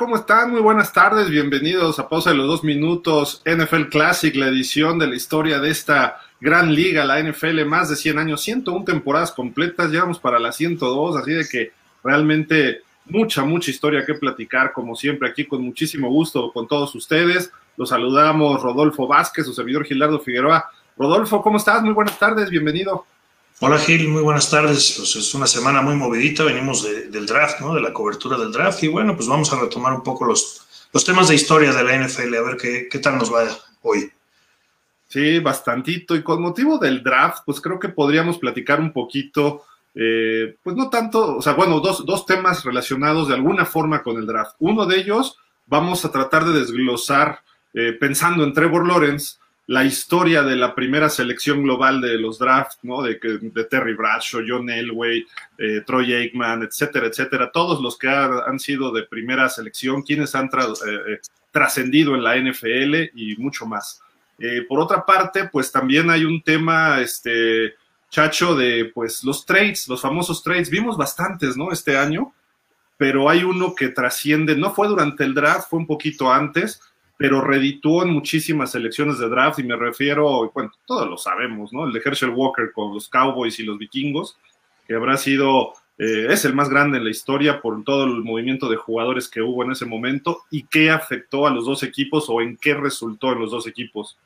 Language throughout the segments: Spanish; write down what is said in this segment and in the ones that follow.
¿cómo están? Muy buenas tardes, bienvenidos a Pausa de los Dos Minutos, NFL Classic, la edición de la historia de esta gran liga, la NFL, más de 100 años, 101 temporadas completas, llevamos para las 102, así de que realmente mucha, mucha historia que platicar, como siempre, aquí con muchísimo gusto con todos ustedes. Los saludamos Rodolfo Vázquez, su servidor Gilardo Figueroa. Rodolfo, ¿cómo estás? Muy buenas tardes, bienvenido. Hola Gil, muy buenas tardes. Pues es una semana muy movidita, venimos del draft, ¿no? De la cobertura del draft y bueno, pues vamos a retomar un poco los, los temas de historia de la NFL, a ver qué, qué tal nos va hoy. Sí, bastantito. Y con motivo del draft, pues creo que podríamos platicar un poquito, eh, pues no tanto, o sea, bueno, dos, dos temas relacionados de alguna forma con el draft. Uno de ellos, vamos a tratar de desglosar, eh, pensando en Trevor Lawrence, la historia de la primera selección global de los drafts, ¿no? De, de Terry Bradshaw, John Elway, eh, Troy Aikman, etcétera, etcétera. Todos los que han sido de primera selección, quienes han eh, eh, trascendido en la NFL y mucho más. por otra parte, pues también hay un tema, este, chacho, de pues los trades, los famosos trades. Vimos bastantes, ¿no? Este año, pero hay uno que trasciende, no fue durante el draft, fue un poquito antes, pero redituó en muchísimas selecciones de draft y me refiero, bueno, todos lo sabemos, ¿no? El de Herschel Walker con los Cowboys y los Vikingos, que habrá sido, eh, es el más grande en la historia por todo el movimiento de jugadores que hubo en ese momento y qué afectó a los dos equipos o en qué resultó en los dos equipos.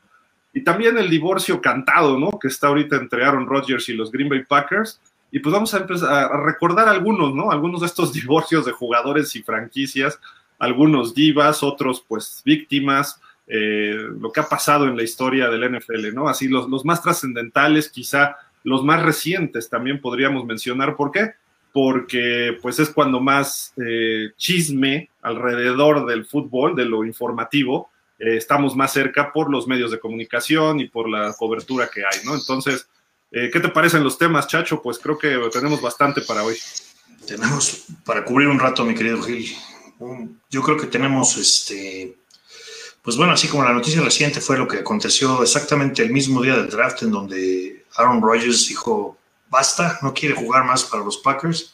Y también el divorcio cantado, ¿no? Que está ahorita entre Aaron Rodgers y los Green Bay Packers. Y pues vamos a empezar a recordar algunos, ¿no? Algunos de estos divorcios de jugadores y franquicias algunos divas, otros pues víctimas, eh, lo que ha pasado en la historia del NFL, ¿no? Así los, los más trascendentales, quizá los más recientes también podríamos mencionar. ¿Por qué? Porque pues es cuando más eh, chisme alrededor del fútbol, de lo informativo, eh, estamos más cerca por los medios de comunicación y por la cobertura que hay, ¿no? Entonces, ¿qué te parecen los temas, Chacho? Pues creo que tenemos bastante para hoy. Tenemos para cubrir un rato, mi querido Gil yo creo que tenemos, este, pues bueno, así como la noticia reciente fue lo que aconteció exactamente el mismo día del draft en donde Aaron Rodgers dijo, basta, no quiere jugar más para los Packers.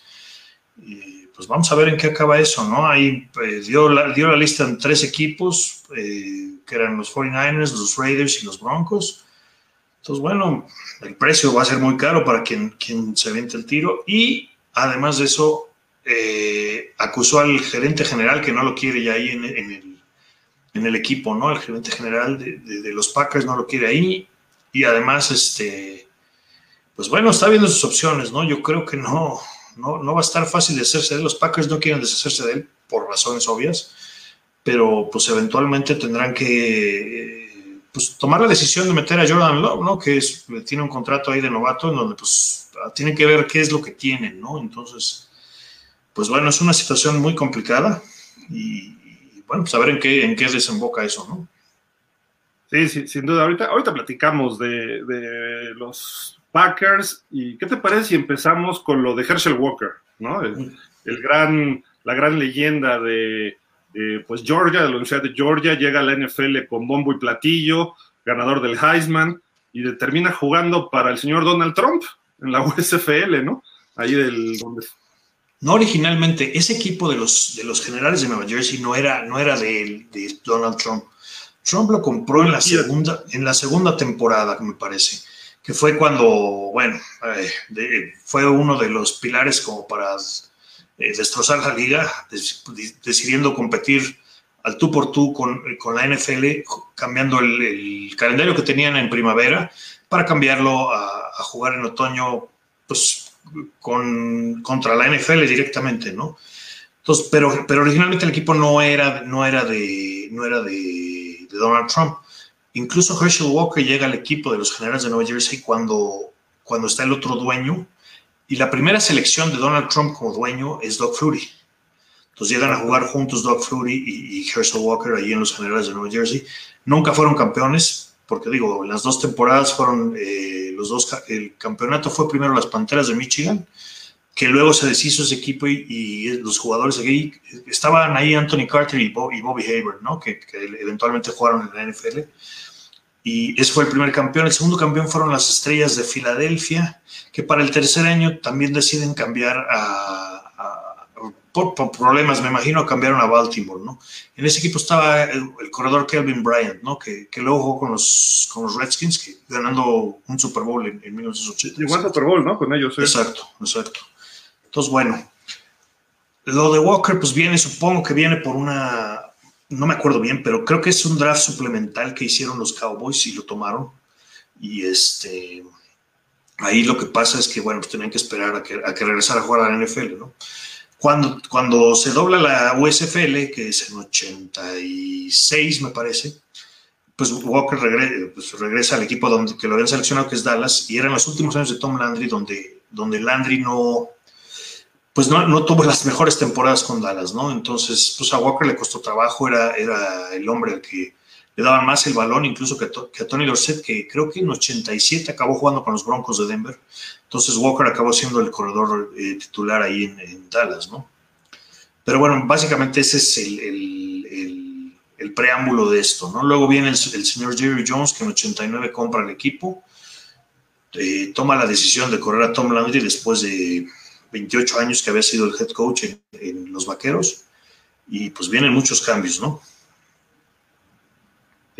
Y pues vamos a ver en qué acaba eso, ¿no? Ahí eh, dio, la, dio la lista en tres equipos, eh, que eran los 49ers, los Raiders y los Broncos. Entonces, bueno, el precio va a ser muy caro para quien, quien se vente el tiro. Y además de eso, eh, acusó al gerente general que no lo quiere ya ahí en, el, equipo, ¿no? El gerente general de, los Packers no lo quiere ahí y además, este, pues bueno, está viendo sus opciones, ¿no? Yo creo que no, no, no va a estar fácil de hacerse de él. Los Packers no quieren deshacerse de él por razones obvias, pero pues eventualmente tendrán que pues, tomar la decisión de meter a Jordan Love, ¿no? Que tiene un contrato ahí de novato en donde pues tienen que ver qué es lo que tienen, ¿no? Entonces, pues bueno, es una situación muy complicada y, bueno, pues a ver en qué, en qué desemboca eso, ¿no? Sí, sí, sin duda. Ahorita, ahorita platicamos de, los Packers y ¿qué te parece si empezamos con lo de Herschel Walker, ¿no? El, gran, la gran leyenda de, pues Georgia, de la Universidad de Georgia, llega a la NFL con bombo y platillo, ganador del Heisman y termina jugando para el señor Donald Trump en la USFL, ¿no? Ahí del donde no originalmente, ese equipo de los, de los generales de Nueva Jersey no era, no era de, Donald Trump. Trump lo compró en la segunda, en la segunda temporada, me parece, que fue cuando, bueno, eh, fue uno de los pilares como para eh, destrozar la liga, decidiendo competir al tú por tú con, la NFL, cambiando el, calendario que tenían en primavera para cambiarlo a, a jugar en otoño, pues con, contra la NFL directamente, ¿no? Entonces, pero, pero originalmente el equipo no era, no era, de, no era de, Donald Trump. Incluso Herschel Walker llega al equipo de los generales de Nueva Jersey cuando, cuando está el otro dueño. Y la primera selección de Donald Trump como dueño es Doug Flutie. Entonces llegan a jugar juntos Doug Flutie y, y Herschel Walker allí en los generales de Nueva Jersey. Nunca fueron campeones, porque digo, las dos temporadas fueron eh, los dos, el campeonato fue primero las Panteras de Michigan, que luego se deshizo ese equipo y, los jugadores aquí, estaban ahí Anthony Carter y, Bobby Haber, ¿no? Que, eventualmente jugaron en la NFL. Y ese fue el primer campeón. El segundo campeón fueron las Estrellas de Filadelfia, que para el tercer año también deciden cambiar a, por, problemas, me imagino, cambiaron a Baltimore, ¿no? En ese equipo estaba el, corredor Kelvin Bryant, ¿no? Que, que, luego jugó con los, con los Redskins, que, ganando un Super Bowl en, 1980. Llegó al Super Bowl, ¿no? Con ellos. ¿eh? Exacto, exacto. Entonces, bueno, lo de Walker, pues viene, supongo que viene por una, no me acuerdo bien, pero creo que es un draft suplemental que hicieron los Cowboys y lo tomaron. Y este, ahí lo que pasa es que, bueno, pues tenían que esperar a que, a que regresara a jugar a la NFL, ¿no? Cuando, cuando se dobla la USFL, que es en 86, me parece, pues Walker pues regresa, al equipo donde, que lo habían seleccionado, que es Dallas, y eran los últimos años de Tom Landry, donde, donde Landry no, pues no, no, tuvo las mejores temporadas con Dallas, ¿no? Entonces, pues a Walker le costó trabajo, era, era el hombre al que le daban más el balón, incluso que, a Tony Dorsett, que creo que en 87 acabó jugando con los Broncos de Denver. Entonces Walker acabó siendo el corredor eh, titular ahí en, Dallas, ¿no? Pero bueno, básicamente ese es el, preámbulo de esto, ¿no? Luego viene el, señor Jerry Jones, que en 89 compra el equipo, eh, toma la decisión de correr a Tom Landry después de 28 años que había sido el head coach en, los Vaqueros, y pues vienen muchos cambios, ¿no?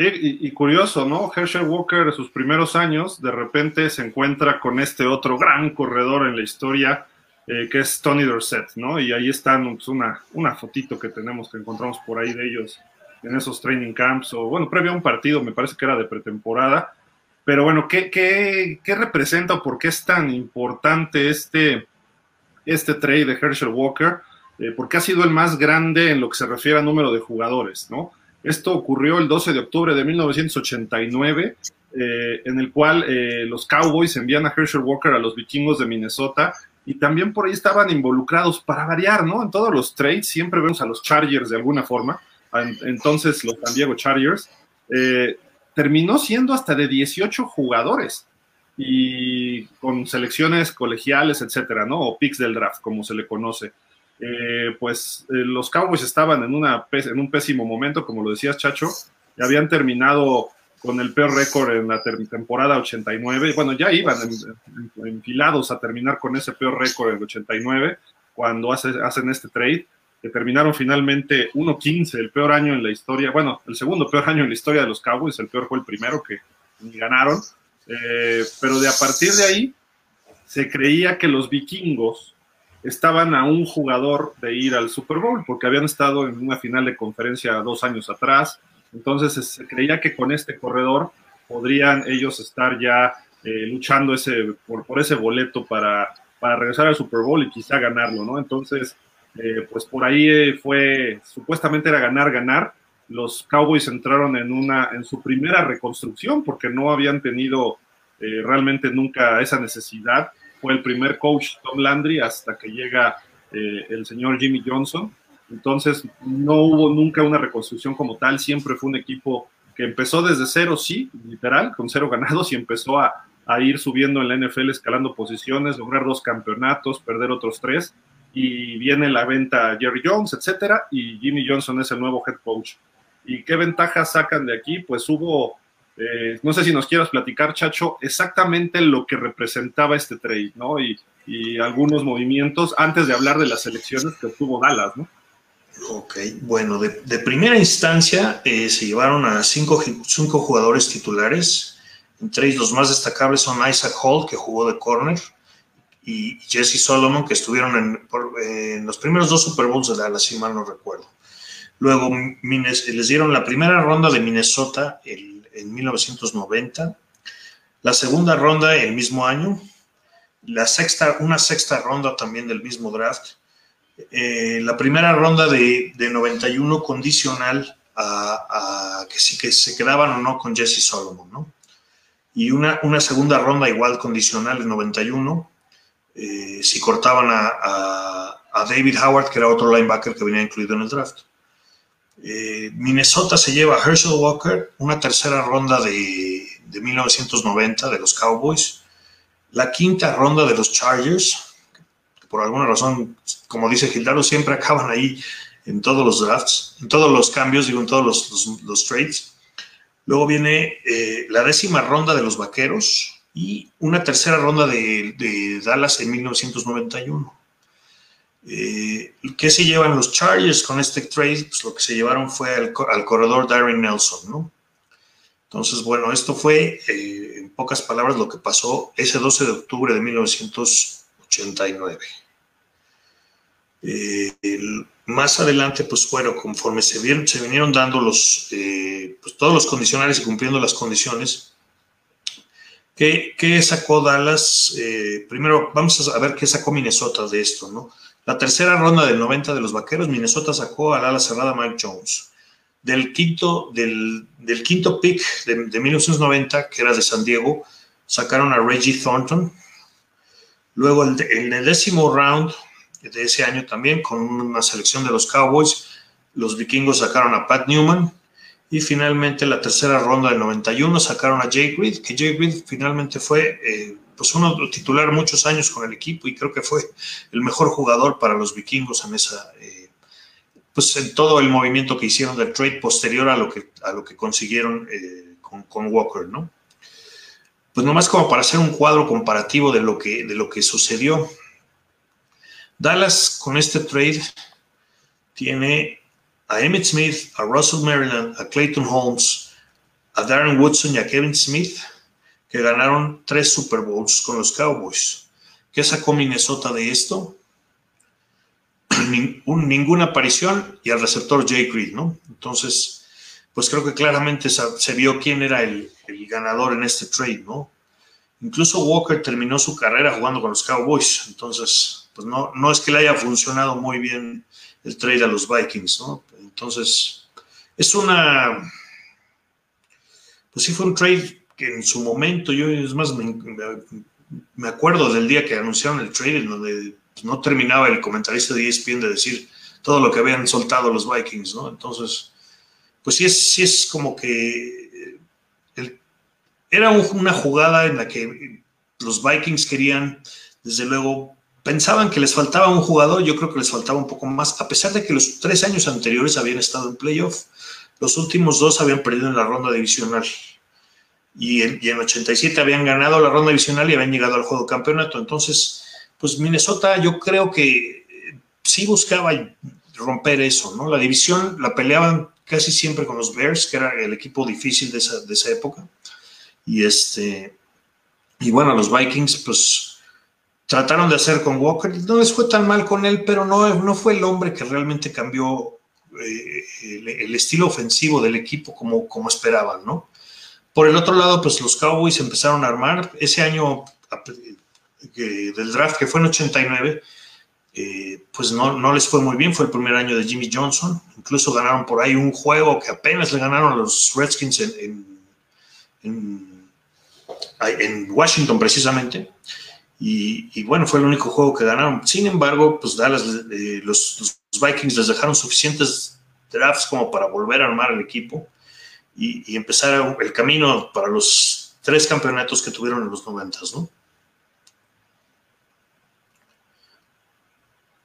Y, curioso, ¿no? Herschel Walker en sus primeros años, de repente se encuentra con este otro gran corredor en la historia, eh, que es Tony Dorsett, ¿no? Y ahí están pues, una, una fotito que tenemos, que encontramos por ahí de ellos en esos training camps, o bueno, previo a un partido, me parece que era de pretemporada. Pero bueno, ¿qué, qué, qué representa o por qué es tan importante este, este trade de Herschel Walker, eh, porque ha sido el más grande en lo que se refiere a número de jugadores, ¿no? Esto ocurrió el 12 de octubre de 1989, eh, en el cual eh, los Cowboys envían a Herschel Walker a los vikingos de Minnesota y también por ahí estaban involucrados para variar, ¿no? En todos los trades siempre vemos a los Chargers de alguna forma, entonces los San Diego Chargers, terminó siendo hasta de 18 jugadores y con selecciones colegiales, etcétera, ¿no? O picks del draft, como se le conoce. Eh, pues eh, los Cowboys estaban en, una, en un pésimo momento, como lo decías, Chacho, y habían terminado con el peor récord en la temporada 89. Bueno, ya iban enfilados a terminar con ese peor récord en el 89 cuando hacen este trade, que terminaron finalmente 1-15, el peor año en la historia, bueno, el segundo peor año en la historia de los Cowboys, el peor fue el primero que ganaron. Eh, pero de a partir de ahí se creía que los vikingos estaban a un jugador de ir al Super Bowl, porque habían estado en una final de conferencia dos años atrás. Entonces se creía que con este corredor podrían ellos estar ya eh, luchando ese, por, por, ese boleto para, para regresar al Super Bowl y quizá ganarlo, ¿no? Entonces, eh, pues por ahí fue, supuestamente era ganar, ganar, los Cowboys entraron en, una, en su primera reconstrucción porque no habían tenido eh, realmente nunca esa necesidad. Fue el primer coach Tom Landry hasta que llega eh, el señor Jimmy Johnson. Entonces no hubo nunca una reconstrucción como tal, siempre fue un equipo que empezó desde cero, sí, literal, con cero ganados y empezó a, a ir subiendo en la NFL, escalando posiciones, lograr dos campeonatos, perder otros tres, y viene la venta Jerry Jones, etcétera, y Jimmy Johnson es el nuevo head coach. ¿Y qué ventajas sacan de aquí? Pues hubo, eh, no sé si nos quieras platicar, Chacho, exactamente lo que representaba este trade, ¿no? Y, algunos movimientos antes de hablar de las elecciones que obtuvo Dallas, ¿no? Ok, bueno, de, primera instancia eh, se llevaron a cinco, cinco, jugadores titulares. Entre ellos los más destacables son Isaac Hall, que jugó de corner, y Jesse Solomon, que estuvieron en, en los primeros dos Super Bowls de Dallas, si mal no recuerdo. Luego les dieron la primera ronda de Minnesota en 1990, la segunda ronda el mismo año, la sexta, una sexta ronda también del mismo draft, eh, la primera ronda de, 91 condicional a, que sí que se quedaban o no con Jesse Solomon, ¿no? Y una, una segunda ronda igual condicional en 91, eh, si cortaban a, a David Howard, que era otro linebacker que venía incluido en el draft. Eh, Minnesota se lleva a Herschel Walker, una tercera ronda de, 1990 de los Cowboys, la quinta ronda de los Chargers, que por alguna razón, como dice Gildardo, siempre acaban ahí en todos los drafts, en todos los cambios, digo, en todos los, trades. Luego viene eh, la décima ronda de los Vaqueros y una tercera ronda de Dallas en 1991. Eh, ¿Qué se llevan los Chargers con este trade? Pues lo que se llevaron fue al, corredor Darren Nelson, ¿no? Entonces, bueno, esto fue, eh, en pocas palabras, lo que pasó ese 12 de octubre de 1989. Eh, más adelante, pues bueno, conforme se, vinieron dando los, pues, todos los condicionales y cumpliendo las condiciones, ¿qué, sacó Dallas? primero, vamos a ver qué sacó Minnesota de esto, ¿no? La tercera ronda del 90 de los Vaqueros, Minnesota sacó al ala cerrada Mike Jones. Del quinto, del, quinto pick de, 1990, que era de San Diego, sacaron a Reggie Thornton. Luego en el décimo round de ese año también, con una selección de los Cowboys, los vikingos sacaron a Pat Newman. Y finalmente la tercera ronda del 91 sacaron a Jay Reed, que Jay Reed finalmente fue eh, pues uno titular muchos años con el equipo y creo que fue el mejor jugador para los vikingos en esa, eh, pues en todo el movimiento que hicieron del trade posterior a lo que, a lo que consiguieron eh, con, Walker, ¿no? Pues nomás como para hacer un cuadro comparativo de lo que, de lo que sucedió. Dallas con este trade tiene a Emmett Smith, a Russell Maryland, a Clayton Holmes, a Darren Woodson y a Kevin Smith que ganaron tres Super Bowls con los Cowboys. ¿Qué sacó Minnesota de esto? ninguna aparición y al receptor Jake Reed, ¿no? Entonces, pues creo que claramente se, vio quién era el, ganador en este trade, ¿no? Incluso Walker terminó su carrera jugando con los Cowboys, entonces, pues no, no es que le haya funcionado muy bien el trade a los Vikings, ¿no? Entonces, es una, pues sí fue un trade en su momento, yo es más, me, acuerdo del día que anunciaron el trade, donde no terminaba el comentarista de ESPN de decir todo lo que habían soltado los Vikings, ¿no? Entonces, pues sí es, sí es como que eh, era una jugada en la que los Vikings querían, desde luego, pensaban que les faltaba un jugador, yo creo que les faltaba un poco más, a pesar de que los tres años anteriores habían estado en playoff, los últimos dos habían perdido en la ronda divisional y en, y en 87 habían ganado la ronda divisional y habían llegado al juego campeonato. Entonces, pues Minnesota yo creo que eh, sí buscaba romper eso, ¿no? La división la peleaban casi siempre con los Bears, que era el equipo difícil de esa, de esa época. Y este, y bueno, los Vikings, pues trataron de hacer con Walker, no les fue tan mal con él, pero no, no fue el hombre que realmente cambió eh, el, el, estilo ofensivo del equipo como, como esperaban, ¿no? Por el otro lado, pues los Cowboys empezaron a armar. Ese año del draft, que fue en 89, eh, pues no, les fue muy bien. Fue el primer año de Jimmy Johnson. Incluso ganaron por ahí un juego que apenas le ganaron a los Redskins en, Washington, precisamente. Y, bueno, fue el único juego que ganaron. Sin embargo, pues Dallas, eh, los Vikings les dejaron suficientes drafts como para volver a armar el equipo y, empezar el camino para los tres campeonatos que tuvieron en los noventas, ¿no?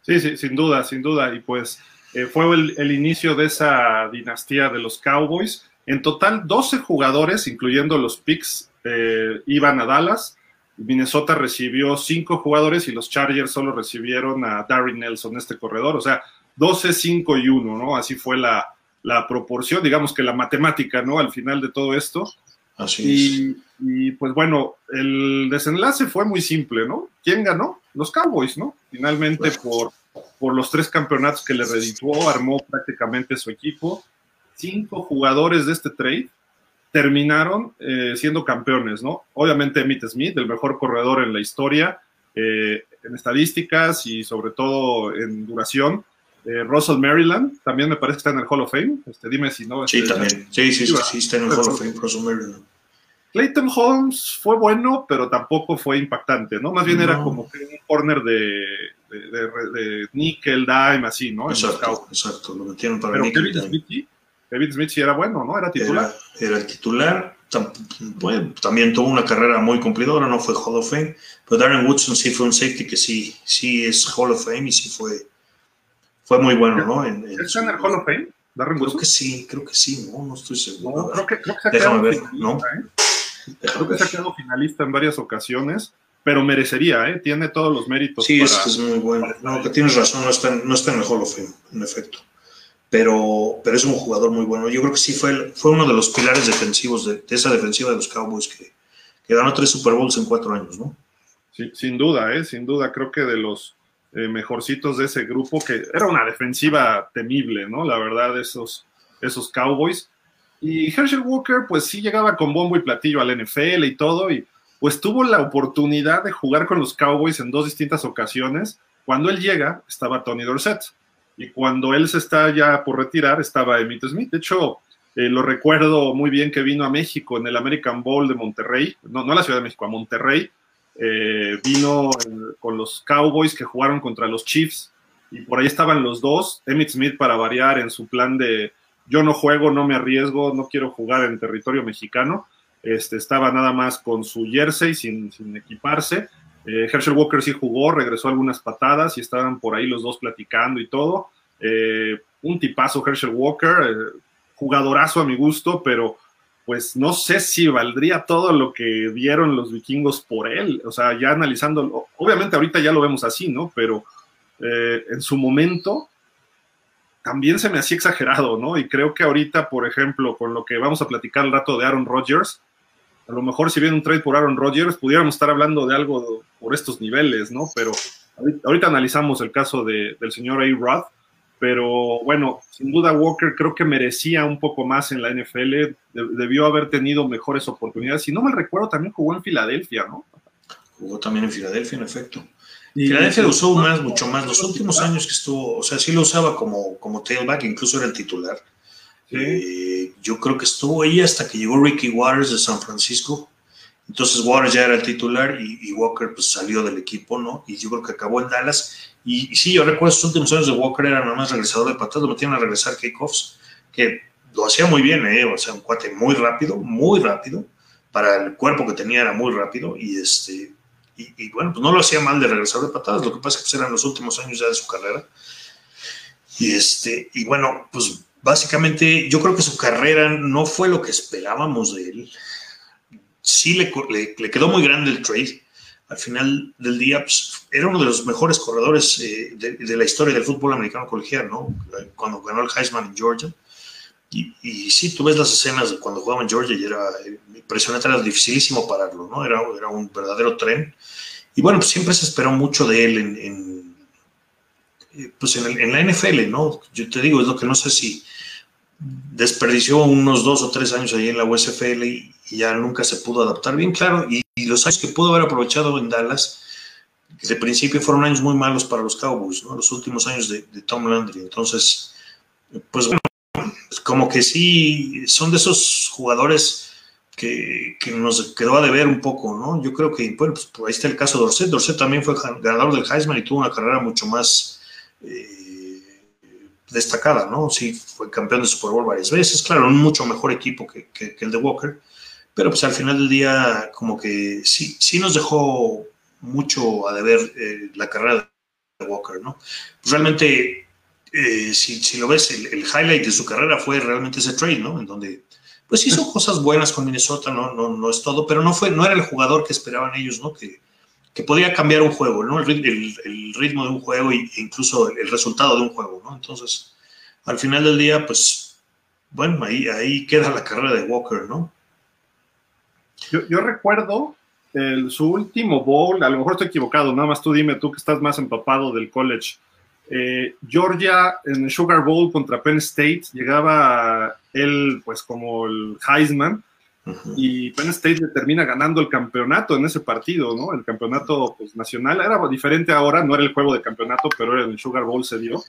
Sí, sí, sin duda, sin duda. Y pues eh, fue el, inicio de esa dinastía de los Cowboys. En total, 12 jugadores, incluyendo los picks, eh, iban a Dallas. Minnesota recibió 5 jugadores y los Chargers solo recibieron a Darren Nelson, este corredor. O sea, 12, 5 y 1, ¿no? Así fue la, la proporción, digamos que la matemática, ¿no? Al final de todo esto. Así y, es. y pues bueno, el desenlace fue muy simple, ¿no? ¿Quién ganó? Los Cowboys, ¿no? Finalmente por, por los tres campeonatos que le redituó, armó prácticamente su equipo. Cinco jugadores de este trade terminaron eh, siendo campeones, ¿no? Obviamente Emmitt Smith, el mejor corredor en la historia, eh, en estadísticas y sobre todo en duración, eh, Russell Maryland, también me parece que está en el Hall of Fame. Este, dime si no. Sí, también. Sí, sí, sí, está en el Hall of Fame, Russell Maryland. Clayton Holmes fue bueno, pero tampoco fue impactante, ¿no? Más bien era como que un corner de, de, nickel, dime, así, ¿no? Exacto, exacto, lo metieron para pero Kevin Smith, Kevin Smith sí era bueno, ¿no? Era titular. Era, el titular, también tuvo una carrera muy cumplidora, no fue Hall of Fame, pero Darren Woodson sí fue un safety que sí, sí es Hall of Fame y sí fue fue muy bueno, ¿no? En, ¿Está en el Hall of Fame? Darren creo que sí, creo que sí, no, no estoy seguro. No, creo, que, creo que se ha Déjame ver, ¿no? Creo que se ha quedado finalista en varias ocasiones. pero merecería, ¿eh? tiene todos los méritos. Sí, es, muy bueno. No, que tienes razón, no está, no está en el Hall of Fame, en efecto. Pero, pero es un jugador muy bueno. Yo creo que sí fue, fue uno de los pilares defensivos de, esa defensiva de los Cowboys que, que, ganó tres Super Bowls en cuatro años, ¿no? Sí, sin duda, ¿eh? sin duda. Creo que de los eh, mejorcitos de ese grupo, que era una defensiva temible, ¿no? La verdad, esos, esos Cowboys. Y Herschel Walker, pues sí llegaba con bombo y platillo al NFL y todo, y pues tuvo la oportunidad de jugar con los Cowboys en dos distintas ocasiones. Cuando él llega, estaba Tony Dorsett. Y cuando él se está ya por retirar, estaba Emmitt Smith. De hecho, eh, lo recuerdo muy bien que vino a México en el American Bowl de Monterrey, no, no a la Ciudad de México, a Monterrey. Eh, vino con los Cowboys que jugaron contra los Chiefs y por ahí estaban los dos. Emmitt Smith para variar en su plan de yo no juego, no me arriesgo, no quiero jugar en territorio mexicano. Este, estaba nada más con su jersey sin, equiparse. Eh, Herschel Walker sí jugó, regresó algunas patadas y estaban por ahí los dos platicando y todo. Eh, un tipazo Herschel Walker, eh, jugadorazo a mi gusto, pero pues no sé si valdría todo lo que dieron los vikingos por él. O sea, ya analizando, obviamente ahorita ya lo vemos así, ¿no? Pero en su momento también se me hacía exagerado, ¿no? Y creo que ahorita, por ejemplo, con lo que vamos a platicar el rato de Aaron Rodgers, a lo mejor si viene un trade por Aaron Rodgers, pudiéramos estar hablando de algo por estos niveles, ¿no? Pero ahorita, analizamos el caso del señor A. Rod, pero bueno, sin duda Walker creo que merecía un poco más en la NFL, debió haber tenido mejores oportunidades. Si no me recuerdo, también jugó en Filadelfia, ¿no? Jugó también en Filadelfia, en efecto. Y Filadelfia lo usó más, mucho más. Los últimos años que estuvo, o sea, sí lo usaba como, como tailback, incluso era el titular. Eh, yo creo que estuvo ahí hasta que llegó Ricky Waters de San Francisco. Entonces Waters ya era el titular y, Walker pues salió del equipo, ¿no? Y yo creo que acabó en Dallas. Y, sí, yo recuerdo esos últimos años de Walker era nada más regresador de patadas, lo metían a regresar kickoffs, que lo hacía muy bien, ¿eh? O sea, un cuate muy rápido, muy rápido. Para el cuerpo que tenía era muy rápido y este... Y, bueno, pues no lo hacía mal de regresar de patadas, lo que pasa es que pues, eran los últimos años ya de su carrera. Y este, y bueno, pues básicamente yo creo que su carrera no fue lo que esperábamos de él. Sí le, le, quedó muy grande el trade. Al final del día pues, era uno de los mejores corredores eh, de, la historia del fútbol americano colegial, ¿no? Cuando ganó el Heisman en Georgia. Y, y, sí, tú ves las escenas de cuando jugaba en Georgia y era eh, impresionante, era dificilísimo pararlo, ¿no? Era, era un verdadero tren. Y bueno, pues siempre se esperó mucho de él en, eh, pues en, la NFL, ¿no? Yo te digo, es lo que no sé si desperdició unos dos o tres años ahí en la USFL y, ya nunca se pudo adaptar bien, claro, y, los años que pudo haber aprovechado en Dallas, que de principio fueron años muy malos para los Cowboys, ¿no? Los últimos años de, Tom Landry. Entonces, pues bueno, como que sí, son de esos jugadores que, nos quedó a deber un poco, ¿no? Yo creo que, pues ahí está el caso de Dorset. Dorset también fue ganador del Heisman y tuvo una carrera mucho más... Eh, destacada, ¿no? Sí, fue campeón de Super Bowl varias veces, claro, un mucho mejor equipo que, el de Walker, pero pues al final del día como que sí, sí nos dejó mucho a deber eh, la carrera de Walker, ¿no? Pues realmente, eh, si, lo ves, el, highlight de su carrera fue realmente ese trade, ¿no? En donde pues hizo cosas buenas con Minnesota, no, no, no es todo, pero no, fue, no era el jugador que esperaban ellos, ¿no? Que, que podía cambiar un juego, ¿no? El, ritmo de un juego e incluso el, resultado de un juego, ¿no? Entonces, al final del día, pues, bueno, ahí, ahí queda la carrera de Walker, ¿no? Yo, recuerdo su último bowl, a lo mejor estoy equivocado, nada más tú dime, tú que estás más empapado del college. Eh, Georgia en el Sugar Bowl contra Penn State llegaba él, pues, como el Heisman y Penn State le termina ganando el campeonato en ese partido, ¿no? El campeonato pues, nacional era diferente ahora, no era el juego de campeonato, pero en el Sugar Bowl se dio.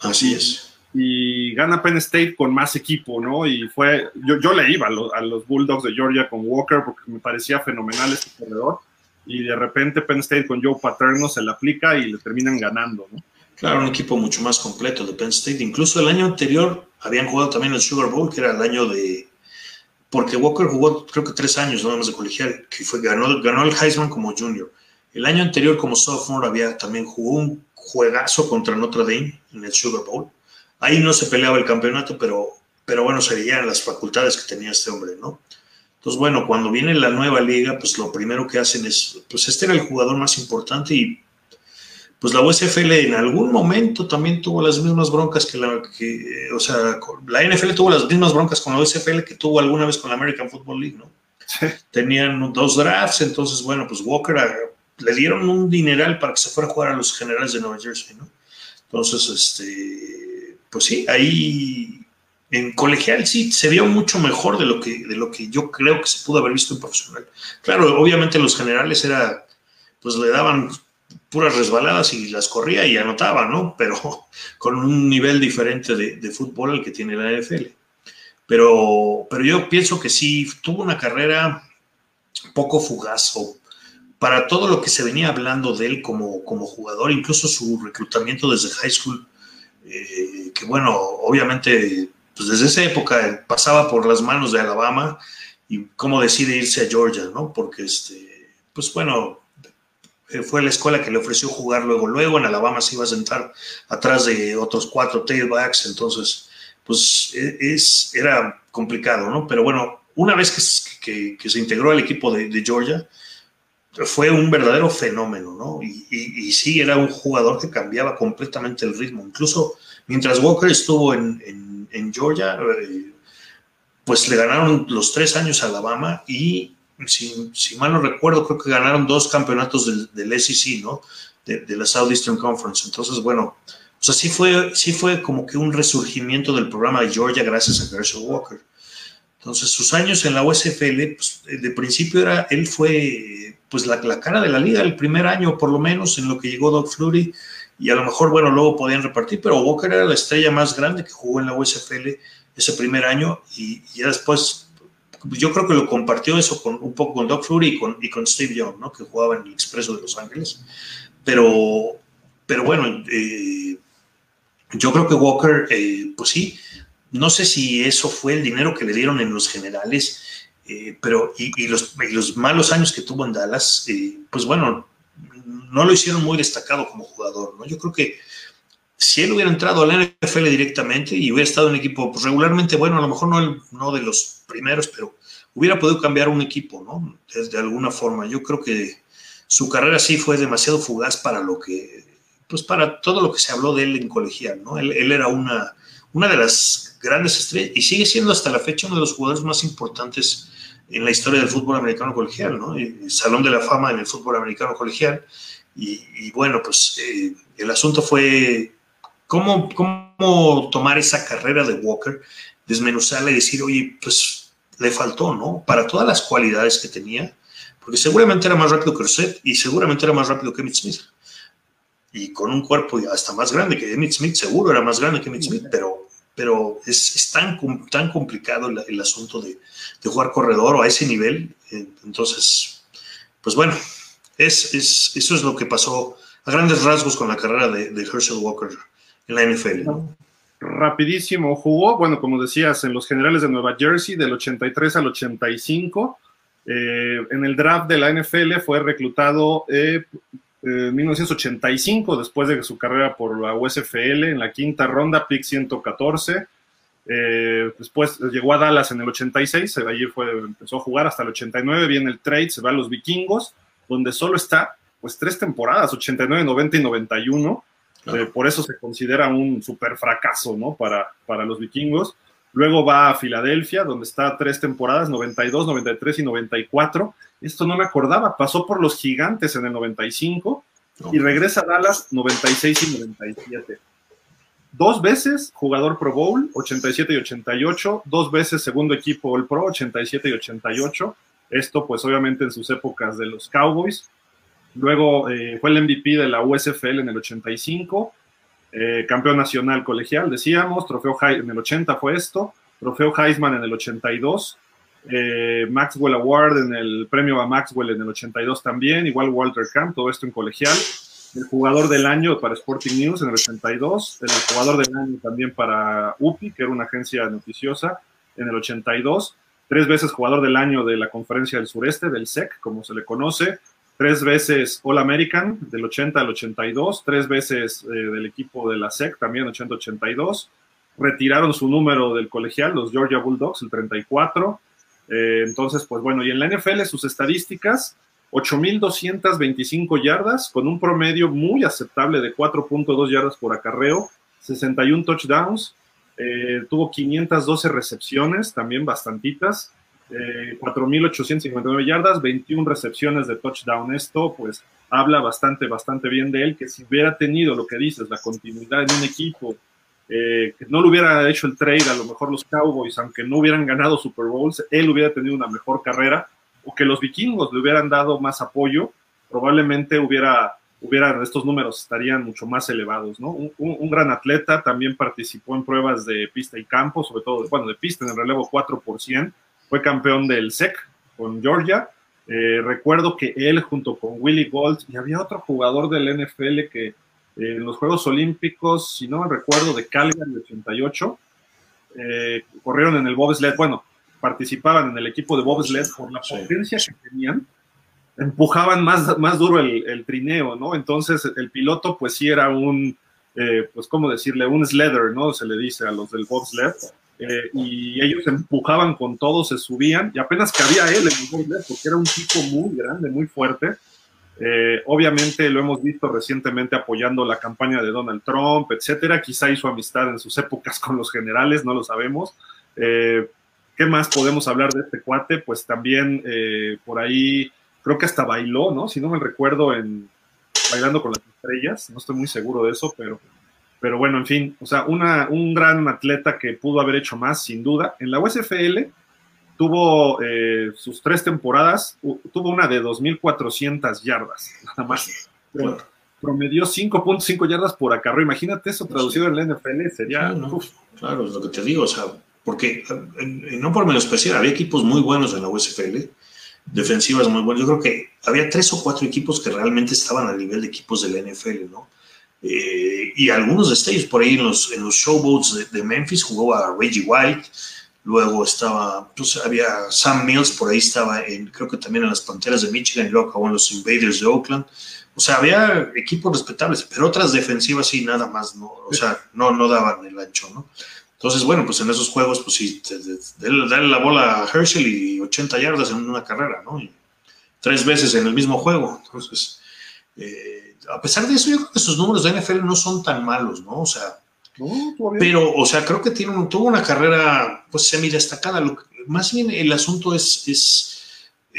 Así es. Y gana Penn State con más equipo, ¿no? Y fue, yo, yo le iba a, los Bulldogs de Georgia con Walker porque me parecía fenomenal este corredor. Y de repente Penn State con Joe Paterno se le aplica y le terminan ganando, ¿no? Claro, un equipo mucho más completo de Penn State. Incluso el año anterior habían jugado también el Sugar Bowl, que era el año de, porque Walker jugó creo que tres años nada más de colegial, que fue, ganó, ganó el Heisman como junior. El año anterior como sophomore había también jugó un juegazo contra Notre Dame en el Sugar Bowl. Ahí no se peleaba el campeonato, pero, pero bueno, serían las facultades que tenía este hombre, ¿no? Entonces, bueno, cuando viene la nueva liga, pues lo primero que hacen es, pues este era el jugador más importante y pues la USFL en algún momento también tuvo las mismas broncas que la, que, o sea, la NFL tuvo las mismas broncas con la USFL que tuvo alguna vez con la American Football League, ¿no? Tenían dos drafts, entonces, bueno, pues Walker le dieron un dineral para que se fuera a jugar a los generales de Nueva Jersey, ¿no? Entonces, este, pues sí, ahí en colegial sí se vio mucho mejor de lo que, de lo que yo creo que se pudo haber visto en profesional. Claro, obviamente los generales era, pues le daban puras resbaladas y las corría y anotaba, ¿no? Pero con un nivel diferente de, fútbol al que tiene la NFL. Pero, pero yo pienso que sí, tuvo una carrera poco fugaz para todo lo que se venía hablando de él como, como jugador, incluso su reclutamiento desde high school, eh, que bueno, obviamente, pues desde esa época pasaba por las manos de Alabama y cómo decide irse a Georgia, ¿no? Porque, este, pues bueno, eh, fue la escuela que le ofreció jugar luego. Luego en Alabama se iba a sentar atrás de otros cuatro tailbacks, entonces, pues e, es, era complicado, ¿no? Pero bueno, una vez que, se integró al equipo de, Georgia, fue un verdadero fenómeno, ¿no? Y, sí, era un jugador que cambiaba completamente el ritmo. Incluso mientras Walker estuvo en, Georgia, eh, pues le ganaron los tres años a Alabama y si, mal no recuerdo, creo que ganaron dos campeonatos del, SEC, ¿no? De, la Southeastern Conference. Entonces, bueno, o sea, sí fue, sí fue como que un resurgimiento del programa de Georgia gracias a Herschel Walker. Entonces, sus años en la USFL, pues, de principio era, él fue pues la, la, cara de la liga el primer año, por lo menos, en lo que llegó Doug Flutie, y a lo mejor, bueno, luego podían repartir, pero Walker era la estrella más grande que jugó en la USFL ese primer año, y, y después yo creo que lo compartió eso con, un poco con Doug Flurry y con, y con Steve Young, ¿no? que jugaba en el Expreso de Los Ángeles. Pero, pero bueno, eh, yo creo que Walker, eh, pues sí, no sé si eso fue el dinero que le dieron en los generales, eh, pero y, los, malos años que tuvo en Dallas, pues bueno, no lo hicieron muy destacado como jugador, ¿no? Yo creo que si él hubiera entrado a la NFL directamente y hubiera estado en equipo pues, regularmente bueno, a lo mejor no, no de los primeros, pero hubiera podido cambiar un equipo, ¿no? De, alguna forma. Yo creo que su carrera sí fue demasiado fugaz para lo que, pues para todo lo que se habló de él en colegial, ¿no? Él, era una, una de las grandes estrellas y sigue siendo hasta la fecha uno de los jugadores más importantes en la historia del fútbol americano colegial, ¿no? El Salón de la Fama en el fútbol americano colegial. Y, bueno, pues eh, el asunto fue ¿Cómo, ¿Cómo tomar esa carrera de Walker, desmenuzarla y decir, oye, pues le faltó, ¿no? Para todas las cualidades que tenía, porque seguramente era más rápido que Rosette y seguramente era más rápido que Emmitt Smith. Y con un cuerpo hasta más grande que Emmitt Smith, seguro era más grande que Emmitt Smith, pero, pero es, es tan, tan complicado el, asunto de, de, jugar corredor o a ese nivel. Eh, entonces, pues bueno, es, es, eso es lo que pasó a grandes rasgos con la carrera de, Herschel Walker en la NFL. Rapidísimo, jugó, bueno, como decías, en los generales de Nueva Jersey del 83 al 85. Eh, en el draft de la NFL fue reclutado eh, en 1985, después de su carrera por la USFL, en la quinta ronda, pick 114. Eh, después llegó a Dallas en el 86, allí fue, empezó a jugar hasta el 89, viene el trade, se va a los vikingos, donde solo está pues tres temporadas, 89, 90 y 91. Eh, por eso se considera un super fracaso, ¿no? Para, para los vikingos. Luego va a Filadelfia, donde está tres temporadas, 92, 93 y 94. Esto no me acordaba, pasó por los gigantes en el 95 y regresa a Dallas 96 y 97. Dos veces jugador Pro Bowl, 87 y 88, dos veces segundo equipo All Pro, 87 y 88. Esto pues obviamente en sus épocas de los Cowboys. Luego eh, fue el MVP de la USFL en el 85, eh, campeón nacional colegial, decíamos, trofeo en el 80 fue esto, trofeo Heisman en el 82, eh, Maxwell Award en el premio a Maxwell en el 82 también, igual Walter Camp, todo esto en colegial. El jugador del año para Sporting News en el 82, el jugador del año también para UPI, que era una agencia noticiosa, en el 82, tres veces jugador del año de la Conferencia del Sureste, del SEC, como se le conoce, tres veces All American del 80 al 82, tres veces eh, del equipo de la SEC también 80-82. Retiraron su número del colegial, los Georgia Bulldogs, el 34. Eh, entonces, pues bueno, y en la NFL sus estadísticas, 8.225 yardas, con un promedio muy aceptable de 4.2 yardas por acarreo, 61 touchdowns, eh, tuvo 512 recepciones, también bastantitas, eh, 4.859 yardas, 21 recepciones de touchdown. Esto pues habla bastante, bastante bien de él, que si hubiera tenido lo que dices, la continuidad en un equipo, eh, que no le hubiera hecho el trade, a lo mejor los Cowboys, aunque no hubieran ganado Super Bowls, él hubiera tenido una mejor carrera, o que los vikingos le hubieran dado más apoyo, probablemente hubiera, hubiera estos números estarían mucho más elevados, ¿no? Un, un, gran atleta, también participó en pruebas de pista y campo, sobre todo, bueno, de pista en el relevo 4%, fue campeón del SEC con Georgia. Eh, recuerdo que él junto con Willie Gold y había otro jugador del NFL que eh, en los Juegos Olímpicos, si no me recuerdo, de Calgary 88, eh, corrieron en el bobsled, bueno, participaban en el equipo de bobsled por la potencia que tenían, empujaban más, más duro el, el, trineo, ¿no? Entonces el piloto pues sí era un, pues cómo decirle, un sledder, ¿no? Se le dice a los del bobsled. Eh, y ellos empujaban con todo, se subían, y apenas cabía él en bobsled, porque era un tipo muy grande, muy fuerte. Eh, obviamente lo hemos visto recientemente apoyando la campaña de Donald Trump, etcétera. Quizá hizo amistad en sus épocas con los generales, no lo sabemos. Eh, ¿Qué más podemos hablar de este cuate? Pues también por ahí, creo que hasta bailó, ¿no? Si no me recuerdo, en Bailando con las Estrellas, no estoy muy seguro de eso, pero pero bueno, en fin, o sea, una, un gran atleta que pudo haber hecho más, sin duda. En la USFL tuvo eh, sus tres temporadas, tuvo una de 2.400 yardas, nada más. Promedió 5.5 yardas por acarreo. Imagínate eso traducido en la NFL, sería... claro, es lo que te digo, o sea, porque no por menos especial, había equipos muy buenos en la USFL, defensivas muy buenas. Yo creo que había tres o cuatro equipos que realmente estaban al nivel de equipos de la NFL, ¿no? Eh, y algunos de ellos por ahí en los, en los showboats de, Memphis jugó a Reggie White, luego estaba, pues había Sam Mills, por ahí estaba, en, creo que también en las Panteras de Michigan y luego acabó en los Invaders de Oakland. O sea, había equipos respetables, pero otras defensivas sí, nada más, no, o sea, no, no daban el ancho, ¿no? Entonces, bueno, pues en esos juegos, pues sí, dale la bola a Herschel y 80 yardas en una carrera, ¿no? Y tres veces en el mismo juego. Entonces, eh, a pesar de eso, yo creo que sus números de NFL no son tan malos, ¿no? O sea, pero, o sea, creo que tiene tuvo una carrera, pues, semi destacada. más bien el asunto es, es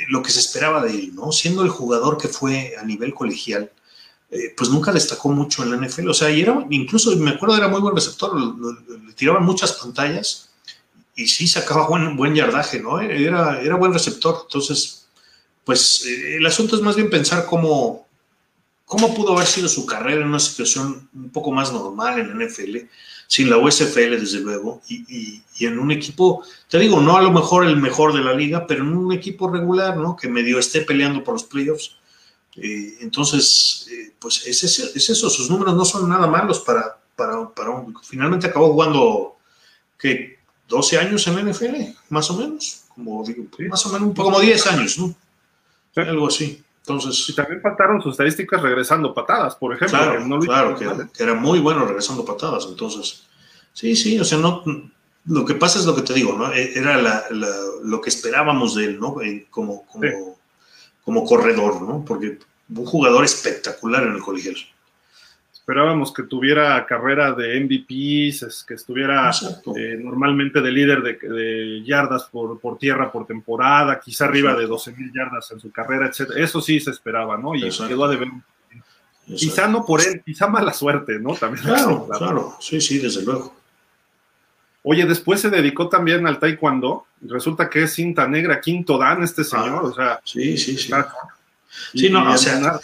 lo que se esperaba de él, ¿no? Siendo el jugador que fue a nivel colegial, eh, pues nunca destacó mucho en la NFL. O sea, y era, incluso me acuerdo, era muy buen receptor, le tiraban muchas pantallas y sí sacaba buen, buen yardaje, ¿no? Era, era buen receptor. Entonces, pues eh, el asunto es más bien pensar cómo ¿Cómo pudo haber sido su carrera en una situación un poco más normal en NFL, sin la USFL desde luego, y, en un equipo, te digo, no a lo mejor el mejor de la liga, pero en un equipo regular, ¿no? Que medio esté peleando por los playoffs. Eh, entonces, eh, pues es, eso, sus números no son nada malos para, para, para un, finalmente acabó jugando, ¿qué? 12 años en la NFL, más o menos, como digo, más o menos, un poco como 10 años, ¿no? Algo así. Entonces, y también faltaron sus estadísticas regresando patadas, por ejemplo. Claro, que, era muy bueno regresando patadas. Entonces, sí, sí, o sea, no, lo que pasa es lo que te digo, ¿no? E, era lo que esperábamos de él, ¿no? Como, como, como corredor, ¿no? Porque un jugador espectacular en el colegial esperábamos que tuviera carrera de MVPs, que estuviera eh, normalmente de líder de, yardas por, por, tierra por temporada, quizá arriba de 12 mil yardas en su carrera, etc. Eso sí se esperaba, ¿no? Y quedó a deber. Quizá no por él, quizá mala suerte, ¿no? También claro, claro, sí, sí, desde luego. Oye, después se dedicó también al taekwondo, resulta que es cinta negra, quinto dan este señor, ah, o sea. Sí, sí, sí. sí, no, o sea,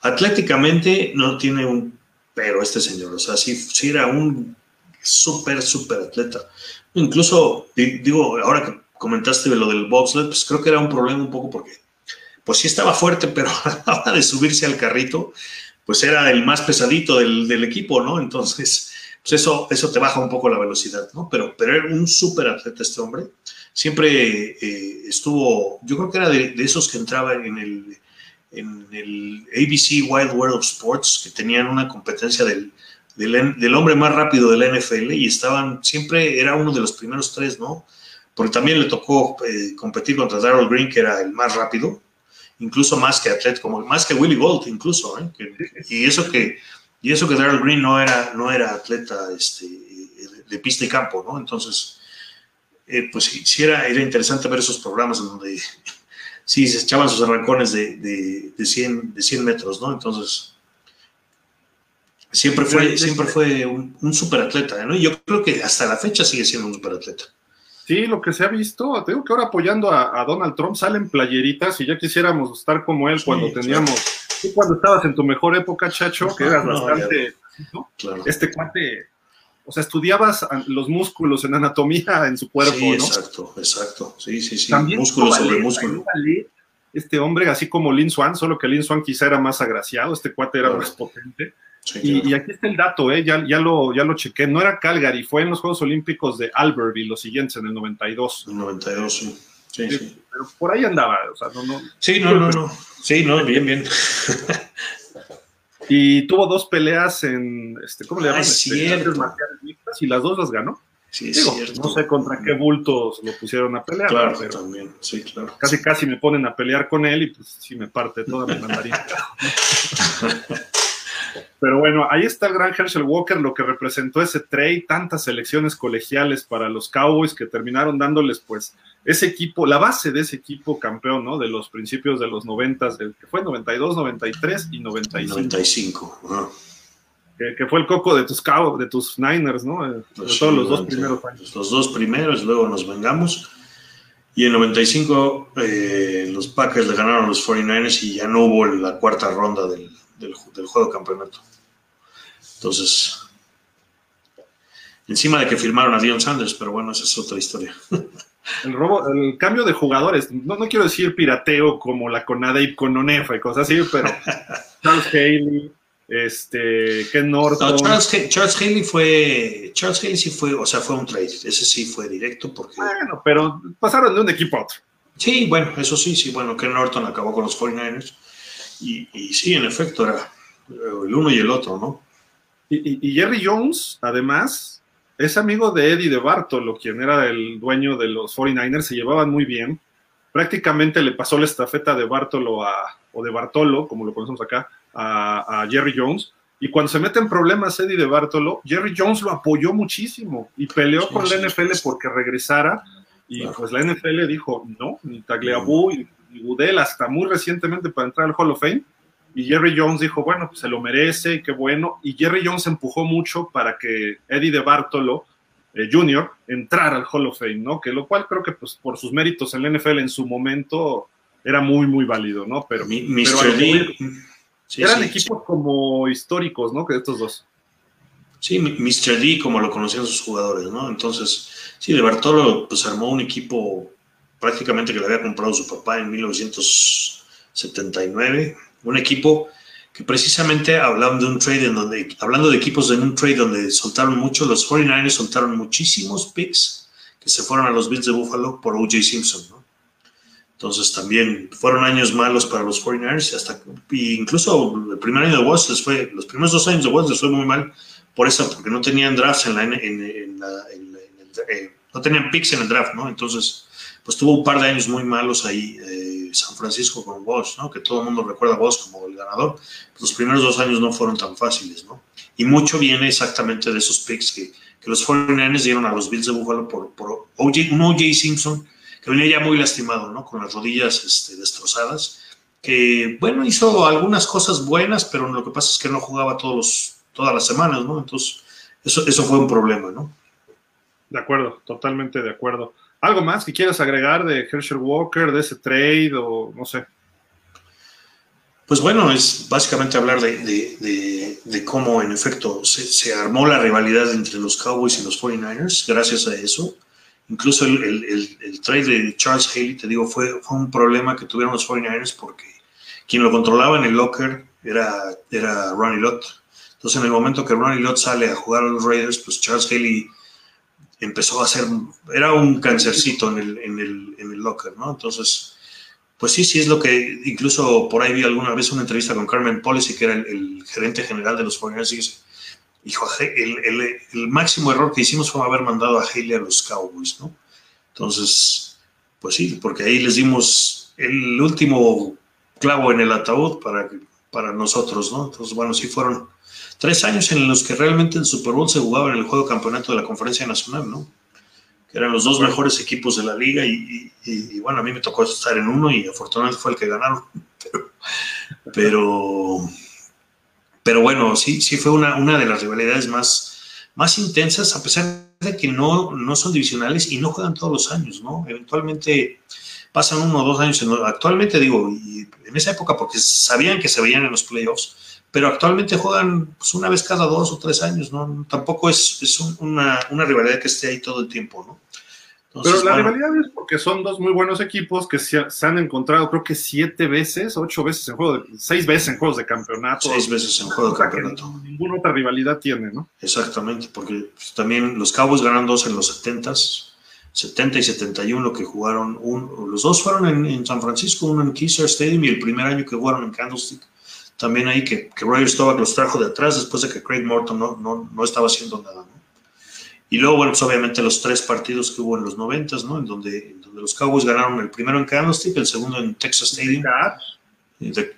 atléticamente no tiene un pero este señor, o sea, sí, sí era un súper, súper atleta. Incluso, digo, ahora que comentaste lo del bobsled, pues creo que era un problema un poco porque, pues sí estaba fuerte, pero a la hora de subirse al carrito, pues era el más pesadito del, equipo, ¿no? Entonces, pues eso, eso te baja un poco la velocidad, ¿no? Pero, pero era un súper atleta este hombre. Siempre eh, estuvo, yo creo que era de, de, esos que entraban en el, en el ABC Wild World of Sports, que tenían una competencia del, del, hombre más rápido de la NFL y estaban, siempre era uno de los primeros tres, ¿no? porque también le tocó eh, competir contra Darrell Green, que era el más rápido, incluso más que atleta, como más que Willie Gold, incluso, ¿eh? y eso que y eso que Darrell Green no era, no era atleta este, de pista y campo, ¿no? Entonces, eh, pues sí, era, era interesante ver esos programas en donde sí se echaban sus arrancones de, de, de, 100, de 100 metros, ¿no? Entonces, siempre fue, siempre fue un, un superatleta, ¿no? Y yo creo que hasta la fecha sigue siendo un superatleta. Sí, lo que se ha visto, te digo que ahora apoyando a, Donald Trump salen playeritas y ya quisiéramos estar como él cuando teníamos, tú cuando estabas en tu mejor época, Chacho, que eras bastante, este cuate, o sea, estudiabas los músculos en anatomía en su cuerpo, sí, exacto, exacto, sí, sí, sí, También músculo sobre músculo. Este hombre, así como Lin Swan, solo que Lin Swan quizá era más agraciado, este cuate era más potente y, aquí está el dato, ¿eh? ya, ya, lo, ya lo chequé. No era Calgary, fue en los Juegos Olímpicos de Albertville, los siguientes, en el 92. El 92, sí. Sí, sí. Pero por ahí andaba, o sea, no, no. Sí, no, no, no. Sí, no, bien, bien. y tuvo dos peleas en, este, ¿cómo le llaman? Ah, cierto. y las dos las ganó. Sí, cierto. No sé contra qué bultos lo pusieron a pelear. Claro, pero también, sí, claro. Casi, casi me ponen a pelear con él y pues sí me parte toda mi mandarina. Pero bueno, ahí está el gran Herschel Walker, lo que representó ese trade, tantas elecciones colegiales para los Cowboys que terminaron dándoles pues ese equipo, la base de ese equipo campeón, ¿no? De los principios de los noventas, que fue 92, 93 y 95. 95. Que, fue el coco de tus Cowboys, de tus Niners, ¿no? Pues todos los dos primeros años. Los dos primeros, luego nos vengamos. Y en 95 eh, los Packers le ganaron a los 49ers y ya no hubo la cuarta ronda del, del, juego de campeonato. Entonces, encima de que firmaron a Dion Sanders, pero bueno, esa es otra historia. El robo, el cambio de jugadores, no, no quiero decir pirateo como la Conade con Onefa y cosas así, pero Charles Haley, este, Ken Norton. Charles, Haley fue, Charles Haley sí fue, o sea, fue un trade, ese sí fue directo porque. Bueno, pero pasaron de un equipo a otro. Sí, bueno, eso sí, sí, bueno, Ken Norton acabó con los 49ers y, y sí, en efecto, era el uno y el otro, ¿no? Y, Jerry Jones, además, es amigo de Eddie de Bartolo, quien era el dueño de los 49ers, se llevaban muy bien. Prácticamente le pasó la estafeta de Bartolo a, o de Bartolo, como lo conocemos acá, a, Jerry Jones. Y cuando se mete en problemas Eddie de Bartolo, Jerry Jones lo apoyó muchísimo y peleó con la NFL porque regresara. Y pues la NFL dijo, no, ni Tagliabue, y Goodell hasta muy recientemente para entrar al Hall of Fame. Y Jerry Jones dijo, bueno, pues se lo merece, qué bueno. Y Jerry Jones empujó mucho para que Eddie de Bartolo eh, Jr. entrara al Hall of Fame, ¿no? Que lo cual creo que pues por sus méritos en la NFL en su momento era muy, muy válido, ¿no? Pero, eran equipos como históricos, ¿no? Que estos dos. Sí, Mr. D, como lo conocían sus jugadores, ¿no? Entonces, sí, de Bartolo pues armó un equipo prácticamente que le había comprado su papá en 1979, un equipo que precisamente hablando de un trade en donde, hablando de equipos en un trade donde soltaron mucho, los 49ers soltaron muchísimos picks que se fueron a los Bills de Buffalo por O.J. Simpson, ¿no? Entonces también fueron años malos para los 49ers, hasta incluso el primer año de Watts les fue, los primeros dos años de Watts les fue muy mal por eso, porque no tenían drafts en la eh, no tenían picks en el draft, ¿no? Entonces pues tuvo un par de años muy malos ahí eh, San Francisco con Walsh, ¿no? Que todo el mundo recuerda a Walsh como el ganador. Los primeros dos años no fueron tan fáciles, ¿no? Y mucho viene exactamente de esos picks que, que los 49ers dieron a los Bills de Buffalo por, por OJ, un OJ Simpson que venía ya muy lastimado, ¿no? Con las rodillas este, destrozadas. Que, bueno, hizo algunas cosas buenas, pero lo que pasa es que no jugaba todos los, todas las semanas, ¿no? Entonces, eso, eso fue un problema, ¿no? De acuerdo, totalmente de acuerdo. ¿Algo más que quieras agregar de Herschel Walker, de ese trade o no sé? Pues bueno, es básicamente hablar de, cómo en efecto se, armó la rivalidad entre los Cowboys y los 49ers gracias a eso. Incluso el, trade de Charles Haley, te digo, fue, fue, un problema que tuvieron los 49ers porque quien lo controlaba en el locker era, era Ronnie Lott. Entonces en el momento que Ronnie Lott sale a jugar a los Raiders, pues Charles Haley empezó a ser, era un cancercito en el, en el, en el locker, ¿no? Entonces, pues sí, sí es lo que, incluso por ahí vi alguna vez una entrevista con Carmen Policy, que era el, gerente general de los 49 y dijo, el, el, el, máximo error que hicimos fue haber mandado a Haley a los Cowboys, ¿no? Entonces, pues sí, porque ahí les dimos el último clavo en el ataúd para, para nosotros, ¿no? Entonces, bueno, sí fueron tres años en los que realmente el Super Bowl se jugaba en el juego de campeonato de la Conferencia Nacional, ¿no? Que eran los dos mejores equipos de la liga y, bueno, a mí me tocó estar en uno y afortunadamente fue el que ganaron. Pero, pero, bueno, sí, sí fue una, una de las rivalidades más, más intensas, a pesar de que no, no son divisionales y no juegan todos los años, ¿no? Eventualmente pasan uno o dos años. actualmente digo, y en esa época porque sabían que se veían en los playoffs, pero actualmente juegan pues, una vez cada dos o tres años, ¿no? Tampoco es, es una, una, rivalidad que esté ahí todo el tiempo, ¿no? pero la rivalidad es porque son dos muy buenos equipos que se, han encontrado, creo que siete veces, ocho veces en juego, seis veces en juegos de campeonato. Seis veces en juego de campeonato. Ninguna otra rivalidad tiene, ¿no? Exactamente, porque pues, también los Cowboys ganaron dos en los setentas, 70 y 71 que jugaron, un, los dos fueron en, en, San Francisco, uno en Kisser Stadium y el primer año que jugaron en Candlestick también ahí que, que Roger Staubach los trajo de atrás después de que Craig Morton no, no, no estaba haciendo nada. ¿no? Y luego, bueno, pues obviamente los tres partidos que hubo en los noventas, ¿no? En donde, donde los Cowboys ganaron el primero en Candlestick, el segundo en Texas Stadium. De,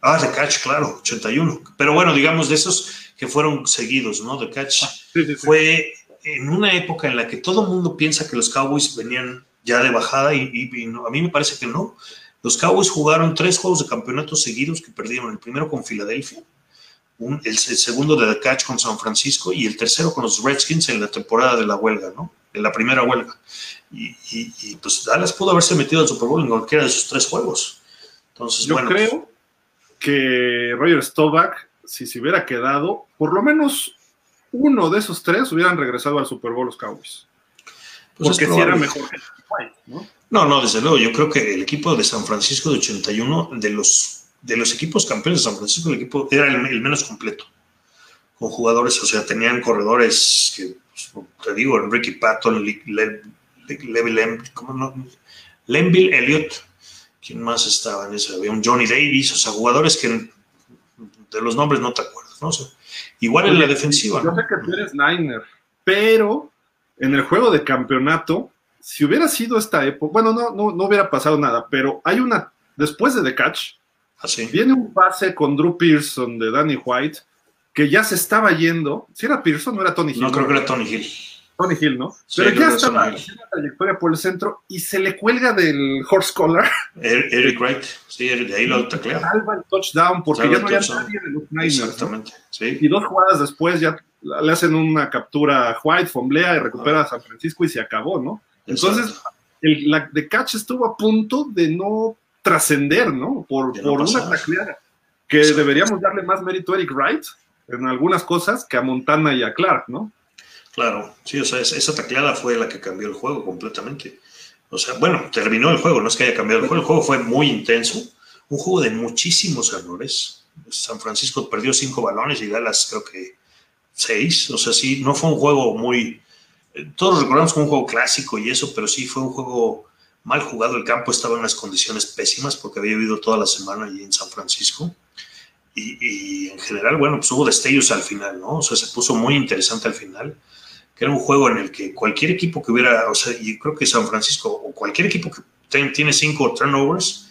ah, de Catch, claro, 81. Pero bueno, digamos de esos que fueron seguidos, ¿no? De Catch ah, fue en una época en la que todo el mundo piensa que los Cowboys venían ya de bajada y, y, a mí me parece que no. Los Cowboys jugaron tres juegos de campeonato seguidos que perdieron. El primero con Filadelfia, el, segundo de The Catch con San Francisco y el tercero con los Redskins en la temporada de la huelga, ¿no? En la primera huelga. Y, pues Dallas pudo haberse metido al Super Bowl en cualquiera de esos tres juegos. Entonces, Yo bueno, creo que Roger Staubach, si se hubiera quedado, por lo menos uno de esos tres hubieran regresado al Super Bowl los Cowboys. Pues Porque si era mejor que ¿no? No, no, desde luego. Yo creo que el equipo de San Francisco de 81, de los, de los equipos campeones de San Francisco, el equipo era el, menos completo. Con jugadores, o sea, tenían corredores que, pues, te digo, Ricky Patton, Lem, ¿cómo no? Lemville Elliott. ¿Quién más estaba en ese? Había un Johnny Davis, o sea, jugadores que de los nombres no te acuerdas, ¿no? igual en la defensiva. Yo sé que tú eres Niner, pero en el juego de campeonato si hubiera sido esta época, bueno, no, no, no hubiera pasado nada, pero hay una, después de The Catch, Así. viene un pase con Drew Pearson de Danny White, que ya se estaba yendo. Si era Pearson, no era Tony Hill. No, creo que era Tony Hill. Tony Hill, ¿no? pero ya estaba haciendo la trayectoria por el centro y se le cuelga del horse collar. Er, Eric Wright, sí, de ahí lo taclea. Salva el touchdown porque ya no había nadie de los Niners. Exactamente, sí. Y dos jugadas después ya le hacen una captura a White, fomblea y recupera a San Francisco y se acabó, ¿no? Entonces, el, la de Catch estuvo a punto de no trascender, ¿no? Por, por una tacleada. Que deberíamos darle más mérito a Eric Wright en algunas cosas que a Montana y a Clark, ¿no? Claro, sí, o sea, esa tacleada fue la que cambió el juego completamente. O sea, bueno, terminó el juego, no es que haya cambiado el juego, el juego fue muy intenso, un juego de muchísimos errores. San Francisco perdió cinco balones y Dallas creo que seis, o sea, sí, no fue un juego muy, todos recordamos como un juego clásico y eso, pero sí fue un juego mal jugado. El campo estaba en unas condiciones pésimas porque había vivido toda la semana allí en San Francisco. Y, en general, bueno, pues hubo destellos al final, ¿no? O sea, se puso muy interesante al final, que era un juego en el que cualquier equipo que hubiera, o sea, y creo que San Francisco o cualquier equipo que tiene cinco turnovers,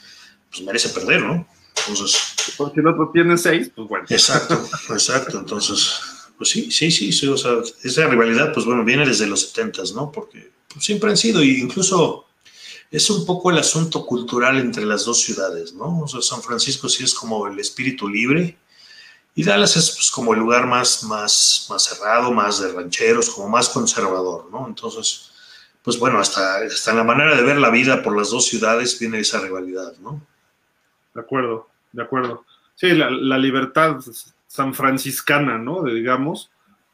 pues merece perder, ¿no? Entonces. Porque el otro tiene seis, pues bueno. Exacto, exacto. Entonces, pues sí, sí, sí, sí, o sea, esa rivalidad, pues bueno, viene desde los setentas, ¿no? Porque pues, siempre han sido, y incluso es un poco el asunto cultural entre las dos ciudades, ¿no? O sea, San Francisco sí es como el espíritu libre, y Dallas es pues, como el lugar más, más, más cerrado, más de rancheros, como más conservador, ¿no? Entonces, pues bueno, hasta, hasta en la manera de ver la vida por las dos ciudades viene esa rivalidad, ¿no? De acuerdo, de acuerdo. Sí, la, la libertad san franciscana, ¿no? De, digamos,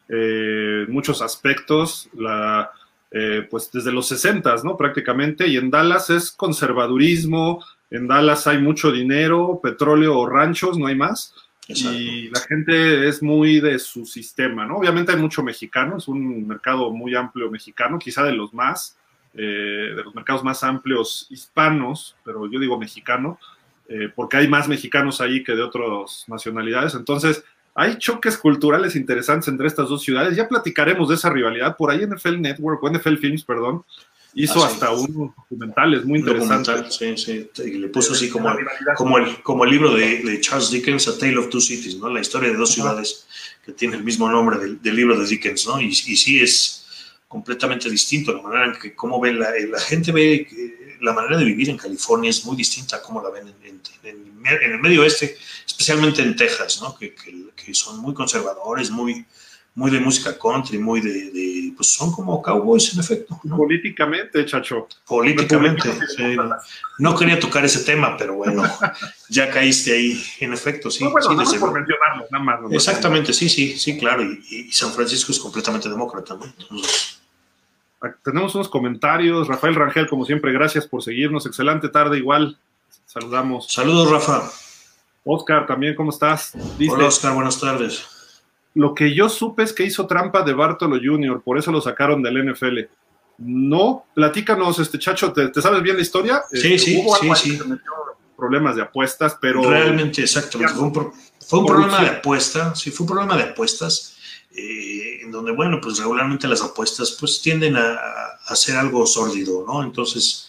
eh, muchos aspectos, la, eh, pues desde los 60, ¿no? Prácticamente, y en Dallas es conservadurismo, en Dallas hay mucho dinero, petróleo o ranchos, no hay más, y la gente es muy de su sistema, ¿no? Obviamente hay mucho mexicano, es un mercado muy amplio mexicano, quizá de los más, eh, de los mercados más amplios hispanos, pero yo digo mexicano, eh, porque hay más mexicanos ahí que de otras nacionalidades. Entonces, hay choques culturales interesantes entre estas dos ciudades. Ya platicaremos de esa rivalidad por ahí en NFL Network o NFL Films, perdón. Hizo Ah, hasta unos documentales muy interesantes. sí, sí. Y le puso así como, como, el, como el libro de, de Charles Dickens, A Tale of Two Cities, ¿no? La historia de dos ciudades que tiene el mismo nombre del, del libro de Dickens, ¿no? Y, y sí es completamente distinto la manera en que cómo ve la, la gente ve que la manera de vivir en California es muy distinta a cómo la ven en, en- en- el medio oeste, especialmente en Texas, ¿no? Que, que- que son muy conservadores, muy, muy de música country, muy de, de- pues son como cowboys en efecto, ¿no? Políticamente, chacho. Políticamente, demócratas. No quería tocar ese tema, pero bueno, ya caíste ahí, en efecto, sí. No, bueno, sí, nada desde por mencionarlo, nada más. Exactamente, sí, sí, sí, claro. Y, y San Francisco es completamente demócrata, ¿no? Entonces, Tenemos unos comentarios. Rafael Rangel, como siempre, gracias por seguirnos. Excelente tarde, igual. Saludamos. saludos, Rafa. Oscar, también, ¿cómo estás? Dice, Hola, Oscar, buenas tardes. Lo que yo supe es que hizo trampa de Bartolo Jr., por eso lo sacaron del NFL. No, platícanos, este chacho, ¿te, te sabes bien la historia? Sí, Este, sí, hubo sí, sí. problemas de apuestas, pero Realmente, exactamente. Fue un, pro- fue un problema de apuestas, sí, fue un problema de apuestas, eh, en donde, bueno, pues regularmente las apuestas pues tienden a, a hacer algo sórdido, ¿no? Entonces,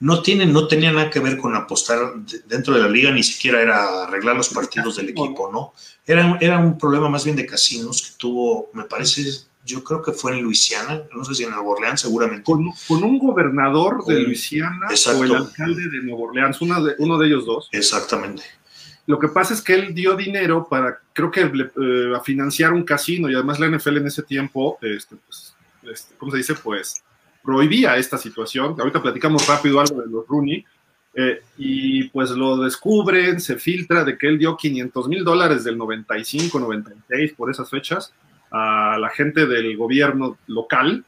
no tienen, no tenía nada que ver con apostar de- dentro de la liga, ni siquiera era arreglar los partidos del equipo, ¿no? Era, era un problema más bien de casinos que tuvo, me parece, yo creo que fue en Luisiana, no sé si en Nueva Orleans, seguramente. con, con un gobernador de Luisiana Exacto. o el alcalde de Nueva Orleans, uno de, uno de ellos dos. Exactamente. Lo que pasa es que él dio dinero para, creo que eh, a financiar un casino y además la NFL en ese tiempo, este, pues, este, ¿cómo se dice? Pues prohibía esta situación. Ahorita platicamos rápido algo de los Rooney. eh, y pues lo descubren, se filtra de que él dio 500 mil dólares del 95, 96, por esas fechas, a la gente del gobierno local.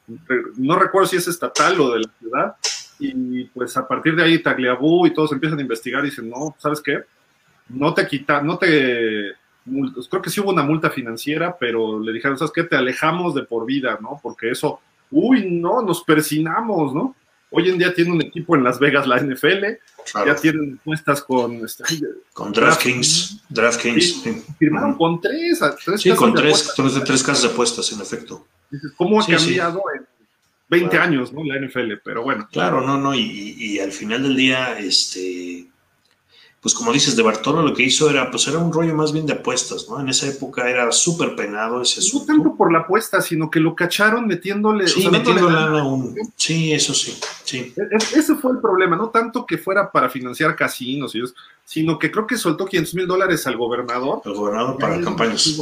No recuerdo si es estatal o de la ciudad. Y pues a partir de ahí Tagliabue y todos empiezan a investigar y dicen, no, ¿sabes qué? No te quita, no te, creo que sí hubo una multa financiera, pero le dijeron, ¿sabes qué? Te alejamos de por vida, ¿no? Porque eso, uy, no, nos persinamos, ¿no? Hoy en día tiene un equipo en Las Vegas, la NFL, Claro. ya tienen puestas con, este, Con DraftKings, DraftKings. Sí. sí. firmaron con tres, tres Sí, con de tres, con tres casas de apuestas, en efecto. ¿Cómo ha Sí, cambiado en 20 Claro. años, ¿no? La NFL, pero bueno. Claro, no, no, y al final del día, este, pues como dices, de Bartolo lo que hizo era, pues era un rollo más bien de apuestas, ¿no? En esa época era súper penado ese No asunto. tanto por la apuesta, sino que lo cacharon metiéndole. Sí, o sea, lana a un... Sí, eso sí, sí. E- e- Ese fue el problema, no tanto que fuera para financiar casinos, y eso, sino que creo que soltó 500 mil dólares al gobernador. El gobernador para campañas.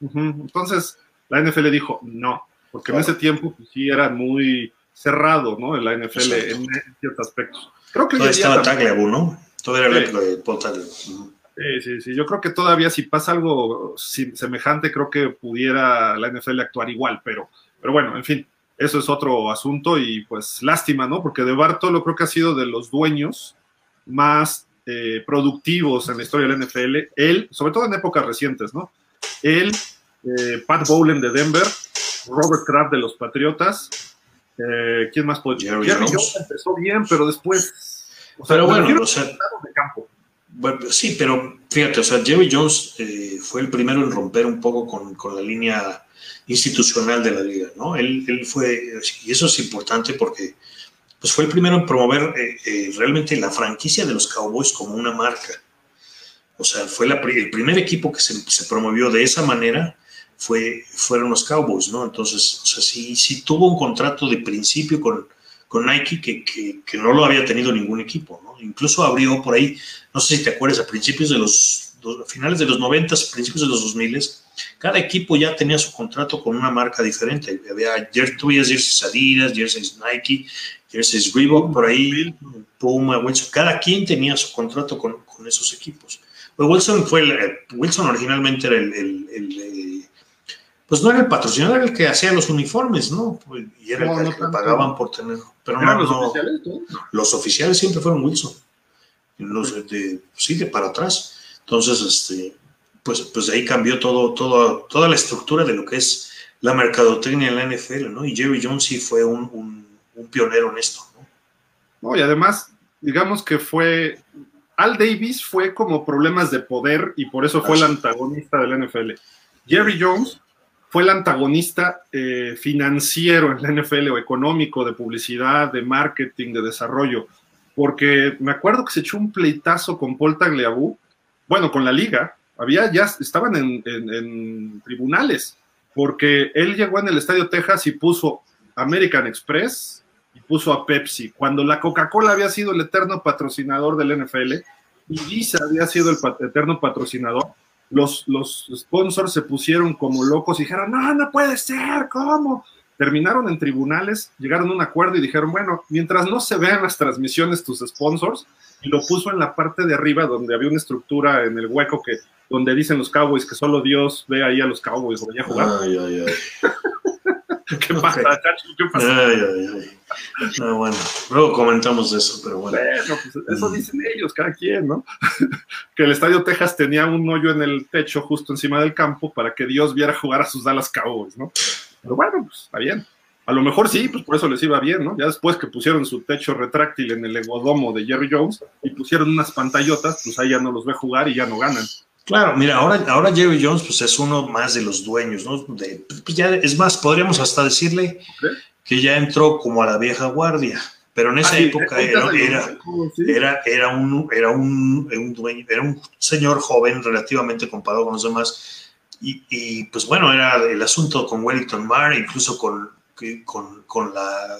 Ujú, Entonces, la NFL dijo no, porque en ese tiempo pues, sí era muy cerrado, ¿no? En la NFL Exacto. en, ciertos aspectos. Creo que Todavía estaba Tagliabue, ¿no? Todavía era Sí. época de Paul Tagliabue. Ujú. Sí, sí, sí. Yo creo que todavía si pasa algo semejante, creo que pudiera la NFL actuar igual, pero, pero bueno, en fin, eso es otro asunto y pues lástima, ¿no? Porque de Bartolo creo que ha sido de los dueños más eh, productivos en la historia de la NFL. Él, sobre todo en épocas recientes, ¿no? Él, eh, Pat Bowlen de Denver, Robert Kraft de los Patriotas, eh, ¿quién más puede? Jerry Jones. empezó bien, pero después... o sea, Pero bueno, o sea, de campo. Bueno, sí, pero fíjate, o sea, Jerry Jones eh, fue el primero en romper un poco con, con la línea institucional de la liga, ¿no? Él, él fue, y eso es importante porque pues fue el primero en promover eh, eh, realmente la franquicia de los Cowboys como una marca. O sea, fue la, el primer equipo que se, se promovió de esa manera fue, fueron los Cowboys, ¿no? Entonces, o sea, sí, sí tuvo un contrato de principio con, con Nike que, que, que no lo había tenido ningún equipo, ¿no? Incluso abrió por ahí, no sé si te acuerdas, a principios de los, finales de los 90, principios de los 2000, cada equipo ya tenía su contrato con una marca diferente. Había, jerseys Adidas, jerseys Nike, jerseys Reebok, por ahí, Puma, Wilson, cada quien tenía su contrato con, con esos equipos. Pues Wilson fue el, Wilson originalmente era el, el- el, eh, pues no era el patrocinador, era el que hacía los uniformes, ¿no? Pues, Y era No, el no que pagaban por tener, pero ¿Eran no, los no, oficiales, no? los oficiales siempre fueron Wilson. Los de, sí, de para atrás. Entonces, este, pues, pues de ahí cambió todo, todo, toda la estructura de lo que es la mercadotecnia en la NFL, ¿no? Y Jerry Jones sí fue un, un, un pionero en esto, ¿no? No, y además, digamos que fue. Al Davis fue como problemas de poder y por eso fue el antagonista de la NFL. Jerry Jones fue el antagonista eh, financiero en la NFL o económico, de publicidad, de marketing, de desarrollo, porque me acuerdo que se echó un pleitazo con Paul Tagliabue, bueno, con la liga, había ya estaban en, en tribunales, porque él llegó en el Estadio Texas y puso American Express y puso a Pepsi, cuando la Coca-Cola había sido el eterno patrocinador del NFL y Visa había sido el eterno patrocinador los, los sponsors se pusieron como locos y dijeron, no, no puede ser, ¿cómo? Terminaron en tribunales, llegaron a un acuerdo y dijeron, bueno, mientras no se vean las transmisiones tus sponsors, y lo puso en la parte de arriba donde había una estructura en el hueco que donde dicen los Cowboys que solo Dios ve ahí a los Cowboys a jugar. Ay, ay, ay. ¿Qué pasa, ¿Qué pasa? Ay, ay, ay. No, bueno, luego comentamos eso, pero bueno. Bueno, pues eso mm. dicen ellos, cada quien, ¿no? que el Estadio Texas tenía un hoyo en el techo justo encima del campo para que Dios viera jugar a sus Dallas Cowboys, ¿no? Pero bueno, pues está bien. A lo mejor sí, pues por eso les iba bien, ¿no? Ya después que pusieron su techo retráctil en el egodomo de Jerry Jones y pusieron unas pantallotas, pues ahí ya no los ve jugar y ya no ganan. Claro, mira, ahora, ahora Jerry Jones pues es uno más de los dueños, ¿no? De, pues ya, es más, podríamos hasta decirle que ya entró como a la vieja guardia, pero en esa ah, época era, era, era, un, era, un, un dueño, era un señor joven relativamente comparado con los demás, y, y, pues bueno, era el asunto con Wellington Marr, incluso con, con, con la,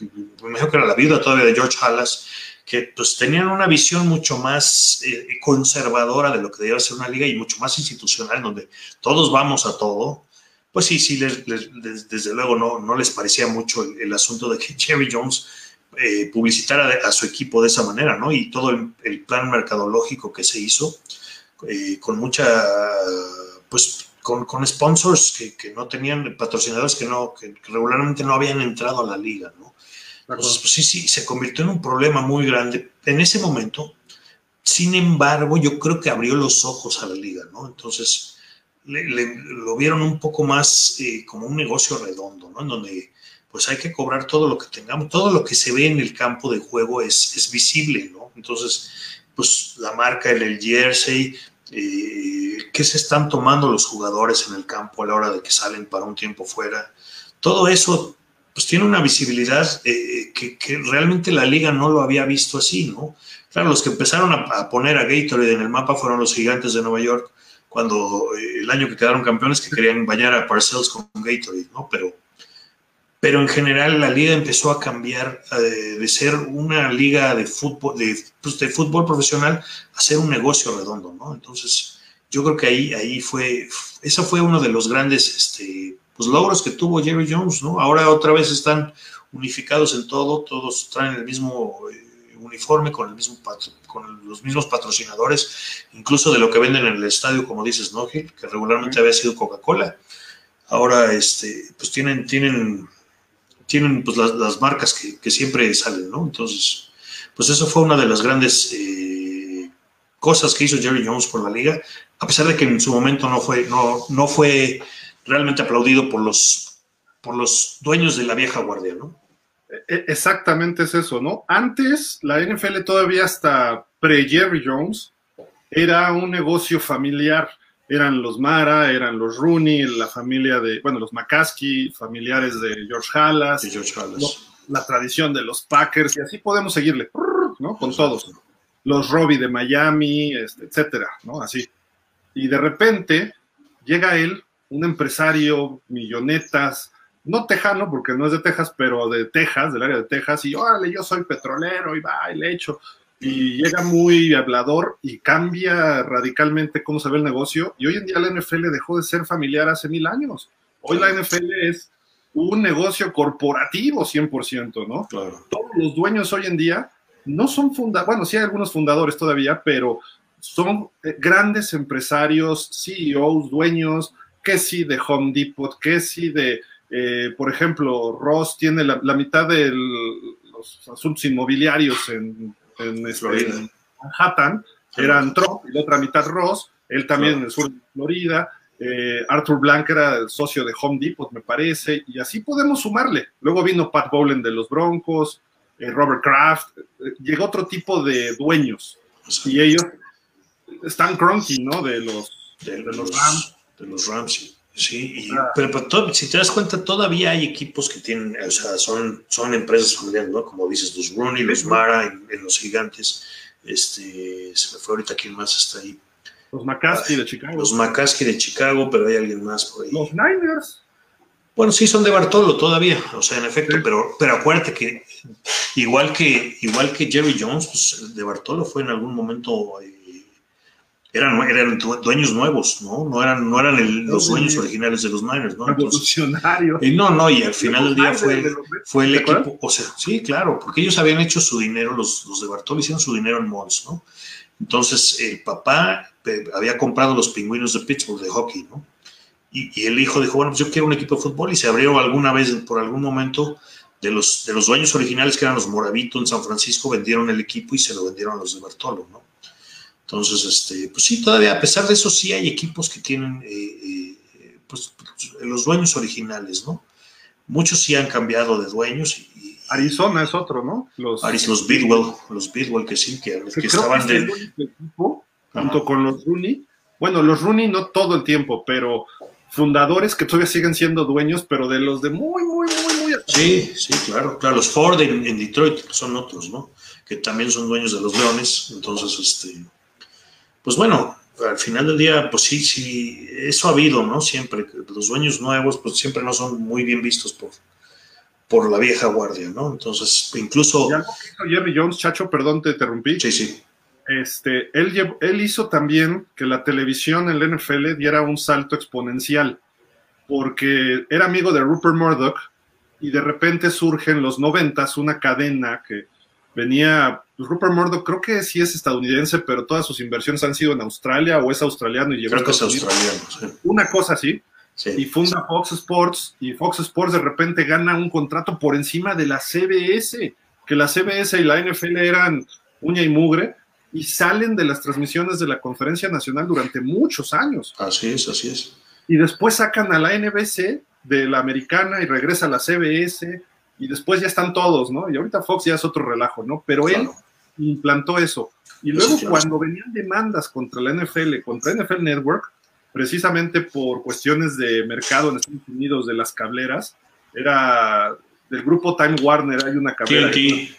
me imagino que era la viuda todavía de George Halas, que pues tenían una visión mucho más eh, conservadora de lo que debía ser una liga y mucho más institucional, donde todos vamos a todo, pues sí, sí, desde luego no, no les parecía mucho el, asunto de que Jerry Jones eh, publicitara a su equipo de esa manera, ¿no? Y todo el, plan mercadológico que se hizo, eh, con mucha, pues con, con sponsors que, que, no tenían, patrocinadores que, no, que regularmente no habían entrado a la liga, ¿no? Pues sí, sí, se convirtió en un problema muy grande en ese momento. Sin embargo, yo creo que abrió los ojos a la liga, ¿no? Entonces, lo vieron un poco más eh, como un negocio redondo, ¿no? En donde, pues hay que cobrar todo lo que tengamos, todo lo que se ve en el campo de juego es, es visible, ¿no? Entonces, pues la marca el jersey, eh, qué se están tomando los jugadores en el campo a la hora de que salen para un tiempo fuera, todo eso pues tiene una visibilidad eh, que, realmente la liga no lo había visto así, ¿no? Claro, los que empezaron a, poner a Gatorade en el mapa fueron los gigantes de Nueva York, cuando eh, el año que quedaron campeones que querían bañar a Parcells con Gatorade, ¿no? Pero, pero en general la liga empezó a cambiar eh, de ser una liga de fútbol, de, pues, fútbol profesional a ser un negocio redondo, ¿no? Entonces, yo creo que ahí, ahí fue, eso fue uno de los grandes, este, pues, logros que tuvo Jerry Jones, ¿no? Ahora otra vez están unificados en todo, todos traen el mismo eh, uniforme con el mismo con los mismos patrocinadores, incluso de lo que venden en el estadio, como dices, ¿no? Que regularmente había sido Coca-Cola. Ahora, este, pues tienen, tienen, tienen pues las, marcas que, siempre salen, ¿no? Entonces, pues eso fue una de las grandes eh, cosas que hizo Jerry Jones por la liga, a pesar de que en su momento no fue, no, no fue realmente aplaudido por los, por los dueños de la vieja guardia, ¿no? E, exactamente es eso, ¿no? Antes, la NFL todavía hasta pre-Jerry Jones era un negocio familiar. Eran los Mara, eran los Rooney, la familia de, bueno, los McCaskey, familiares de George Halas, George la tradición de los Packers, y así podemos seguirle, ¿no? Con todos. Los Robbie de Miami, este, etcétera, ¿no? Así. Y de repente llega él un empresario, millonetas, no tejano, porque no es de Texas, pero de Texas, del área de Texas, y órale, yo soy petrolero, y va, y le echo. Y llega muy hablador y cambia radicalmente cómo se ve el negocio. Y hoy en día la NFL dejó de ser familiar hace mil años. Hoy la NFL es un negocio corporativo 100%, ¿no? Claro. Todos los dueños hoy en día no son fundadores, bueno, sí hay algunos fundadores todavía, pero son eh, grandes empresarios, CEOs, dueños, que si de Home Depot, que si de, eh, por ejemplo, Ross tiene la, mitad de los asuntos inmobiliarios en, este, Manhattan, eran Trump y la otra mitad Ross, él también en el sur de Florida, eh, Arthur Blank era el socio de Home Depot, me parece, y así podemos sumarle. Luego vino Pat Bowlen de los Broncos, eh, Robert Kraft, llegó otro tipo de dueños, y ellos están cronky, ¿no? De los, de los Rams de los Rams. Sí, pero, si te das cuenta, todavía hay equipos que tienen, o sea, son, son empresas familiares, ¿no? Como dices, los Rooney, los Mara en, los gigantes. Este, se me fue ahorita quién más está ahí. Los McCaskey de Chicago. Los McCaskey de Chicago, pero hay alguien más por ahí. Los Niners. Bueno, sí, son de Bartolo todavía, o sea, en efecto, pero, pero acuérdate que igual que igual que Jerry Jones, pues de Bartolo fue en algún momento eh, eran, eran dueños nuevos, ¿no? No eran, no eran los dueños originales de los Niners, ¿no? Revolucionario. Y no, no, y al final del día fue, fue el equipo, o sea, sí, claro, porque ellos habían hecho su dinero, los, los de Bartolo hicieron su dinero en malls, ¿no? Entonces, el papá eh, había comprado los pingüinos de Pittsburgh de hockey, ¿no? Y, el hijo dijo, bueno, pues yo quiero un equipo de fútbol y se abrió alguna vez, por algún momento, de los, de los dueños originales que eran los Moravito en San Francisco, vendieron el equipo y se lo vendieron a los de Bartolo, ¿no? Entonces, este, pues sí, todavía, a pesar de eso, sí hay equipos que tienen eh, eh, pues, los dueños originales, ¿no? Muchos sí han cambiado de dueños. Y, Arizona es otro, ¿no? Los, los Bidwell, los Bidwell que sí, que, estaban de... equipo, junto con los Rooney. Bueno, los Rooney no todo el tiempo, pero fundadores que todavía siguen siendo dueños, pero de los de muy, muy, muy, muy... Sí, sí, claro, claro. Los Ford en, en Detroit son otros, ¿no? Que también son dueños de los Leones. Entonces, este pues bueno, al final del día, pues sí, sí, eso ha habido, ¿no? Siempre, los dueños nuevos, pues siempre no son muy bien vistos por, por la vieja guardia, ¿no? Entonces, incluso... Y algo que hizo Jerry Jones, Chacho, perdón, te interrumpí. Sí, sí. Este, él, él hizo también que la televisión en la NFL diera un salto exponencial, porque era amigo de Rupert Murdoch y de repente surge en los noventas una cadena que venía, pues, Rupert Murdoch creo que sí es estadounidense, pero todas sus inversiones han sido en Australia o es australiano y llegó creo que es australiano, sí. Una cosa así. Y funda Fox Sports y Fox Sports de repente gana un contrato por encima de la CBS, que la CBS y la NFL eran uña y mugre y salen de las transmisiones de la conferencia nacional durante muchos años. Así es, así es. Y después sacan a la NBC de la americana y regresa a la CBS y después ya están todos, ¿no? Y ahorita Fox ya es otro relajo, ¿no? Pero él implantó eso. Y luego cuando venían demandas contra la NFL, contra NFL Network, precisamente por cuestiones de mercado en Estados Unidos de las cableras, era del grupo Time Warner, hay una cablera. TNT.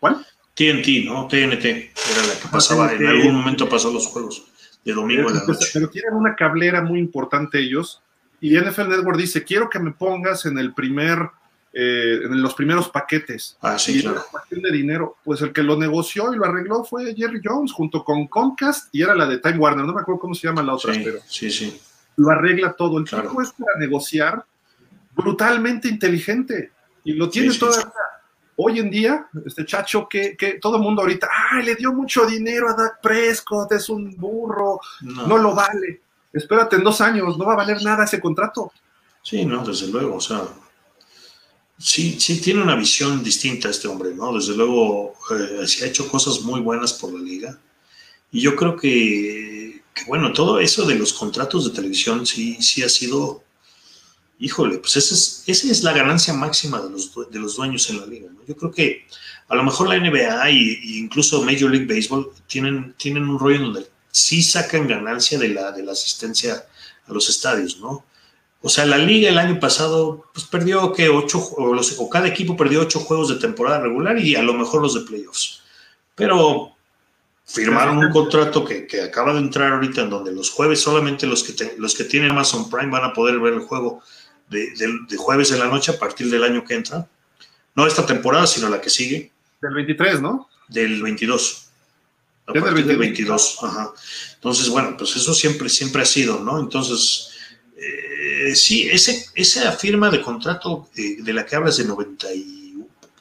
¿Cuál? TNT, ¿no? TNT, era la que pasaba, en algún momento pasó los juegos de domingo en la noche. Pero tienen una cablera muy importante ellos, y NFL Network dice, quiero que me pongas en el primer eh, en los primeros paquetes. Ah, sí, claro. de dinero, pues el que lo negoció y lo arregló fue Jerry Jones junto con Comcast y era la de Time Warner, no me acuerdo cómo se llama la otra, sí, pero sí, sí. lo arregla todo. El claro. es para negociar brutalmente inteligente y lo tiene todavía. Hoy en día, este chacho que, que todo el mundo ahorita, ay, le dio mucho dinero a Dak Prescott, es un burro, no. no lo vale. Espérate en dos años, no va a valer nada ese contrato. Sí, no, desde luego, o sea, Sí, sí, tiene una visión distinta este hombre, ¿no? Desde luego, eh, ha hecho cosas muy buenas por la liga. Y yo creo que, bueno, todo eso de los contratos de televisión sí, sí ha sido, híjole, pues esa es, esa es la ganancia máxima de los, de los dueños en la liga, ¿no? Yo creo que a lo mejor la NBA e incluso Major League Baseball tienen, tienen un rollo en donde sí sacan ganancia de la, de la asistencia a los estadios, ¿no? O sea, la liga el año pasado pues perdió que ocho, o, los, o cada equipo perdió ocho juegos de temporada regular y a lo mejor los de playoffs. Pero firmaron un contrato que, que, acaba de entrar ahorita en donde los jueves solamente los que, los que tienen Amazon Prime van a poder ver el juego de, de, jueves en la noche a partir del año que entra. No esta temporada, sino la que sigue. Del 23, ¿no? Del 22. A partir del 22. Ajá. Entonces, bueno, pues eso siempre, siempre ha sido, ¿no? Entonces, eh, sí, ese, esa firma de contrato de la que hablas de 90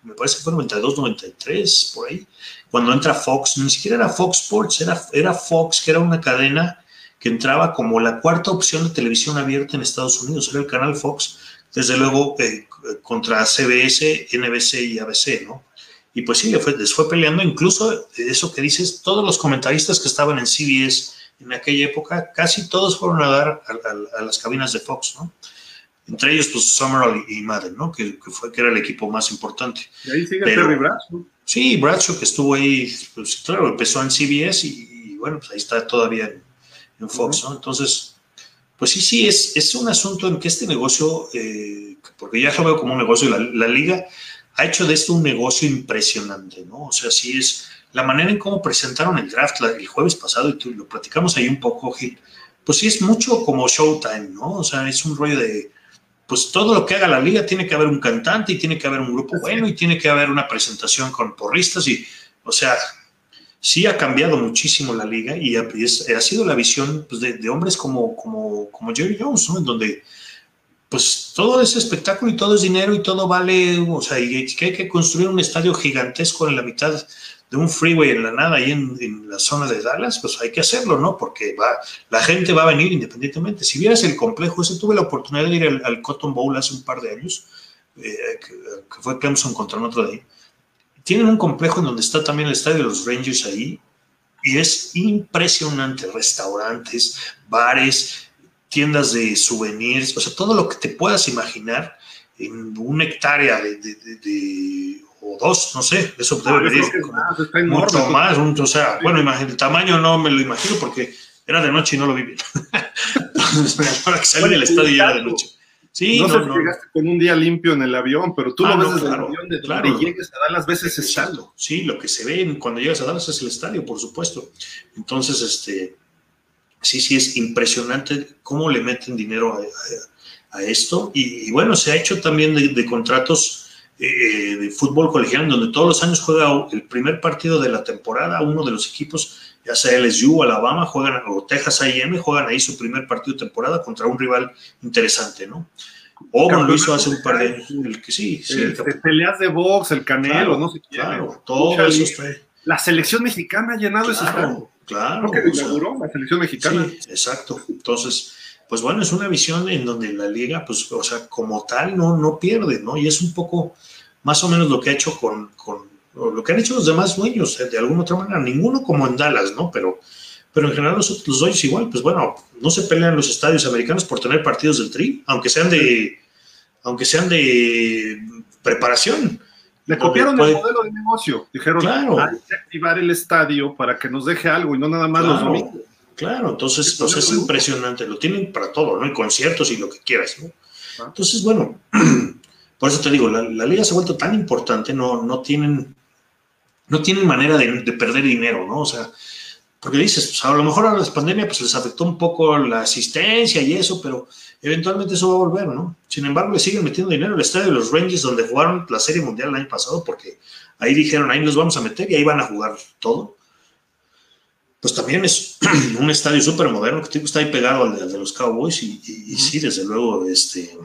me parece que fue 92, 93, por ahí, cuando entra Fox, ni siquiera era Fox Sports, era, era Fox, que era una cadena que entraba como la cuarta opción de televisión abierta en Estados Unidos, era el canal Fox, desde luego eh, contra CBS, NBC y ABC, ¿no? Y pues sí, les fue peleando, incluso eso que dices, todos los comentaristas que estaban en CBS, en aquella época, casi todos fueron a dar a, las cabinas de Fox, ¿no? Entre ellos, pues, Summerall y Madden, ¿no? Que, fue, que era el equipo más importante. Y ahí sigue Terry Bradshaw. Sí, Bradshaw, que estuvo ahí, pues, claro, empezó en CBS y, bueno, pues ahí está todavía en, Fox, ¿no? Entonces, Pues sí, sí, es, es un asunto en que este negocio, eh, porque ya lo veo como un negocio, la, la liga ha hecho de esto un negocio impresionante, ¿no? O sea, sí es la manera en cómo presentaron el draft el jueves pasado, y tú, lo platicamos ahí un poco, Gil, pues sí es mucho como Showtime, ¿no? O sea, es un rollo de, pues todo lo que haga la liga tiene que haber un cantante y tiene que haber un grupo bueno y tiene que haber una presentación con porristas y, o sea, sí ha cambiado muchísimo la liga y ha, ha sido la visión pues, de, hombres como, como, como Jerry Jones, ¿no? En donde pues todo es espectáculo y todo es dinero y todo vale, o sea, y que hay que construir un estadio gigantesco en la mitad de un freeway en la nada ahí en, la zona de Dallas, pues hay que hacerlo, ¿no? Porque va, la gente va a venir independientemente. Si vieras el complejo, ese tuve la oportunidad de ir al, Cotton Bowl hace un par de años, eh, que, fue Clemson contra de ahí. Tienen un complejo en donde está también el estadio de los Rangers ahí, y es impresionante. Restaurantes, bares, tiendas de souvenirs, o sea, todo lo que te puedas imaginar en una hectárea de o dos, no sé, eso debe venir mucho más, o sea, bueno, el tamaño no me lo imagino porque era de noche y no lo vi bien. para que salga del estadio ya de noche. Sí, no, no sé llegaste con un día limpio en el avión, pero tú lo ah, ves desde el avión de claro. y llegues a Dallas veces es estadio. Sí, lo que se ve cuando llegas a Dallas es el estadio, por supuesto. Entonces, este, sí, sí, es impresionante cómo le meten dinero a, esto. Y, bueno, se ha hecho también de contratos eh, de fútbol colegial, donde todos los años juega el primer partido de la temporada, uno de los equipos, ya sea LSU o Alabama, juegan, o Texas A&M, juegan ahí su primer partido de temporada contra un rival interesante, ¿no? O lo hizo hace un par de años, el que sí, sí. El, peleas de box, el canelo, no sé qué. Claro, todo eso está La selección mexicana ha llenado ese estadio. Claro. Inauguró la selección mexicana. Sí, exacto. Entonces, pues bueno, es una visión en donde la liga, pues, o sea, como tal, no, no pierde, ¿no? Y es un poco más o menos lo que ha hecho con, con lo que han hecho los demás dueños, eh, de alguna otra manera, ninguno como en Dallas, ¿no? Pero, pero en general los, los dueños igual, pues bueno, no se pelean los estadios americanos por tener partidos del tri, aunque sean de, aunque sean de preparación. Le copiaron el modelo de negocio. Dijeron, claro. hay que activar el estadio para que nos deje algo y no nada más los domingos. Claro, entonces pues es impresionante, lo tienen para todo, ¿no? Y conciertos y lo que quieras, ¿no? Ah. Entonces, bueno, por eso te digo, la, liga se ha vuelto tan importante, no, no tienen, no tienen manera de, perder dinero, ¿no? O sea, porque dices, pues a lo mejor a la pandemia pues les afectó un poco la asistencia y eso, pero eventualmente eso va a volver, ¿no? Sin embargo, le siguen metiendo dinero al estadio de los Rangers donde jugaron la Serie Mundial el año pasado, porque ahí dijeron, ahí nos vamos a meter y ahí van a jugar todo pues también es un estadio súper moderno que está ahí pegado al de, los Cowboys y, sí, desde luego, este,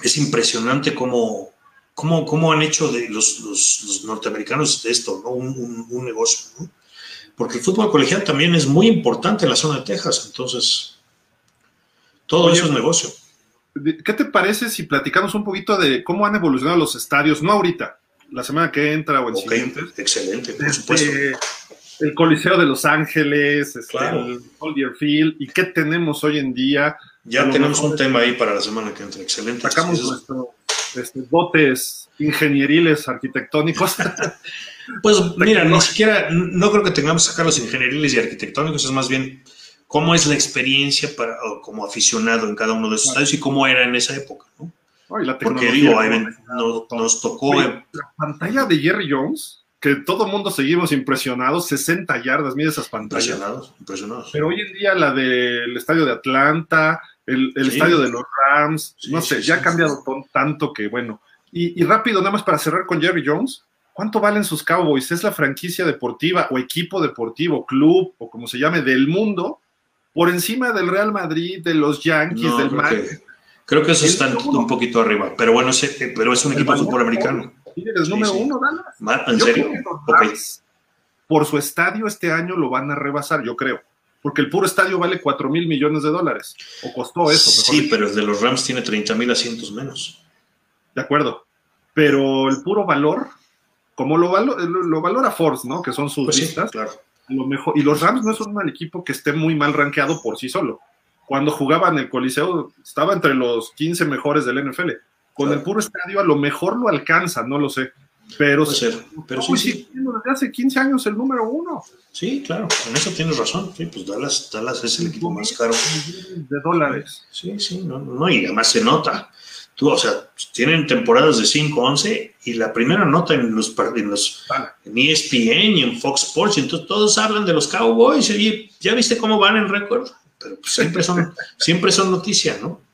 es impresionante cómo, cómo, cómo han hecho de los, los, norteamericanos de esto, ¿no? Un, negocio, ¿no? Porque el fútbol colegial también es muy importante en la zona de Texas, entonces todo eso es negocio. ¿Qué te parece si platicamos un poquito de cómo han evolucionado los estadios? No ahorita, la semana que entra o en siguiente. Excelente, por este, supuesto el Coliseo de Los Ángeles, este, el Soldier Field, y qué tenemos hoy en día. Ya tenemos un tema ahí para la semana que entra, excelente. Sacamos nuestros este, botes ingenieriles arquitectónicos. pues mira, ni siquiera, no creo que tengamos que sacar los ingenieriles y arquitectónicos, es más bien cómo es la experiencia para, como aficionado en cada uno de esos estadios y cómo era en esa época, ¿no? Porque digo, nos, tocó... la pantalla de Jerry Jones que todo el mundo seguimos impresionados, 60 yardas, mira esas pantallas. Impresionados, impresionados. Pero hoy en día la del estadio de Atlanta, el, estadio de los Rams, no sé, ya ha cambiado tanto que bueno. Y, rápido, nada más para cerrar con Jerry Jones, ¿cuánto valen sus Cowboys? ¿Es la franquicia deportiva o equipo deportivo, club o como se llame, del mundo? Por encima del Real Madrid, de los Yankees, del Mar. Creo que eso está un poquito arriba, pero bueno, pero es un equipo de fútbol americano número uno, Dallas. ¿En serio? Por su estadio este año lo van a rebasar, yo creo. Porque el puro estadio vale 4 mil millones de dólares. O costó eso. sí, pero el de los Rams tiene 30 mil asientos menos. De acuerdo. Pero el puro valor, como lo, lo valora Force, ¿no? Que son sus pues claro. lo mejor, y los Rams no es un mal equipo que esté muy mal rankeado por sí solo. Cuando jugaban el Coliseo, estaba entre los 15 mejores del NFL con el puro estadio a lo mejor lo alcanza, no lo sé. Pero, ser, pero sí, sí. desde hace 15 años el número uno. Sí, claro, en eso tienes razón. Sí, pues Dallas, Dallas es el equipo más caro. De dólares. Sí, sí, no, no, y además se nota. Tú, o sea, tienen temporadas de 5-11 y la primera nota en los, en los en ESPN y en Fox Sports, y entonces todos hablan de los Cowboys. Y ya viste cómo van en récord, pero pues siempre son, siempre son noticias, ¿no?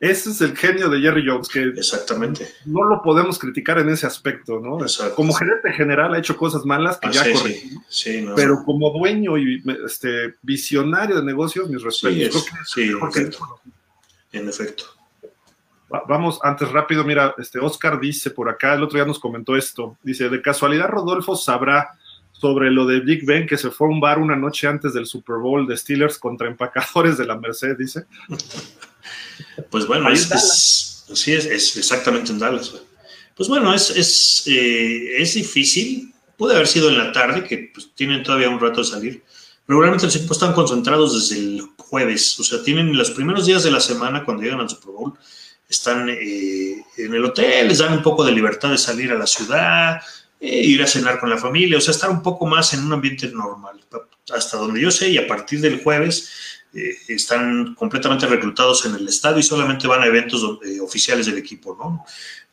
Ese es el genio de Jerry Jones, que Exactamente. no lo podemos criticar en ese aspecto, ¿no? Como gerente general ha hecho cosas malas que ah, ya corrigió, sí, pero como dueño y este visionario de negocios, mis respetos. Sí, en, efecto. en efecto. Vamos, antes rápido, mira, este Oscar dice por acá, el otro día nos comentó esto, dice, de casualidad Rodolfo sabrá sobre lo de Big Ben que se fue a un bar una noche antes del Super Bowl de Steelers contra empacadores de la Merced, dice. Pues bueno, es, sí, es, exactamente en Dallas. Pues bueno, es, es, eh, es, difícil. Puede haber sido en la tarde, que pues, tienen todavía un rato de salir. Regularmente los equipos están concentrados desde el jueves. O sea, tienen los primeros días de la semana cuando llegan al Super Bowl. Están eh, en el hotel, les dan un poco de libertad de salir a la ciudad, eh, ir a cenar con la familia, o sea, estar un poco más en un ambiente normal. Hasta donde yo sé, y a partir del jueves eh, están completamente reclutados en el estadio y solamente van a eventos oficiales del equipo, ¿no?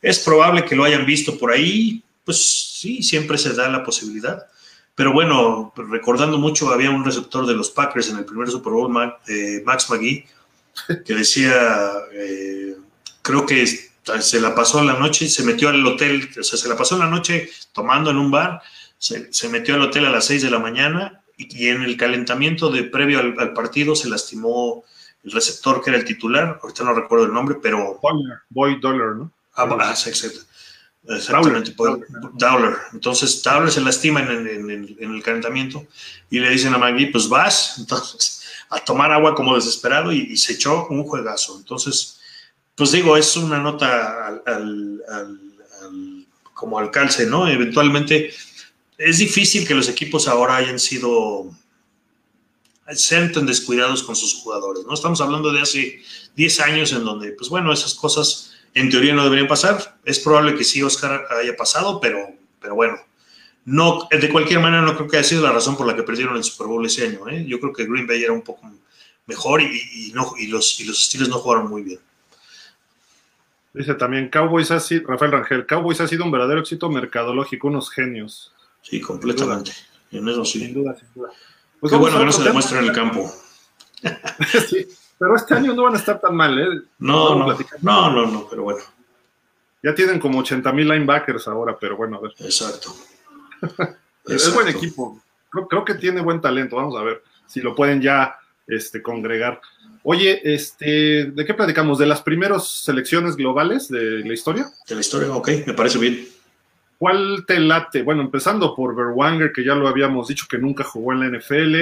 Es probable que lo hayan visto por ahí, pues sí, siempre se da la posibilidad. Pero bueno, recordando mucho, había un receptor de los Packers en el primer Super Bowl, eh, Max McGee, que decía, eh, creo que se la pasó la noche, se metió al hotel, o sea, se la pasó la noche tomando en un bar, se, se metió al hotel a las 6 de la mañana y, en el calentamiento de previo al, partido se lastimó el receptor que era el titular, ahorita no recuerdo el nombre, pero... Boy Dollar, ¿no? Ah, ah exacto. Exactamente, Dowler. Entonces, Dowler se lastima en, el calentamiento y le dicen a Magui, pues vas, entonces, a tomar agua como desesperado y, se echó un juegazo. Entonces, pues digo, es una nota al, como al calce, ¿no? Eventualmente es difícil que los equipos ahora hayan sido sean tan descuidados con sus jugadores. No estamos hablando de hace 10 años en donde, pues bueno, esas cosas en teoría no deberían pasar. Es probable que sí Oscar haya pasado, pero, pero bueno, no, de cualquier manera no creo que haya sido la razón por la que perdieron el Super Bowl ese año. ¿eh? Yo creo que Green Bay era un poco mejor y, y, los, y los Steelers no jugaron muy bien. Dice también, Cowboys ha sido, Rafael Rangel, Cowboys ha sido un verdadero éxito mercadológico, unos genios. Sí, completamente. En eso sí. Sin duda, sin duda. Pues Qué bueno que no se demuestra en el campo. sí, pero este año no van a estar tan mal, ¿eh? No, no, no, no, no, pero bueno. Ya tienen como 80 mil linebackers ahora, pero bueno, a ver. Exacto. es buen equipo. Creo, que tiene buen talento. Vamos a ver si lo pueden ya este, congregar. Oye, este, ¿de qué platicamos? ¿De las primeras selecciones globales de la historia? De la historia, ok, me parece bien. ¿Cuál te late? Bueno, empezando por Berwanger, que ya lo habíamos dicho que nunca jugó en la NFL,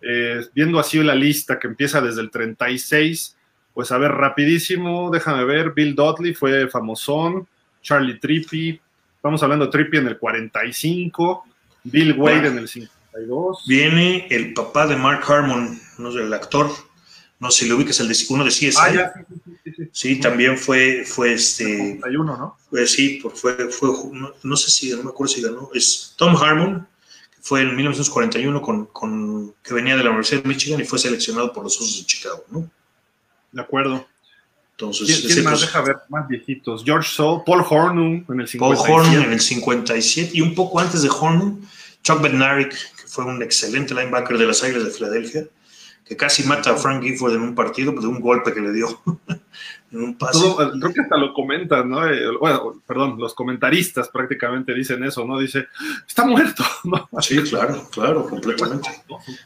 eh, viendo así la lista que empieza desde el 36, pues a ver, rapidísimo, déjame ver, Bill Dudley fue famosón, Charlie Trippi, estamos hablando de Trippi en el 45, Bill Wade en el 52. Viene el papá de Mark Harmon, no sé, el actor, no sé si lo ubicas, el de, uno de CSI. Ah, ya, sí, sí, sí, también fue, fue este. 51, ¿no? Fue, sí, fue, fue no, sé si, no me acuerdo si ganó. Es Tom Harmon, que fue en 1941, con, con, que venía de la Universidad de Michigan y fue seleccionado por los Osos de Chicago, ¿no? De acuerdo. Entonces, ¿Quién, más pues, deja ver más viejitos? George Soul, Paul Hornung en el 57. Paul Hornung en el 57 y un poco antes de Hornung, Chuck Bednarik, que fue un excelente linebacker de las Águilas de Filadelfia que casi mata a Frank Gifford en un partido de un golpe que le dio en un pase. creo que hasta lo comentan, ¿no? Eh, bueno, perdón, los comentaristas prácticamente dicen eso, ¿no? Dice, está muerto. Sí, claro, claro, completamente.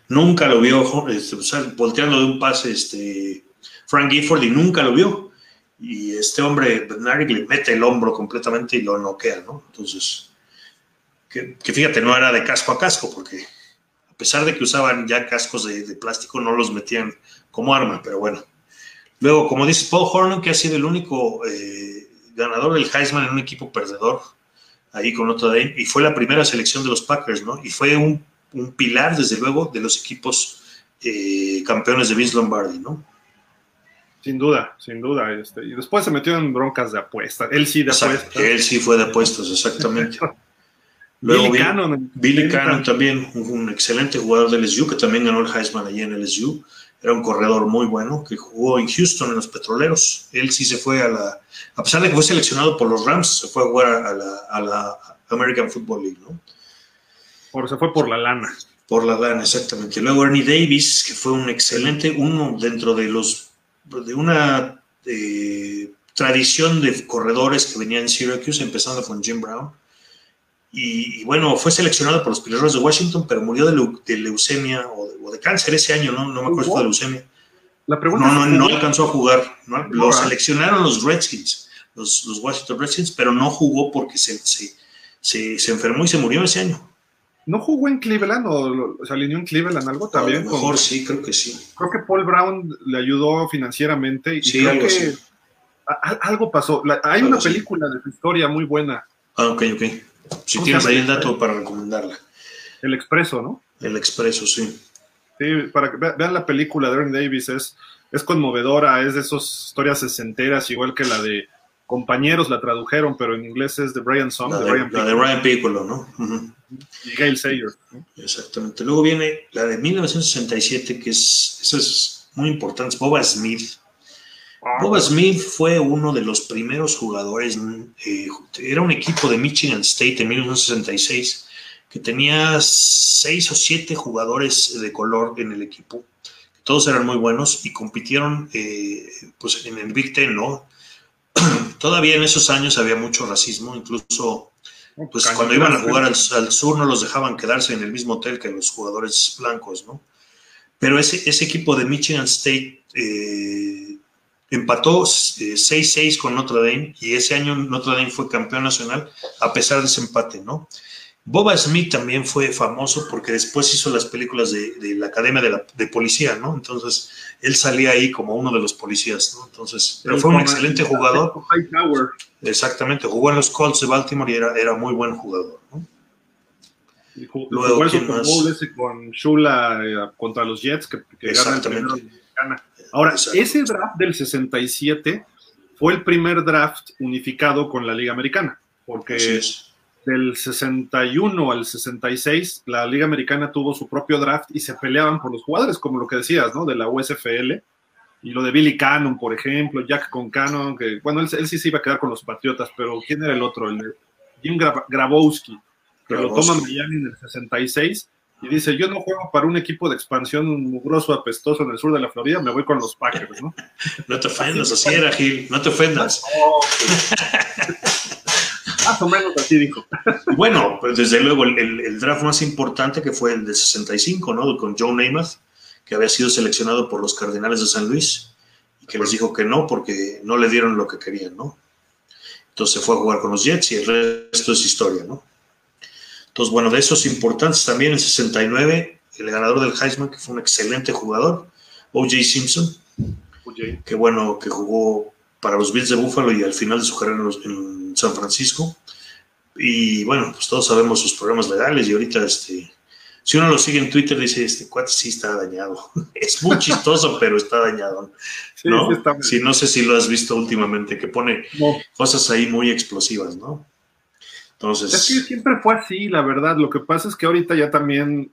Nunca lo vio, este, volteando de un pase este, Frank Gifford y nunca lo vio. Y este hombre, Bernard, le mete el hombro completamente y lo noquea, ¿no? Entonces, que fíjate, no era de casco a casco, porque pesar de que usaban ya cascos de, plástico, no los metían como arma, pero bueno. Luego, como dice Paul Horn, que ha sido el único eh, ganador del Heisman en un equipo perdedor, ahí con Notre Dame, y fue la primera selección de los Packers, ¿no? Y fue un, pilar, desde luego, de los equipos eh, campeones de Vince Lombardi, ¿no? Sin duda, sin duda. Este, y después se metió en broncas de apuestas. Él sí de apuestas. Él sí fue de apuestas, exactamente. Luego Billy, Cannon, Billy Cannon también, un, excelente jugador del LSU, que también ganó el Heisman allí en el LSU. Era un corredor muy bueno, que jugó en Houston, en los Petroleros. Él sí se fue a la... A pesar de que fue seleccionado por los Rams, se fue a jugar a la, a la American Football League, ¿no? Por, se fue por la lana. Por la lana, exactamente. Luego Ernie Davis, que fue un excelente, uno dentro de los... de una eh, tradición de corredores que venían en Syracuse, empezando con Jim Brown y, bueno, fue seleccionado por los Piratas de Washington, pero murió de, leucemia o de, cáncer ese año, ¿no? No me acuerdo si fue de leucemia. La pregunta no, no, no alcanzó a jugar. ¿no? Lo seleccionaron los Redskins, los, los, Washington Redskins, pero no jugó porque se, se, se, enfermó y se murió ese año. ¿No jugó en Cleveland o se alineó en Cleveland algo también? A lo mejor sí, creo que sí. Creo que Paul Brown le ayudó financieramente y sí, creo algo que algo pasó. hay una película de su historia muy buena. Ah, ok, ok. Si tienes ahí el dato para recomendarla. El Expreso, ¿no? El Expreso, sí. Sí, para que vean la película de Aaron Davis, es, es conmovedora, es de esas historias sesenteras, igual que la de Compañeros la tradujeron, pero en inglés es de Brian Song. La de, Brian, Piccolo, ¿no? Y Gail Sayer. Exactamente. Luego viene la de 1967, que es, esa es muy importante, es Boba Smith Bob Smith fue uno de los primeros jugadores, eh, era un equipo de Michigan State en 1966 que tenía seis o siete jugadores de color en el equipo. Todos eran muy buenos y compitieron eh, pues en el Big Ten, ¿no? Todavía en esos años había mucho racismo, incluso pues cuando iban a jugar al, sur no los dejaban quedarse en el mismo hotel que los jugadores blancos, ¿no? Pero ese, ese equipo de Michigan State eh, empató 6-6 eh, con Notre Dame y ese año Notre Dame fue campeón nacional a pesar de ese empate, ¿no? Boba Smith también fue famoso porque después hizo las películas de, la Academia de, Policía, ¿no? Entonces, él salía ahí como uno de los policías, ¿no? Entonces, pero fue un excelente jugador. Exactamente, jugó en los Colts de Baltimore y era, era muy buen jugador, ¿no? Luego, Bowl ese con Shula eh, contra los Jets que, que Exactamente. Ahora, ese draft del 67 fue el primer draft unificado con la Liga Americana, porque del 61 al 66 la Liga Americana tuvo su propio draft y se peleaban por los jugadores, como lo que decías, ¿no? De la USFL. Y lo de Billy Cannon, por ejemplo, Jack con Cannon, que bueno, él, sí se iba a quedar con los Patriotas, pero ¿quién era el otro? El de Jim Grabowski, que lo toma Miami en el 66 y dice, yo no juego para un equipo de expansión mugroso, apestoso en el sur de la Florida, me voy con los Packers, ¿no? no te ofendas, así era, Gil, no te ofendas. más o menos así dijo. bueno, pues desde luego el, draft más importante que fue el de 65, ¿no? Con Joe Namath, que había sido seleccionado por los Cardenales de San Luis y que les dijo que no porque no le dieron lo que querían, ¿no? Entonces fue a jugar con los Jets y el resto es historia, ¿no? Entonces, bueno, de esos importantes también en 69, el ganador del Heisman, que fue un excelente jugador, O.J. Simpson, que bueno, que jugó para los Bills de Buffalo y al final de su carrera en, San Francisco. Y bueno, pues todos sabemos sus problemas legales y ahorita este, si uno lo sigue en Twitter dice, este cuate sí está dañado. es muy chistoso, pero está dañado. ¿no? Sí, no sé si lo has visto últimamente, que pone cosas ahí muy explosivas, ¿no? Entonces. Es que siempre fue así, la verdad. Lo que pasa es que ahorita ya también,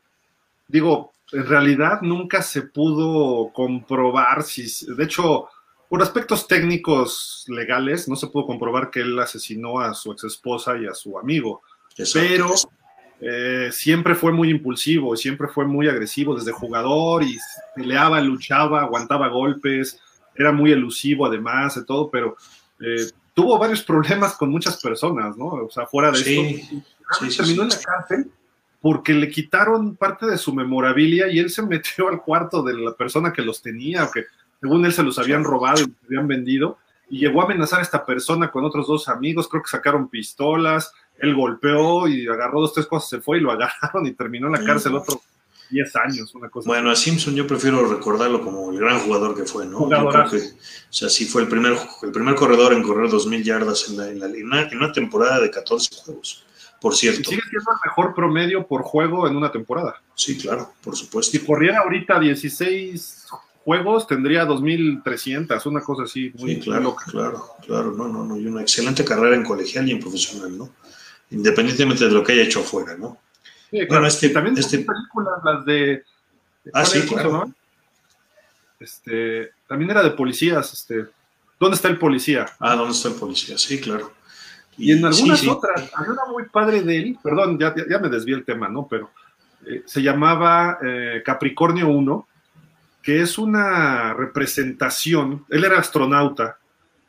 digo, en realidad nunca se pudo comprobar si. De hecho, por aspectos técnicos legales, no se pudo comprobar que él asesinó a su ex esposa y a su amigo. Pero eh, siempre fue muy impulsivo, y siempre fue muy agresivo desde jugador y peleaba, luchaba, aguantaba golpes, era muy elusivo además de todo, pero eh, tuvo varios problemas con muchas personas, ¿no? O sea, fuera de eso. terminó en la cárcel porque le quitaron parte de su memorabilia y él se metió al cuarto de la persona que los tenía, que según él se los habían robado y los habían vendido, y llegó a amenazar a esta persona con otros dos amigos, creo que sacaron pistolas, él golpeó y agarró dos, tres cosas, se fue y lo agarraron y terminó en la cárcel otro 10 años, una cosa. Bueno, a Simpson yo prefiero recordarlo como el gran jugador que fue, ¿no? o sea, sí fue el primer, el primer corredor en correr 2.000 yardas en, la, en, una, en, una, temporada de 14 juegos, por cierto. sigue siendo el mejor promedio por juego en una temporada. Sí, claro, por supuesto. Si corriera ahorita 16 juegos tendría 2.300, una cosa así. Muy sí, claro, claro, claro, no, no, no, y una excelente carrera en colegial y en profesional, ¿no? Independientemente de lo que haya hecho afuera, ¿no? Sí, claro, bueno, este, también este... películas, las de... Ah, sí, claro. Este, también era de policías, este... ¿Dónde está el policía? Ah, ¿dónde está el policía? Sí, claro. Y, en algunas sí, sí. otras, había una muy padre de él, perdón, ya, ya me desvié el tema, ¿no? Pero eh, se llamaba eh, Capricornio 1, que es una representación, él era astronauta,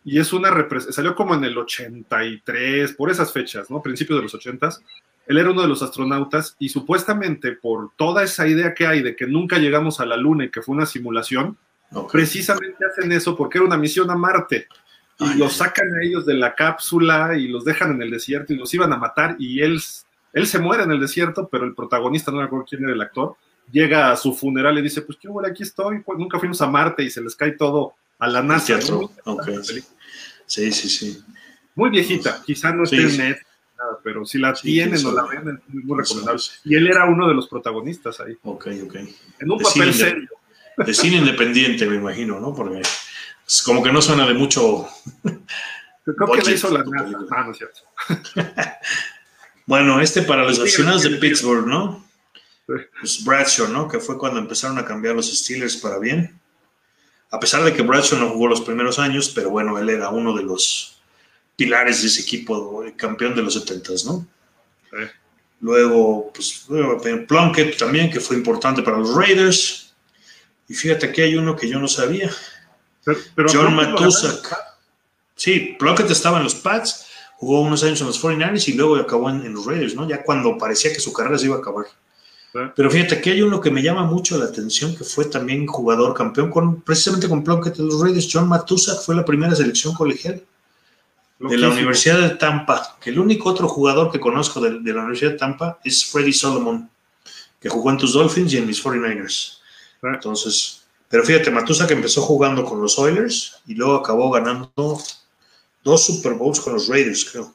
y es una salió como en el 83, por esas fechas, ¿no? Principios de los 80 él era uno de los astronautas y supuestamente por toda esa idea que hay de que nunca llegamos a la Luna y que fue una simulación, okay. precisamente hacen eso porque era una misión a Marte. Y Ay, los sacan a ellos de la cápsula y los dejan en el desierto y los iban a matar y él, él se muere en el desierto, pero el protagonista, no me acuerdo quién era el actor, llega a su funeral y dice, pues qué bueno, aquí estoy, pues nunca fuimos a Marte y se les cae todo a la NASA. ¿no? Okay. Sí, sí, sí. Muy viejita, quizá no esté sí, en net, nada, pero si la sí, tienen o la ven, es muy recomendable. Y él era uno de los protagonistas ahí. Ok, ok. En un de papel serio. De cine independiente, me imagino, ¿no? Porque es como que no suena de mucho. Creo que le hizo la. Ah, no es cierto. bueno, este para los aficionados de Pittsburgh, ¿no? Pues Bradshaw, ¿no? Que fue cuando empezaron a cambiar los Steelers para bien. A pesar de que Bradshaw no jugó los primeros años, pero bueno, él era uno de los pilares de ese equipo, campeón de los 70, ¿no? Sí. Luego, pues, Plunkett también, que fue importante para los Raiders. Y fíjate que hay uno que yo no sabía. Pero, pero John Matusak. Sí, Plunkett estaba en los Pats, jugó unos años en los 49ers y luego acabó en, en los Raiders, ¿no? Ya cuando parecía que su carrera se iba a acabar. Pero fíjate que hay uno que me llama mucho la atención, que fue también jugador campeón, con, precisamente con Plunkett de los Raiders, John Matusak, fue la primera selección colegial. De la Universidad de Tampa, que el único otro jugador que conozco de, de, la Universidad de Tampa es Freddy Solomon, que jugó en tus Dolphins y en mis 49ers. Entonces, pero fíjate, Matusak empezó jugando con los Oilers y luego acabó ganando dos Super Bowls con los Raiders, creo.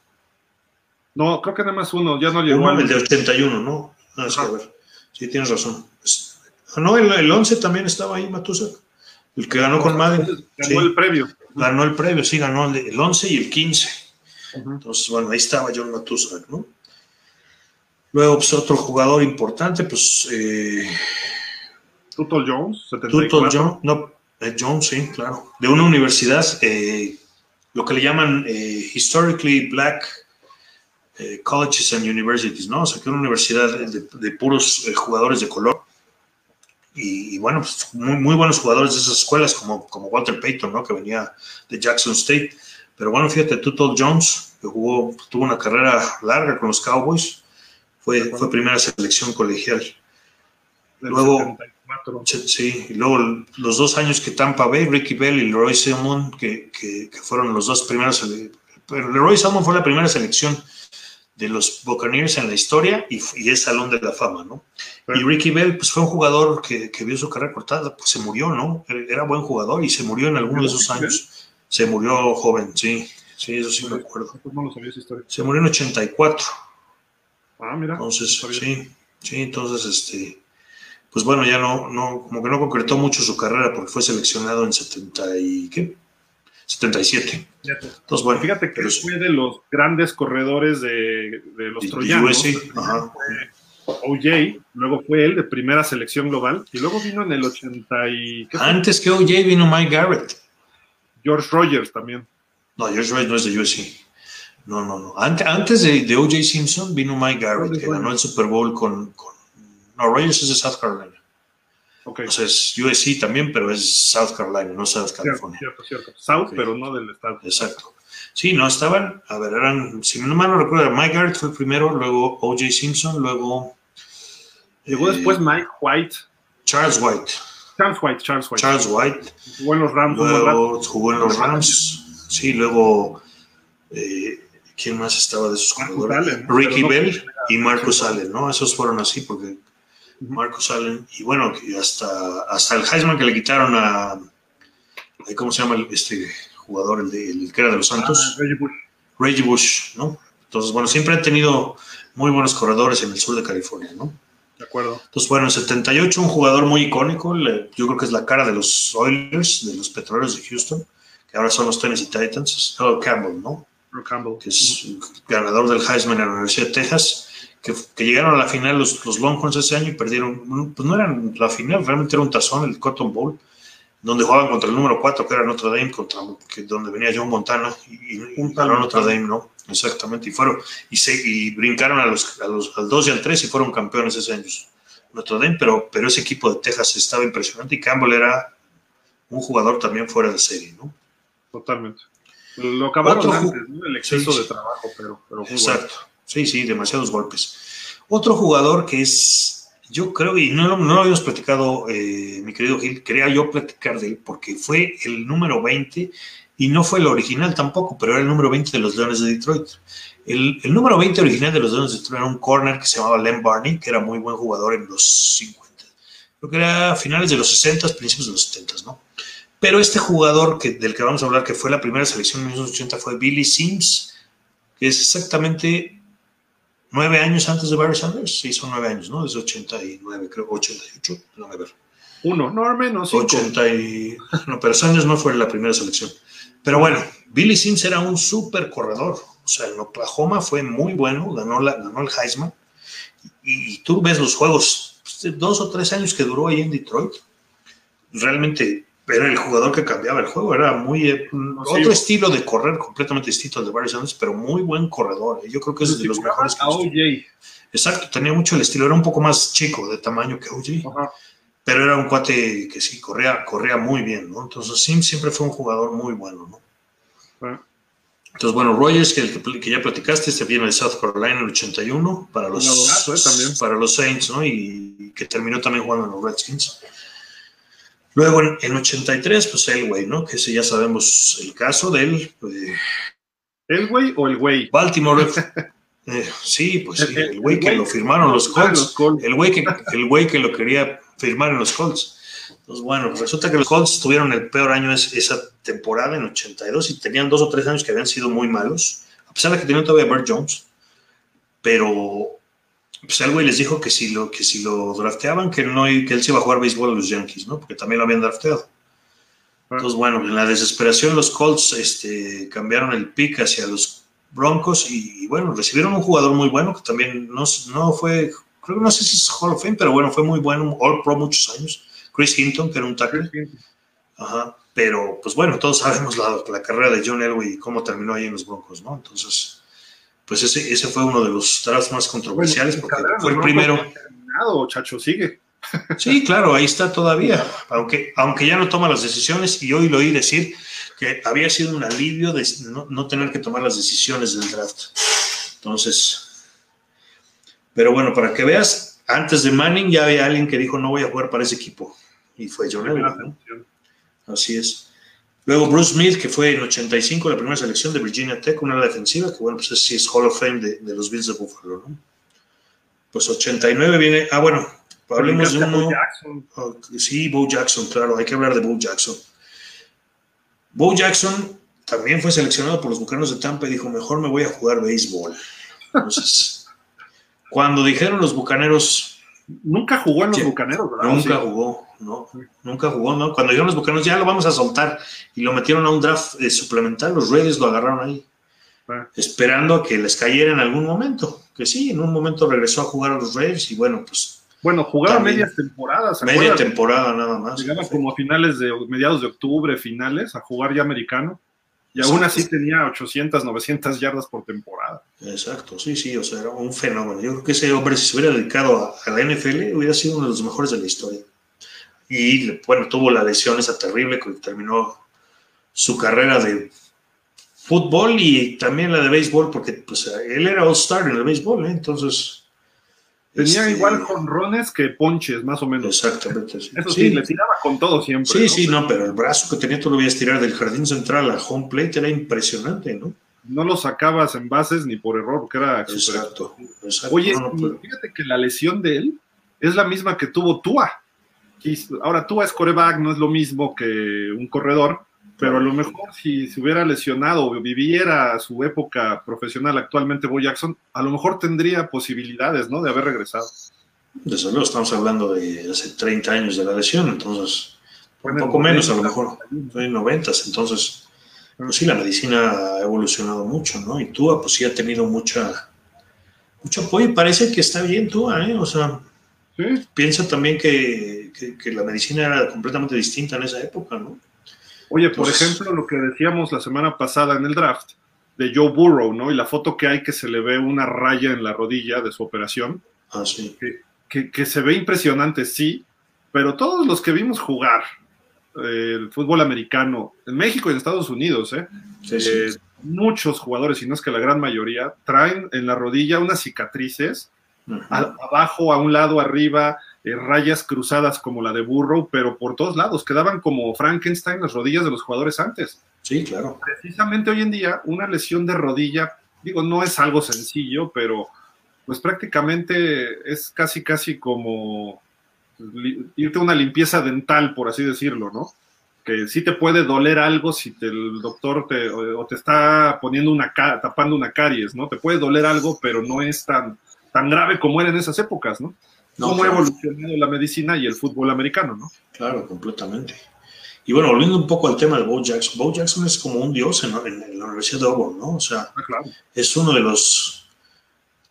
No, creo que nada más uno, ya no llegó. Uno, el de 81, ¿no? Ah, sí, a ver. Sí, tienes razón. Pues, no, el, el 11 también estaba ahí, Matusak. El que ganó con Madden. Ganó sí. el previo. Ganó el previo, sí, ganó el, el 11 y el 15. Uh -huh. Entonces, bueno, ahí estaba John Matusak, ¿no? Luego, pues otro jugador importante, pues. Eh, Tuttle Jones, 74. Tuttle Jones, no, eh, Jones, sí, claro. De una universidad, eh, lo que le llaman eh, Historically Black eh, colleges and universities, ¿no? O sea, que una universidad de, de puros eh, jugadores de color. Y, y bueno, pues muy, muy, buenos jugadores de esas escuelas, como, como Walter Payton, ¿no? Que venía de Jackson State. Pero bueno, fíjate, Tuttle Jones, que jugó, tuvo una carrera larga con los Cowboys, fue, fue primera selección colegial. Luego, 74. sí, y luego los dos años que Tampa Bay, Ricky Bell y Leroy Selmon, que, que, que fueron los dos primeros. Pero Leroy Selmon fue la primera selección de los Buccaneers en la historia y, y, es Salón de la Fama, ¿no? Y Ricky Bell, pues fue un jugador que, que, vio su carrera cortada, pues se murió, ¿no? Era buen jugador y se murió en alguno de esos años. Se murió joven, sí, sí, eso sí me acuerdo. Se murió en 84. Ah, mira. Entonces, sí, sí, entonces, este, pues bueno, ya no, no, como que no concretó mucho su carrera porque fue seleccionado en 70 y, ¿qué? 77. Entonces, bueno, fíjate que fue de los grandes corredores de, de los troyanos. Ajá. OJ, luego fue él de primera selección global y luego vino en el 80 y... Antes que OJ vino Mike Garrett. George Rogers también. No, George Rogers no es de USC. No, no, no. Antes, antes de, de OJ Simpson vino Mike Garrett, que ganó el Super Bowl con, con... No, Rogers es de South Carolina. Okay. O sea, es USC también, pero es South Carolina, no South California. Cierto, cierto. cierto. South, okay. pero no del estado. Exacto. Sí, no estaban, a ver, eran, si no mal no recuerdo, Mike Garrett fue primero, luego O.J. Simpson, luego. Llegó eh, después Mike White. Charles White. Charles White, Charles White. Charles White. Jugó en los Rams. Luego jugó en los Rams. Sí, luego. Eh, ¿Quién más estaba de esos jugadores? Ricky no, Bell y Marcus Allen, ¿no? Esos fueron así porque Marcus Allen, y bueno, hasta, hasta el Heisman que le quitaron a, ¿cómo se llama este jugador, el, de, el que era de los Santos? Ah, Reggie Bush. Reggie Bush, ¿no? Entonces, bueno, siempre han tenido muy buenos corredores en el sur de California, ¿no? acuerdo. Entonces, bueno, en 78 un jugador muy icónico, yo creo que es la cara de los Oilers, de los Petroleros de Houston, que ahora son los Tennessee Titans, Earl Campbell, ¿no? Campbell. Que es ganador del Heisman en la Universidad de Texas, que, llegaron a la final los, los Longhorns ese año y perdieron, pues no eran la final, realmente era un tazón, el Cotton Bowl, donde jugaban contra el número 4, que era Notre Dame, contra, que, donde venía John Montana, y, y Notre Dame, ¿no? Exactamente, y fueron, y, se, y brincaron a los, a los, al 2 y al 3 y fueron campeones ese año. Notre Dame, pero, pero ese equipo de Texas estaba impresionante y Campbell era un jugador también fuera de serie, ¿no? Totalmente. Lo acabaron antes, ¿no? El exceso de trabajo, pero, pero Exacto. Sí, sí, demasiados golpes. Otro jugador que es, yo creo, y no, no lo habíamos platicado, eh, mi querido Gil, quería yo platicar de él porque fue el número 20 y no fue el original tampoco, pero era el número 20 de los Leones de Detroit. El, el, número 20 original de los Leones de Detroit era un corner que se llamaba Len Barney, que era muy buen jugador en los 50. Creo que era finales de los 60, principios de los 70, ¿no? Pero este jugador que, del que vamos a hablar, que fue la primera selección en 1980, fue Billy Sims, que es exactamente nueve años antes de Barry Sanders. Sí, son nueve años, ¿no? Desde 89, creo, 88, no me ver. Uno, no, al menos. 80 y... No, pero Sanders no fue la primera selección. Pero bueno, Billy Sims era un súper corredor. O sea, en Oklahoma fue muy bueno, ganó, la, ganó el Heisman. Y, tú ves los juegos, pues, dos o tres años que duró ahí en Detroit. Realmente era el jugador que cambiaba el juego. Era muy. Eh, otro estilo de correr completamente distinto al de Barry Sanders, pero muy buen corredor. ¿eh? Yo creo que es de los mejores. Que Exacto, tenía mucho el estilo. Era un poco más chico de tamaño que OJ. Ajá pero era un cuate que sí, corría, corría muy bien, ¿no? Entonces Sim siempre fue un jugador muy bueno, ¿no? Entonces, bueno, Rogers, que, que, ya platicaste, este viene de South Carolina en el 81 para los, ¿eh? para los Saints, ¿no? Y, que terminó también jugando en los Redskins. Luego en, en 83, pues Elway, ¿no? Que ese ya sabemos el caso de él. Eh, ¿Elway o el güey? Baltimore. Eh, sí, pues sí, el güey que lo firmaron los Colts. El güey que, el güey que lo quería firmar en los Colts. Entonces, bueno, resulta que los Colts tuvieron el peor año esa temporada en 82 y tenían dos o tres años que habían sido muy malos, a pesar de que tenían todavía Bert Jones. Pero pues el güey les dijo que si lo, que si lo drafteaban, que, no, que él se iba a jugar béisbol a los Yankees, ¿no? Porque también lo habían drafteado. Entonces, bueno, en la desesperación los Colts este, cambiaron el pick hacia los Broncos y, bueno, recibieron un jugador muy bueno que también no, no fue creo que no sé si es Hall of Fame, pero bueno, fue muy bueno, All Pro muchos años. Chris Hinton, que era un tackle. Ajá. Pero, pues bueno, todos sabemos la, la, carrera de John Elway y cómo terminó ahí en los Broncos, ¿no? Entonces, pues ese, ese fue uno de los drafts más controversiales porque fue el primero. Terminado, chacho, sigue. Sí, claro, ahí está todavía, aunque, aunque ya no toma las decisiones y hoy lo oí decir que había sido un alivio de no, no tener que tomar las decisiones del draft. Entonces, pero bueno, para que veas, antes de Manning ya había alguien que dijo no voy a jugar para ese equipo. Y fue John Elway. Así es. Luego Bruce Smith, que fue en 85 la primera selección de Virginia Tech, una defensiva, que bueno, pues sí es Hall of Fame de, los Bills de Buffalo, ¿no? Pues 89 viene, ah, bueno, hablemos de uno. Jackson. Oh, sí, Bo Jackson, claro, hay que hablar de Bo Jackson. Bo Jackson también fue seleccionado por los Bucaneros de Tampa y dijo, mejor me voy a jugar béisbol. Entonces, cuando dijeron los bucaneros. Nunca jugó en los bucaneros, ¿verdad? Nunca jugó, no. Nunca jugó, ¿no? Cuando dijeron los bucaneros, ya lo vamos a soltar. Y lo metieron a un draft eh, suplemental, los Raiders lo agarraron ahí. Ah. Esperando a que les cayera en algún momento. Que sí, en un momento regresó a jugar a los Raiders y bueno, pues. Bueno, jugaba medias temporadas. Media temporada nada más. Llegaba como a finales de mediados de octubre, finales, a jugar ya americano. Y aún así tenía 800, 900 yardas por temporada. Exacto, sí, sí, o sea, era un fenómeno. Yo creo que ese hombre, si se hubiera dedicado a, la NFL, hubiera sido uno de los mejores de la historia. Y bueno, tuvo la lesión esa terrible que terminó su carrera de fútbol y también la de béisbol, porque pues, él era All-Star en el béisbol, ¿eh? entonces Tenía este, igual jonrones que ponches, más o menos. Exactamente. Eso sí, le tiraba con todo siempre. Sí, sí, no, pero el brazo que tenía tú lo veías tirar del jardín central al home plate era impresionante, ¿no? No lo sacabas en bases ni por error, porque era. Exacto. Oye, fíjate que la lesión de él es la misma que tuvo Tua. Ahora, Tua es coreback, no es lo mismo que un corredor, pero a lo mejor si se hubiera lesionado o viviera su época profesional actualmente Bo Jackson, a lo mejor tendría posibilidades, ¿no? De haber regresado. Desde luego estamos hablando de hace 30 años de la lesión, entonces un poco menos a lo mejor, en 90, entonces pues sí, la medicina ha evolucionado mucho, ¿no? Y Tua pues sí ha tenido mucha, mucho apoyo y parece que está bien Tua, ¿eh? O sea, piensa también que, la medicina era completamente distinta en esa época, ¿no? Oye, por ejemplo, lo que decíamos la semana pasada en el draft de Joe Burrow, ¿no? Y la foto que hay que se le ve una raya en la rodilla de su operación. Ah, sí. Que, se ve impresionante, sí, pero todos los que vimos jugar eh, el fútbol americano en México y en Estados Unidos, ¿eh? eh muchos jugadores, si no es que la gran mayoría, traen en la rodilla unas cicatrices, abajo, a un lado, arriba, eh, rayas cruzadas como la de Burrow, pero por todos lados, quedaban como Frankenstein las rodillas de los jugadores antes. Sí, claro. Precisamente hoy en día, una lesión de rodilla, digo, no es algo sencillo, pero pues prácticamente es casi, casi como irte a una limpieza dental, por así decirlo, ¿no? Que sí te puede doler algo si el doctor te, o, te está poniendo una, tapando una caries, ¿no? Te puede doler algo, pero no es tan, tan grave como era en esas épocas, ¿no? No Cómo ha evolucionado la medicina y el fútbol americano, ¿no? Claro, completamente. Y bueno, volviendo un poco al tema de Bo Jackson, Bo Jackson es como un dios en, la Universidad de Auburn, ¿no? O sea, ah, es uno de los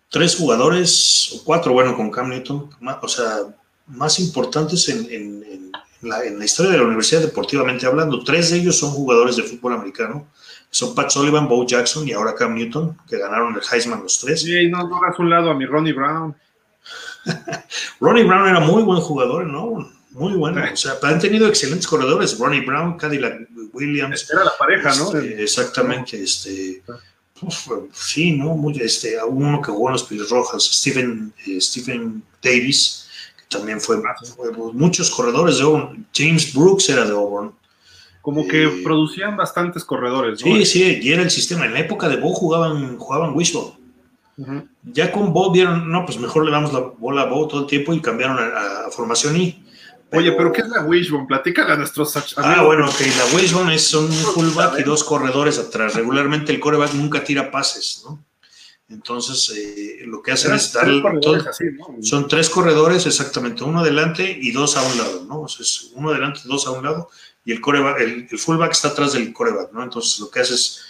tres jugadores, o cuatro, bueno, con Cam Newton, o sea, más importantes en, la, historia de la universidad deportivamente hablando. Tres de ellos son jugadores de fútbol americano. Son Pat Sullivan, Bo Jackson y ahora Cam Newton, que ganaron el Heisman los tres. Sí, no, no hagas un lado a mi Ronnie Brown. Ronnie Brown era muy buen jugador, ¿no? Muy bueno. O sea, han tenido excelentes corredores. Ronnie Brown, Cadillac Williams. Era la pareja, ¿no? Este, exactamente. Este, sí, ¿no? Muy, este, uno que jugó en los Piles Rojas, Stephen, eh, Stephen Davis también fue, muchos corredores de Auburn. James Brooks era de Auburn. Como que eh, producían bastantes corredores. Sí, sí, y era el sistema. En la época de Bo jugaban, jugaban wishbone. Ya con Bo vieron, no, pues mejor le damos la bola a Bo todo el tiempo y cambiaron a, formación I. Oye, pero ¿qué es la wishbone? Platícale a nuestros Ah, bueno, ok, la wishbone es un fullback y dos corredores atrás. Regularmente el coreback nunca tira pases, ¿no? Entonces, eh, lo que hacen es dar. Son tres corredores, exactamente, uno adelante y dos a un lado, ¿no? O sea, es uno adelante, dos a un lado, y el, coreback, el, fullback está atrás del coreback, ¿no? Entonces, lo que hace es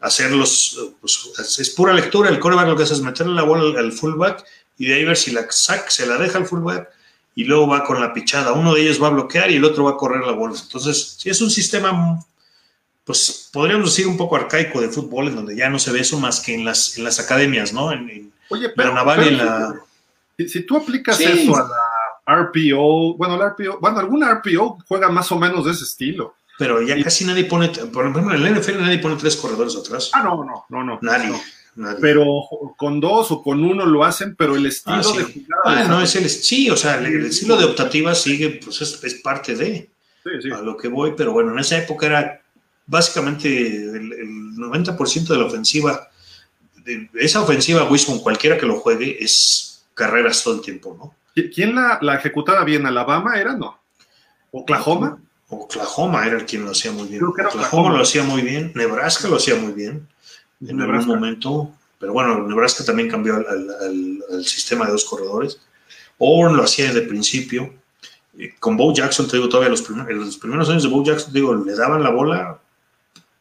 hacerlos, pues, es pura lectura. El coreback lo que hace es meterle la bola al, fullback y de ahí ver si la sac, se la deja al fullback y luego va con la pichada. Uno de ellos va a bloquear y el otro va a correr la bola. Entonces, sí, es un sistema pues podríamos decir un poco arcaico de fútbol, en donde ya no se ve eso más que en las, en las academias, ¿no? En, Oye, pero, Naval en la... Si, tú aplicas eso a la RPO, bueno, la RPO, bueno, alguna RPO juega más o menos de ese estilo. Pero ya casi nadie pone, por ejemplo, en el NFL nadie pone tres corredores atrás. Ah, no, no, no, no. Nadie. Nadie. Pero con dos o con uno lo hacen, pero el estilo ah, de jugada. Ah, no, es el, sí, o sea, el, estilo de optativa sigue, pues es, es parte de sí, sí. a lo que voy, pero bueno, en esa época era básicamente el, 90% de la ofensiva, de esa ofensiva Wishbone, cualquiera que lo juegue, es carreras todo el tiempo, ¿no? ¿Quién la, la ejecutaba bien? ¿Alabama era, no? ¿Oklahoma? Oklahoma era el quien lo hacía muy bien. Oklahoma, lo hacía muy bien, Nebraska lo hacía muy bien en algún momento, pero bueno, Nebraska también cambió al, sistema de dos corredores. Auburn lo hacía desde el principio. Con Bo Jackson, te digo, todavía los, primeros, los primeros años de Bo Jackson, te digo, le daban la bola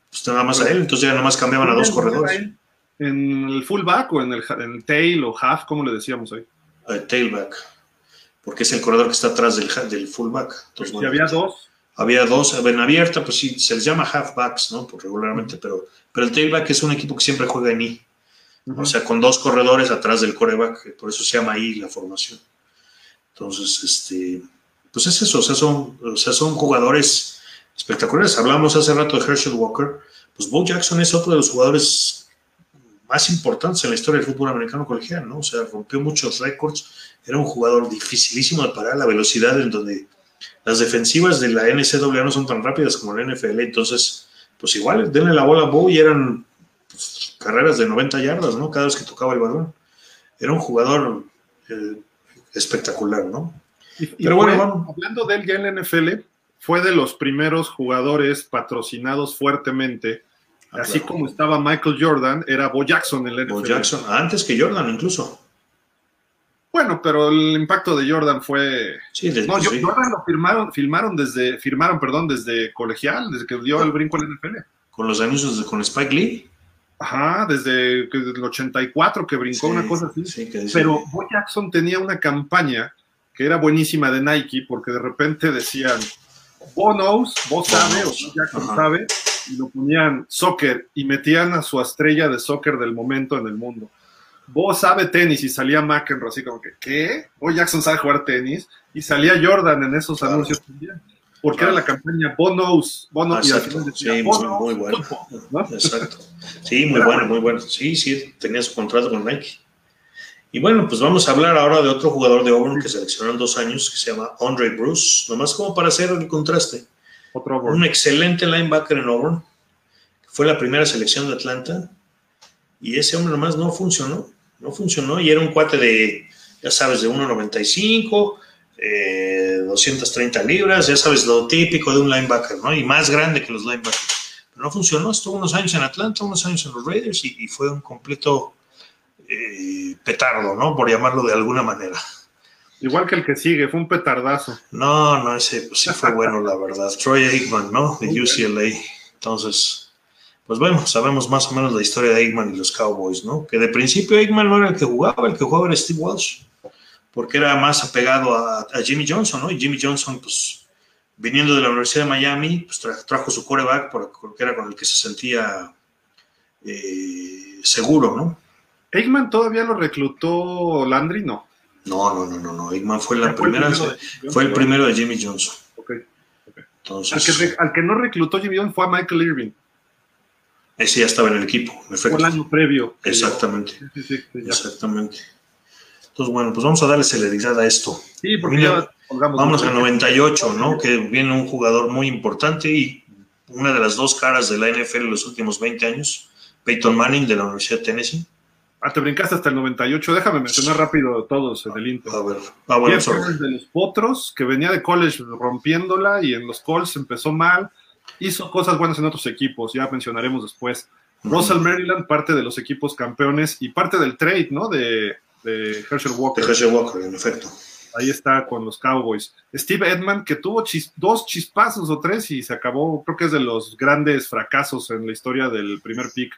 pues nada más a él, entonces ya nada más cambiaban a dos corredores. ¿En el fullback o en el, tail o half, como le decíamos ahí? tailback, porque es el corredor que está atrás del, del fullback. Entonces, había dos? Había dos, en abierta, pues sí, se les llama halfbacks, ¿no? Pues regularmente, pero, pero el tailback es un equipo que siempre juega en I. O sea, con dos corredores atrás del coreback, por eso se llama I la formación. Entonces, este, pues es eso, o sea, son, o sea, son jugadores espectaculares. Hablamos hace rato de Herschel Walker, pues Bo Jackson es otro de los jugadores más importantes en la historia del fútbol americano colegial, ¿no? O sea, rompió muchos récords, era un jugador dificilísimo de parar, la velocidad en donde las defensivas de la NCAA no son tan rápidas como la NFL, entonces, pues igual, denle la bola a Bo y eran pues, carreras de 90 yardas, ¿no? Cada vez que tocaba el balón. Era un jugador eh, espectacular, ¿no? Pero bueno, hablando de él ya en la NFL, fue de los primeros jugadores patrocinados fuertemente. Ah, así como estaba Michael Jordan, era Bo Jackson en el NFL. Bo Jackson, antes que Jordan incluso. Bueno, pero el impacto de Jordan fue. Sí, desde, No, sí, Jordan lo firmaron, filmaron desde, firmaron, perdón, desde colegial, desde que dio el brinco al NFL. con los anuncios de, con Spike Lee. Ajá, desde el 84 que brincó Sí, una cosa así. sí, que Pero Bo Jackson tenía una campaña que era buenísima de Nike porque de repente decían Bo knows, Bo sabe, o. Bo Jackson Ajá. sabe, y lo ponían soccer y metían a su estrella de soccer del momento en el mundo. Bo sabe tenis y salía McEnroe así como que, ¿qué? Bo Jackson sabe jugar tenis y salía Jordan en esos Claro. anuncios también. Porque Claro. era la campaña Bo knows, Bo Ah, knows, y al exacto. final decía, Sí, "Bo muy, bueno. football", ¿no? Exacto. Sí, muy bueno, bueno. muy bueno. Sí, sí, tenía su contrato con Nike. Y bueno, pues vamos a hablar ahora de otro jugador de Auburn que seleccionaron dos años, que se llama Andre Bruce, nomás como para hacer el contraste. Otro Un excelente linebacker en Auburn, que fue la primera selección de Atlanta, y ese hombre nomás no funcionó, no funcionó, y era un cuate de, ya sabes, de 1.95, eh, 230 libras, ya sabes, lo típico de un linebacker, ¿no? Y más grande que los linebackers. Pero no funcionó, estuvo unos años en Atlanta, unos años en los Raiders, y, y fue un completo eh, petardo, ¿no? Por llamarlo de alguna manera. Igual que el que sigue, fue un petardazo. No, no, ese pues, sí fue bueno, la verdad. Troy Aikman, ¿no? De UCLA. Entonces, pues bueno, sabemos más o menos la historia de Aikman y los Cowboys, ¿no? Que de principio Aikman no era el que jugaba, el que jugaba era Steve Walsh, porque era más apegado a, a Jimmy Johnson, ¿no? Y Jimmy Johnson, pues, viniendo de la Universidad de Miami, pues tra- trajo su coreback porque era con el que se sentía eh, seguro, ¿no? Eggman todavía lo reclutó Landry, no. No, no, no, no, no. Aikman fue la Ya fue el primera, primero de- fue el primero de Jimmy Johnson. Ok. Al que, Entonces, re- al que no reclutó Jimmy Johnson fue a Michael Irving. Ese ya estaba en el equipo, en efecto. el año previo. Exactamente. Sí, sí, sí, exactamente. Entonces, bueno, pues vamos a darle celeridad a esto. Sí, porque Mira, ya mucho. al 98, ¿no? Que viene un jugador muy importante y una de las dos caras de la NFL en los últimos 20 años, Peyton Manning de la Universidad de Tennessee. Ah, te brincaste hasta el 98. Déjame mencionar rápido todos en el Inter. A ver, ah, bueno, de los Potros, que venía de college rompiéndola y en los Colts empezó mal. Hizo cosas buenas en otros equipos, ya mencionaremos después. Russell Maryland, parte de los equipos campeones y parte del trade, ¿no? De, de Herschel Walker. De Herschel Walker, en efecto. Ahí está con los Cowboys. Steve Edman, que tuvo chis- dos chispazos o tres y se acabó, creo que es de los grandes fracasos en la historia del primer pick.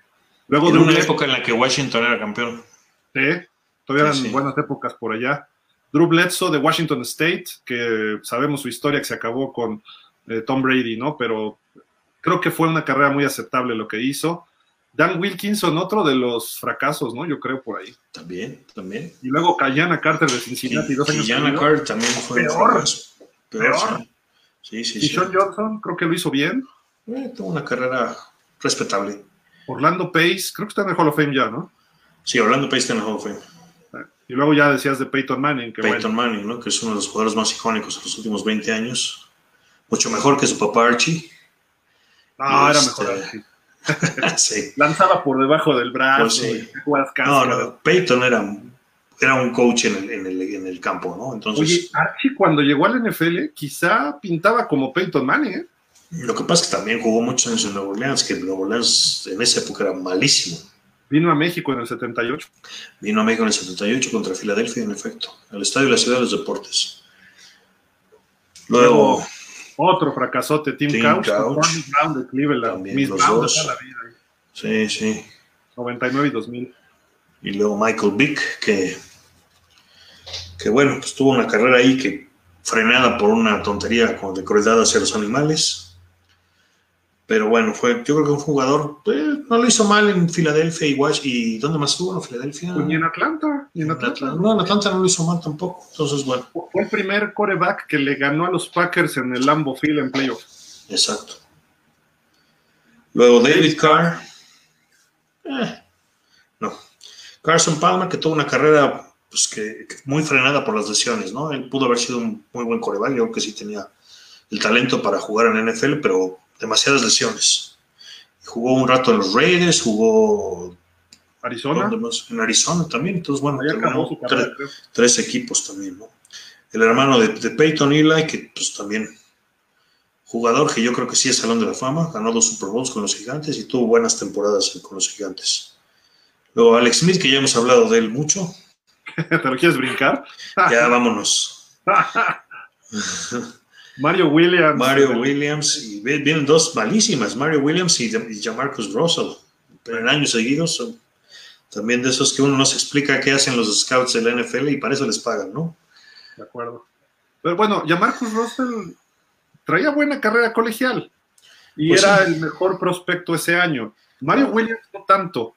Luego En de una un época en la que Washington era campeón. Sí, todavía eran sí. buenas épocas por allá. Drew Bledsoe de Washington State, que sabemos su historia que se acabó con eh, Tom Brady, ¿no? Pero creo que fue una carrera muy aceptable lo que hizo. Dan Wilkinson, otro de los fracasos, ¿no? Yo creo por ahí. También, también. Y luego Kayana Carter de Cincinnati, dos años. Yana seguidos. Carter también fue Peor. Peor. sí. Sí, sí, Y sí. Sean Johnson, creo que lo hizo bien. Eh, tuvo una carrera respetable. Orlando Pace, creo que está en el Hall of Fame ya, ¿no? Sí, Orlando Pace está en el Hall of Fame. Y luego ya decías de Peyton Manning, que Peyton bueno. Manning, ¿no? que es uno de los jugadores más icónicos de los últimos 20 años. Mucho mejor que su papá Archie. No, era mejor así. sí. Lanzaba por debajo del brazo, Pues sí. No, no, Peyton era, era un coach en el, en, el, en el campo, ¿no? Entonces, Oye, Archie cuando llegó al NFL quizá pintaba como Peyton Manning, ¿eh? lo que pasa es que también jugó muchos años en Nueva Orleans, que Nueva Orleans en esa época era malísimo. Vino a México en el 78. Vino a México en el 78 contra Filadelfia, en efecto, al Estadio de la Ciudad de los Deportes. Luego, Otro fracasote, Tim, Tim Couch, Couch. Brown de Cleveland. También Miss los dos. toda la vida. sí, sí. 99 y 2000. Y luego Michael Vick, que, que bueno, pues tuvo una carrera ahí que frenada por una tontería de crueldad hacia los animales. Pero bueno, fue, yo creo que un jugador, eh, no lo hizo mal en Filadelfia y ¿y dónde más estuvo? ¿En Filadelfia? Pues ni en Atlanta, ni en Atlanta. Atlanta. No, en Atlanta no lo hizo mal tampoco. Entonces, bueno, Fue el primer coreback que le ganó a los Packers en el Lambeau Field en playoffs. exacto. Luego David Carr. Eh, no. Carson Palmer, que tuvo una carrera pues, que, que muy frenada por las lesiones, ¿no? Él pudo haber sido un muy buen coreback, yo creo que sí tenía el talento para jugar en NFL, pero demasiadas lesiones. Jugó un rato en los Raiders, jugó Arizona, en Arizona también, entonces bueno, su tres, equipos también, ¿no? El hermano de, de Peyton Eli, que pues también jugador que yo creo que sí es Salón de la Fama, ganó dos Super Bowls con los Gigantes y tuvo buenas temporadas con los Gigantes. Luego Alex Smith, que ya hemos hablado de él mucho. ¿Te lo quieres brincar? ya vámonos. Mario Williams. Mario Williams, y vienen dos malísimas, Mario Williams y, Jamarcus Russell, pero en años seguidos son también de esos que uno no se explica qué hacen los scouts de la NFL y para eso les pagan, ¿no? De acuerdo. Pero bueno, Jamarcus Russell traía buena carrera colegial y pues era el mejor prospecto ese año. Mario Williams no tanto,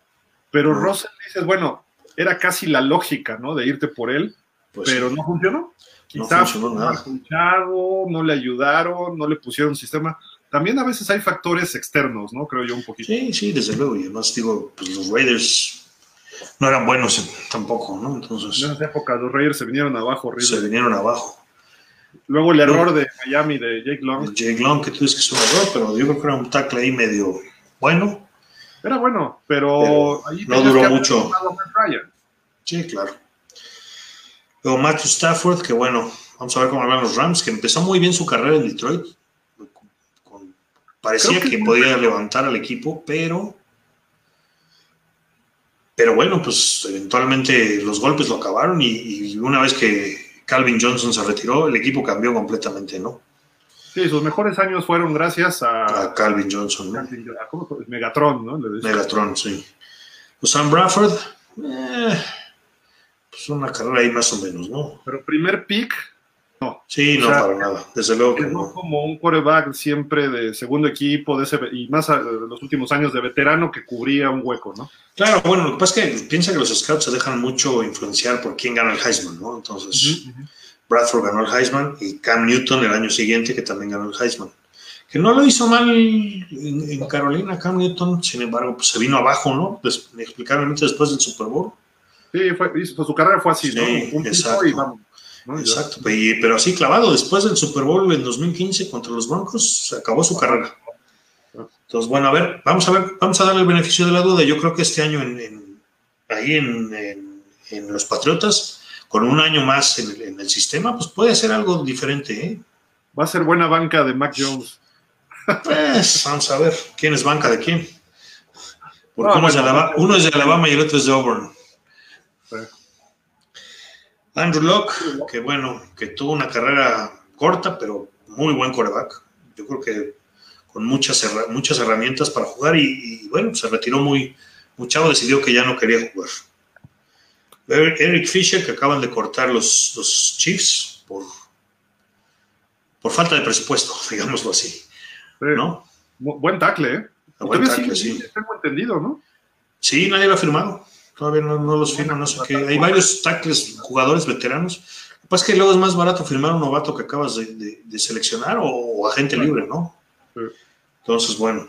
pero Russell dices, bueno, era casi la lógica, ¿no? De irte por él, pues pero no funcionó. Quizás no, funcionó no le ayudaron, no le pusieron sistema. También a veces hay factores externos, ¿no? Creo yo un poquito. Sí, sí, desde luego. Y además digo, pues los Raiders no eran buenos tampoco, ¿no? Entonces. En esa época los Raiders se vinieron abajo horrible. Se vinieron abajo. Luego el error de Miami de Jake Long. Jake Long, que tú dices que es un error, pero yo creo que era un tackle ahí medio bueno. Era bueno, pero, ahí no duró mucho. Sí, claro. Luego Matthew Stafford, que bueno, vamos a ver cómo hablan los Rams, que empezó muy bien su carrera en Detroit. parecía que, podía levantar al equipo, pero. Pero bueno, pues eventualmente los golpes lo acabaron y, una vez que Calvin Johnson se retiró, el equipo cambió completamente, ¿no? Sí, sus mejores años fueron gracias a, a Calvin Johnson, ¿no? Megatron, ¿no? Megatron, sí. Pues Sam Bradford, eh, pues una carrera ahí más o menos, ¿no? Pero primer pick, no. Sí, no, para nada, desde luego que no. como un quarterback siempre de segundo equipo, de ese, y más a, los últimos años de veterano que cubría un hueco, ¿no? Claro, bueno, lo que pasa es que piensa que los scouts se dejan mucho influenciar por quién gana el Heisman, ¿no? Entonces, Bradford ganó el Heisman y Cam Newton el año siguiente que también ganó el Heisman. Que no lo hizo mal en, Carolina, Cam Newton, sin embargo, pues se vino abajo, ¿no? inexplicablemente después del Super Bowl. Sí, fue, su carrera fue así, ¿no? Un exacto. Y vamos, Exacto, pero así clavado, después del Super Bowl en 2015 contra los Broncos, se acabó su carrera. Entonces, bueno, a ver, vamos a ver, vamos a darle el beneficio de la duda. Yo creo que este año en, ahí en, los Patriotas, con un año más en el, sistema, pues puede ser algo diferente. ¿eh? Va a ser buena banca de Mac Jones. Pues vamos a ver, ¿quién es banca de quién? Porque uno, es de Alabama, uno es de Alabama y el otro es de Auburn. Andrew Locke, que bueno, que tuvo una carrera corta, pero muy buen coreback. Yo creo que con muchas, muchas herramientas para jugar y, bueno, se retiró muy, muy chavo, decidió que ya no quería jugar. Eric Fisher, que acaban de cortar los, los Chiefs por, por falta de presupuesto, digámoslo así. ¿no? Buen tackle, ¿eh? Buen tackle, sí. Tengo entendido, ¿no? Sí, nadie lo ha firmado. Todavía no, los firman, no sé qué. Hay varios tackles, jugadores veteranos. Lo que pasa es que luego es más barato firmar un novato que acabas de, seleccionar o, agente libre, ¿no? Entonces, bueno.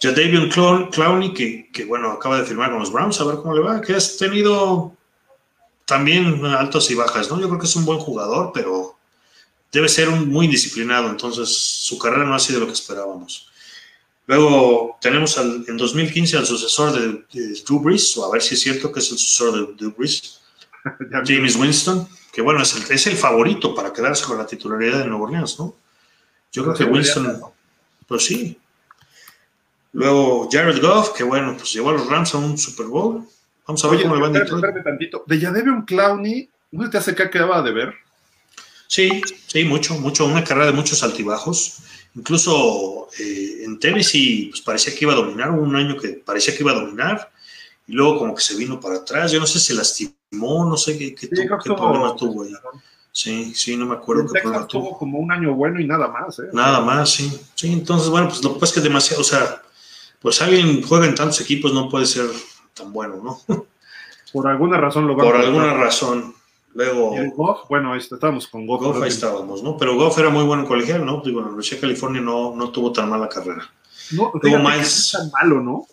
Ya David Clowney, que, que, bueno, acaba de firmar con los Browns, a ver cómo le va, que has tenido también altos y bajas, ¿no? Yo creo que es un buen jugador, pero debe ser un muy disciplinado, entonces su carrera no ha sido lo que esperábamos. Luego tenemos en 2015 al sucesor de, de Drew Brees, o a ver si es cierto que es el sucesor de Drew Brees, James Winston, que bueno, es el, es el favorito para quedarse con la titularidad de Nueva Orleans, ¿no? Yo creo que Winston, pues sí. Luego Jared Goff, que bueno, pues llevó a los Rams a un Super Bowl. Vamos a ver cómo le van a tantito. De un Clowney, ¿no te hace que quedaba de ver? Sí, sí, mucho, mucho. Una carrera de muchos altibajos. Incluso eh, en Tennessee pues, parecía que iba a dominar, un año que parecía que iba a dominar, y luego como que se vino para atrás. Yo no sé se lastimó, no sé qué, qué, problema tuvo ahí. Sí, sí, no me acuerdo qué problema tuvo. como un año bueno y nada más. ¿eh? Nada más, sí. Sí, entonces, bueno, pues lo que pasa es que demasiado, o sea, pues alguien juega en tantos equipos no puede ser tan bueno, ¿no? Por alguna razón lo va Por alguna razón. Luego. Goff? Bueno, ahí estábamos con Goff. Goff ahí estábamos, ¿no? Pero Goff era muy bueno en colegial, ¿no? Digo, en la Universidad de California no, no tuvo tan mala carrera. No, Luego no es tan malo, ¿no?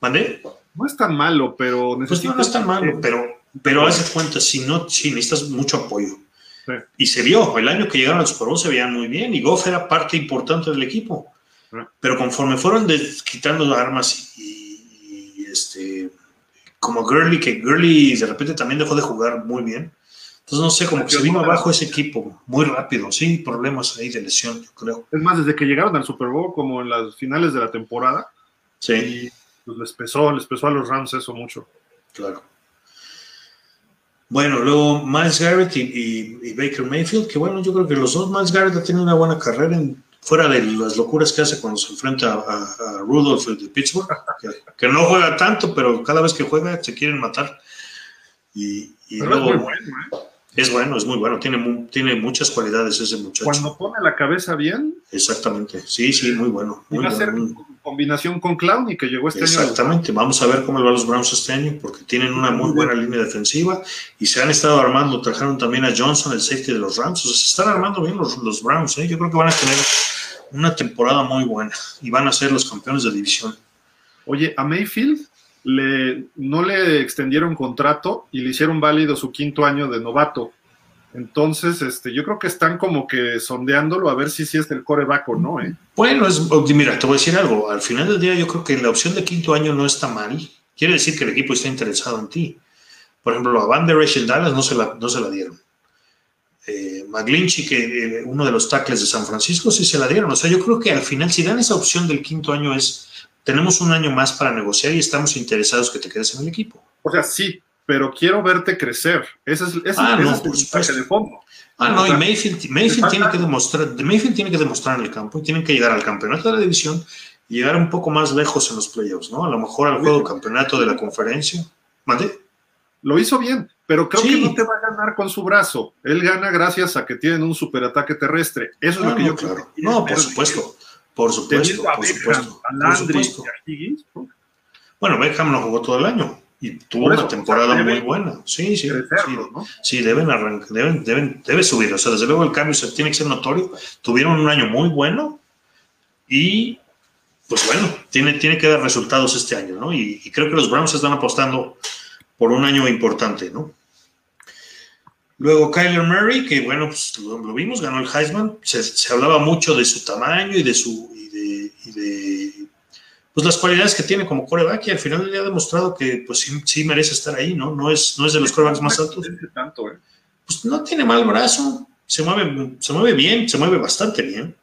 ¿Mandé? No es tan malo, pero Pues no, es tan malo, pero, pero haz cuenta, si no, si necesitas mucho apoyo. Y se vio, el año que llegaron al Super Bowl se veían muy bien y Goff era parte importante del equipo. Pero conforme fueron quitando armas y, y, este como Gurley, que Gurley de repente también dejó de jugar muy bien. Entonces, no sé, como que se vino abajo ese equipo muy rápido, sí, problemas ahí de lesión, yo creo. Es más, desde que llegaron al Super Bowl, como en las finales de la temporada, sí. pues les pesó, les pesó a los Rams eso mucho. Claro. Bueno, luego Miles Garrett y, Baker Mayfield, que bueno, yo creo que los dos, Miles Garrett ha tenido una buena carrera en, fuera de las locuras que hace cuando se enfrenta a, Rudolph de Pittsburgh, que, no juega tanto, pero cada vez que juega se quieren matar. Y, luego, es bueno, es muy bueno, tiene, tiene muchas cualidades ese muchacho. Cuando pone la cabeza bien. Exactamente, sí, sí, muy bueno. Muy va a ser combinación con Clowney que llegó este año. Exactamente, vamos a ver cómo le va a los Browns este año, porque tienen una muy buena línea defensiva y se han estado armando, trajeron también a Johnson, el safety de los Rams, o sea, se están armando bien los, los Browns, ¿eh? yo creo que van a tener una temporada muy buena y van a ser los campeones de división. Oye, a Mayfield le, no le extendieron contrato y le hicieron válido su quinto año de novato. Entonces, este, yo creo que están como que sondeándolo a ver si sí es el coreback o no, ¿eh? Bueno, es, mira, te voy a decir algo. Al final del día, yo creo que la opción de quinto año no está mal. Quiere decir que el equipo está interesado en ti. Por ejemplo, a Van der Esch Dallas no se la, no se la dieron. Eh, que eh, uno de los tackles de San Francisco, sí se la dieron. O sea, yo creo que al final, si dan esa opción del quinto año, es tenemos un año más para negociar y estamos interesados que te quedes en el equipo. O sea, sí, pero quiero verte crecer. Ese es, ese, ah, no, el de fondo. Ah, no, y Mayfield, tiene que demostrar, Mayfield tiene que demostrar en el campo y tienen que llegar al campeonato de la división y llegar un poco más lejos en los playoffs, ¿no? A lo mejor al juego campeonato de la conferencia. ¿Mande? Lo hizo bien, pero creo que no te va a ganar con su brazo. Él gana gracias a que tienen un superataque terrestre. Eso es lo que yo creo. No, por supuesto. Por supuesto, por supuesto. Bueno, Beckham no jugó todo el año y tuvo una temporada muy buena. Sí, sí. Sí, deben arrancar, deben, deben, debe subir. O sea, desde luego el cambio se tiene que ser notorio. Tuvieron un año muy bueno y, pues bueno, tiene, tiene que dar resultados este año, ¿no? Y, creo que los Browns están apostando por un año importante, ¿no? Luego Kyler Murray, que bueno, pues lo, vimos, ganó el Heisman. Se, hablaba mucho de su tamaño y de su y de, pues las cualidades que tiene como coreback y al final le ha demostrado que pues sí, merece estar ahí, ¿no? No es, no es de los corebacks más altos. ¿eh? Pues no tiene mal brazo, se mueve, se mueve bien, se mueve bastante bien.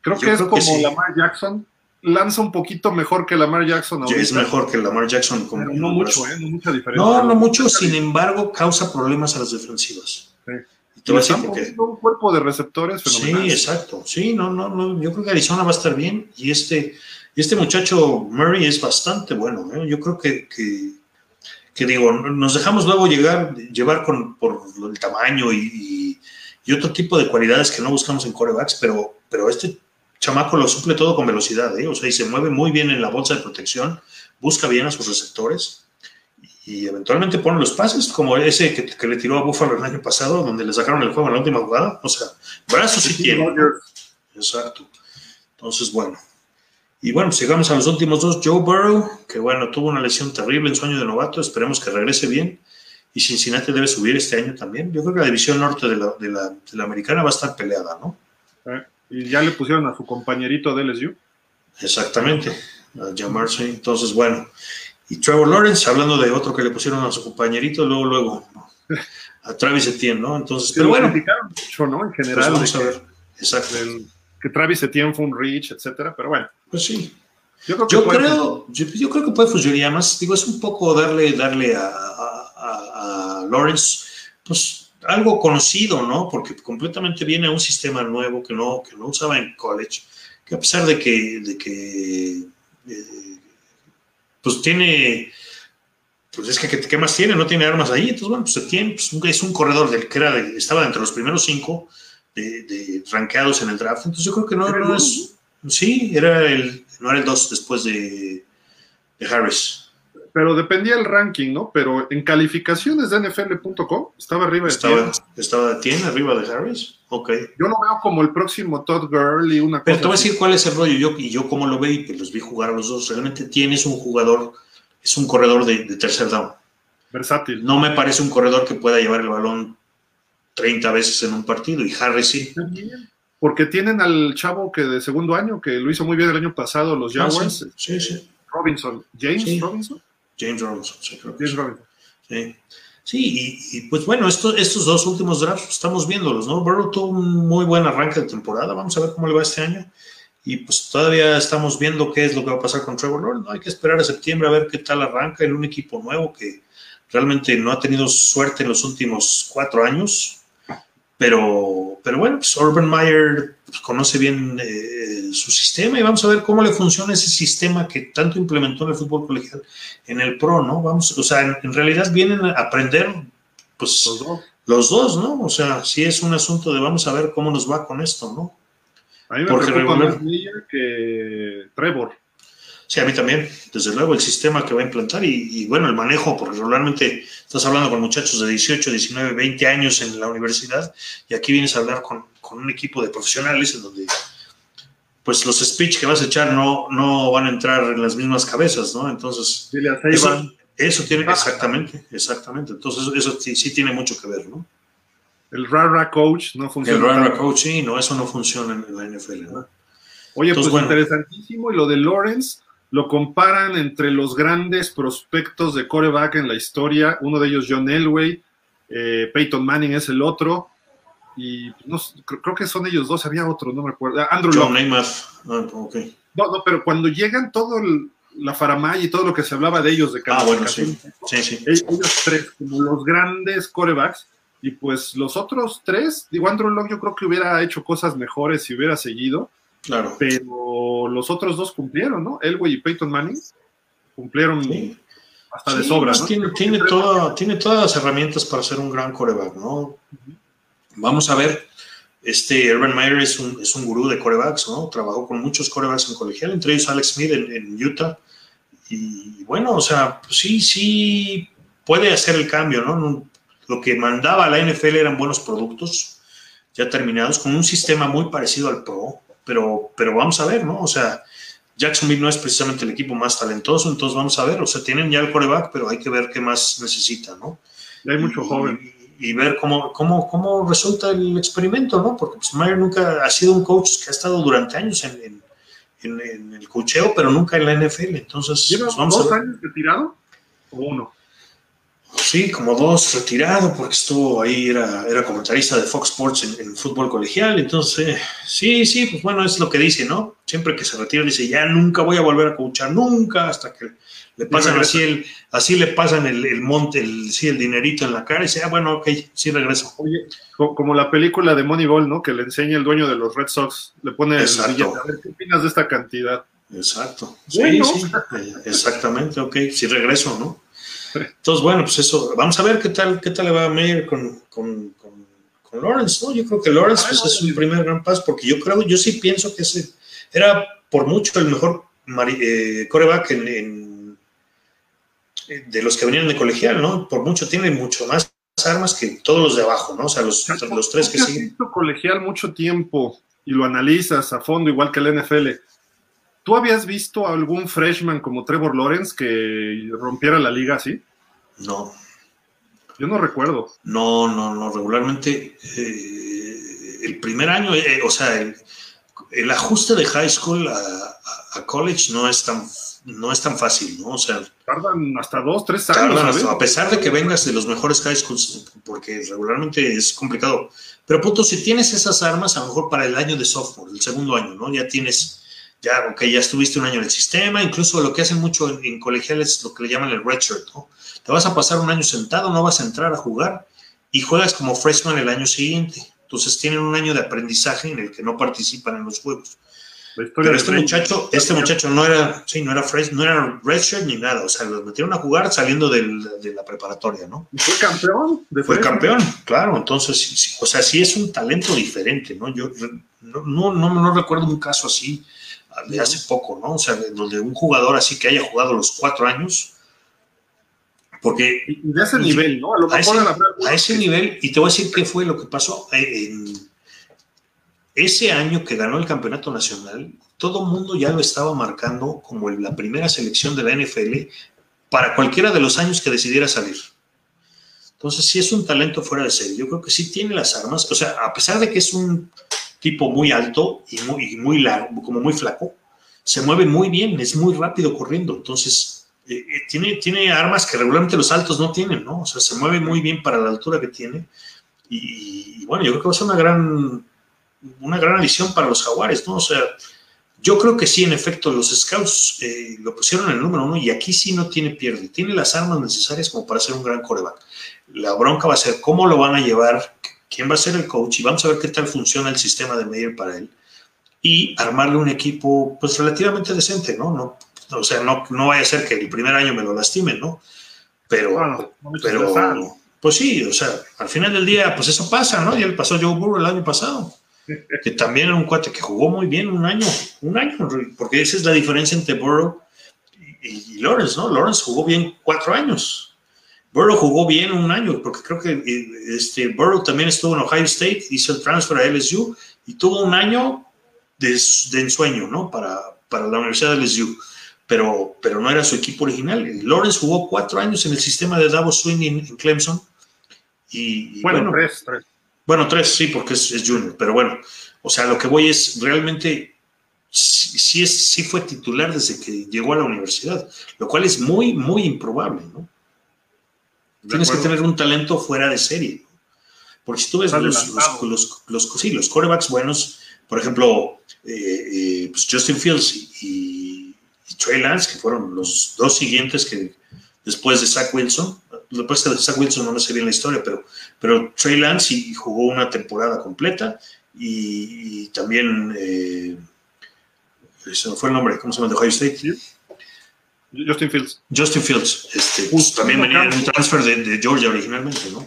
Creo que es como Lamar Jackson, lanza un poquito mejor que Lamar Jackson. Es mejor que Lamar Jackson. Con no mucho, ¿eh? No mucha diferencia. No, no mucho, sin embargo, causa problemas a las defensivas. Sí. Y te voy a decir porque... un cuerpo de receptores fenomenal. Sí, exacto. Sí, no, no, no, yo creo que Arizona va a estar bien y este, este muchacho Murray es bastante bueno. ¿eh? Yo creo que, que, digo, nos dejamos luego llegar, llevar con, por el tamaño y, y, otro tipo de cualidades que no buscamos en corebacks, pero, pero este chamaco lo suple todo con velocidad, ¿eh? o sea, y se mueve muy bien en la bolsa de protección, busca bien a sus receptores y eventualmente pone los pases, como ese que, le tiró a Buffalo el año pasado, donde le sacaron el juego en la última jugada. O sea, brazos sí tiene. Exacto. Entonces, bueno. Y bueno, sigamos a los últimos dos. Joe Burrow, que bueno, tuvo una lesión terrible en su año de novato, esperemos que regrese bien. Y Cincinnati debe subir este año también. Yo creo que la división norte de la, de la, de la americana va a estar peleada, ¿no? Eh, y ya le pusieron a su compañerito de LSU. Exactamente, a Jamarse. Entonces, bueno. Y Trevor Lawrence, hablando de otro que le pusieron a su compañerito, luego, luego, a Travis Etienne, ¿no? Entonces, pero bueno. mucho, ¿no? En general. Pues vamos a ver. Exacto. que Travis Etienne fue un reach, etcétera, pero bueno. Pues sí. Yo creo que, yo creo, yo, creo que puede funcionar. Y además, digo, es un poco darle, darle a, a, a, Lawrence, pues algo conocido, ¿no? Porque completamente viene a un sistema nuevo que no, que no usaba en college, que a pesar de que, de que eh, pues tiene, pues es que ¿qué más tiene? No tiene armas ahí, entonces bueno, pues tiene, pues es un corredor del que era estaba entre los primeros cinco de, de rankeados en el draft, entonces yo creo que no, no es, sí, era el, no era el dos después de, de Harris. Pero dependía el ranking, ¿no? Pero en calificaciones de NFL.com estaba arriba de estaba, Estaba tiene arriba de Harris. Ok. Yo lo veo como el próximo Todd Gurley, una Pero te voy a decir cuál es el rollo. Yo, y yo cómo lo veo y que los vi jugar a los dos. Realmente tienes un jugador, es un corredor de, tercer down. Versátil. No me parece un corredor que pueda llevar el balón 30 veces en un partido. Y Harris sí. Porque tienen al chavo que de segundo año, que lo hizo muy bien el año pasado, los ah, Jaguars. sí, sí, Robinson. James Robinson. James Robinson, sí, creo James Robinson. Sí. Sí, y, pues bueno, estos dos últimos drafts estamos viéndolos, ¿no? Burrow tuvo un muy buen arranque de temporada, vamos a ver cómo le va este año. Y pues todavía estamos viendo qué es lo que va a pasar con Trevor Lawrence, ¿no? Hay que esperar a septiembre a ver qué tal arranca en un equipo nuevo que realmente no ha tenido suerte en los últimos cuatro años, pero, pero bueno, pues Urban Meyer conoce bien eh, su sistema y vamos a ver cómo le funciona ese sistema que tanto implementó en el fútbol colegial en el pro, ¿no? Vamos, o sea, en, realidad vienen a aprender, pues, los dos. los dos. ¿no? O sea, sí es un asunto de vamos a ver cómo nos va con esto, ¿no? A mí me Porque preocupa más que Trevor. Sí, a mí también, desde luego, el sistema que va a implantar y, bueno, el manejo, porque regularmente estás hablando con muchachos de 18, 19, 20 años en la universidad y aquí vienes a hablar con, un equipo de profesionales en donde pues los speech que vas a echar no, no van a entrar en las mismas cabezas, ¿no? Entonces, eso, eso, tiene, exactamente, exactamente. Entonces, eso sí, sí, tiene mucho que ver, ¿no? El rara coach no funciona. El rara coach, sí, no, eso no funciona en la NFL, ¿no? Oye, pues interesantísimo. Y lo de Lawrence, lo comparan entre los grandes prospectos de coreback en la historia, uno de ellos John Elway, eh, Peyton Manning es el otro, y creo que son ellos dos, había otro, no me acuerdo, Andrew John Namath, ah, okay. No, no, pero cuando llegan todo la faramaya y todo lo que se hablaba de ellos de cada Ah, bueno, sí. sí, sí. Ellos tres, como los grandes corebacks, y pues los otros tres, digo, Andrew Locke yo creo que hubiera hecho cosas mejores si hubiera seguido, Claro. Pero los otros dos cumplieron, ¿no? Elway y Peyton Manning cumplieron hasta de sobra, pues ¿no? Tiene, tiene, todas las herramientas para ser un gran coreback, ¿no? Vamos a ver. Este Urban Meyer es un, es un gurú de corebacks, ¿no? Trabajó con muchos corebacks en colegial, entre ellos Alex Smith en, Utah. Y bueno, o sea, pues sí, sí puede hacer el cambio, ¿no? Lo que mandaba a la NFL eran buenos productos ya terminados, con un sistema muy parecido al Pro, pero, pero vamos a ver, ¿no? O sea, Jacksonville no es precisamente el equipo más talentoso, entonces vamos a ver, o sea, tienen ya el coreback, pero hay que ver qué más necesitan, ¿no? hay mucho joven. Y, ver cómo, cómo, cómo resulta el experimento, ¿no? Porque pues, Mayer nunca ha sido un coach que ha estado durante años en, en, el cocheo, pero nunca en la NFL, entonces... ¿Lleva pues, vamos dos años retirado o uno? Sí, como dos retirado, porque estuvo ahí, era, era comentarista de Fox Sports en, fútbol colegial. Entonces, sí, sí, pues bueno, es lo que dice, ¿no? Siempre que se retira, dice, ya nunca voy a volver a coachar, nunca, hasta que le pasan así, el, así le pasan el, monte, el, sí, el dinerito en la cara y dice, ah, bueno, ok, sí regreso. Oye, como la película de Moneyball, ¿no? Que le enseña el dueño de los Red Sox, le pone el billete, a ver, ¿qué opinas de esta cantidad? Exacto. Sí, sí, exactamente, ok, sí regreso, ¿no? Entonces, bueno, pues eso, vamos a ver qué tal, qué tal le va a Mayer con, con, con, Lawrence, ¿no? Yo creo que Lawrence pues, es un primer gran paso, porque yo creo, yo sí pienso que ese era por mucho el mejor eh, coreback en, de los que venían de colegial, ¿no? Por mucho tiene mucho más armas que todos los de abajo, ¿no? O sea, los, los tres que siguen. colegial mucho tiempo y lo analizas a fondo, igual que el NFL. ¿Tú habías visto algún freshman como Trevor Lawrence que rompiera la liga así? No. Yo no recuerdo. No, no, no. Regularmente eh, el primer año, eh, o sea, el, ajuste de high school a, college no es tan no es tan fácil, ¿no? O sea, tardan hasta dos, tres años. a pesar de que vengas de los mejores high schools, porque regularmente es complicado. Pero punto, si tienes esas armas, a lo mejor para el año de software, el segundo año, ¿no? Ya tienes ya, ok, ya estuviste un año en el sistema, incluso lo que hacen mucho en, colegiales es lo que le llaman el redshirt, ¿no? Te vas a pasar un año sentado, no vas a entrar a jugar y juegas como freshman el año siguiente. Entonces tienen un año de aprendizaje en el que no participan en los juegos. Pero este muchacho, este muchacho no era, sí, no era fresh, no era redshirt ni nada, o sea, los metieron a jugar saliendo de la preparatoria, ¿no? Fue campeón. Fue campeón, claro. Entonces, o sea, sí es un talento diferente, ¿no? Yo no, no, no, no recuerdo un caso así de hace poco, ¿no? O sea, donde un jugador así que haya jugado los cuatro años, porque... De ese nivel, ¿no? A, ese, nivel, y te voy a decir qué fue lo que pasó. Eh, en ese año que ganó el campeonato nacional, todo el mundo ya lo estaba marcando como la primera selección de la NFL para cualquiera de los años que decidiera salir. Entonces, sí es un talento fuera de serie. Yo creo que sí tiene las armas. O sea, a pesar de que es un tipo muy alto y muy, muy largo, como muy flaco, se mueve muy bien, es muy rápido corriendo. Entonces, eh, eh, tiene, tiene armas que regularmente los altos no tienen, ¿no? O sea, se mueve muy bien para la altura que tiene. Y, bueno, yo creo que va a ser una gran, una gran adición para los jaguares, ¿no? O sea, Yo creo que sí, en efecto, los scouts eh, lo pusieron en el número uno y aquí sí no tiene pierde. Tiene las armas necesarias como para ser un gran coreback. La bronca va a ser cómo lo van a llevar, quién va a ser el coach y vamos a ver qué tal funciona el sistema de medir para él y armarle un equipo pues relativamente decente, ¿no? no o sea, no, no vaya a ser que el primer año me lo lastimen, ¿no? Pero, pero pues sí, o sea, al final del día, pues eso pasa, ¿no? Y él pasó Joe Burrow el año pasado que también era un cuate que jugó muy bien un año, un año, porque esa es la diferencia entre Burrow y, Lawrence, ¿no? Lawrence jugó bien cuatro años. Burrow jugó bien un año, porque creo que este, Burrow también estuvo en Ohio State, hizo el transfer a LSU y tuvo un año de, ensueño, ¿no? Para, para la Universidad de LSU. Pero, pero no era su equipo original. Lawrence jugó cuatro años en el sistema de Davos Swing en, Clemson. Y, bueno, tres, tres. Bueno, tres sí, porque es, junior, pero bueno, o sea, lo que voy es realmente sí, es, sí fue titular desde que llegó a la universidad, lo cual es muy, muy improbable, ¿no? Tienes que tener un talento fuera de serie. Porque si tú ves los, los, los, los, corebacks buenos, por ejemplo, eh, eh, pues Justin Fields y, y, Trey Lance, que fueron los dos siguientes que después de Zach Wilson, después de Zach Wilson no me sé bien la historia, pero, pero Trey Lance jugó una temporada completa y, también, eh, ese fue el nombre, ¿cómo se llama? De Ohio State. Justin Fields. Justin Fields, este, pues, también venía en un transfer de, Georgia originalmente, ¿no?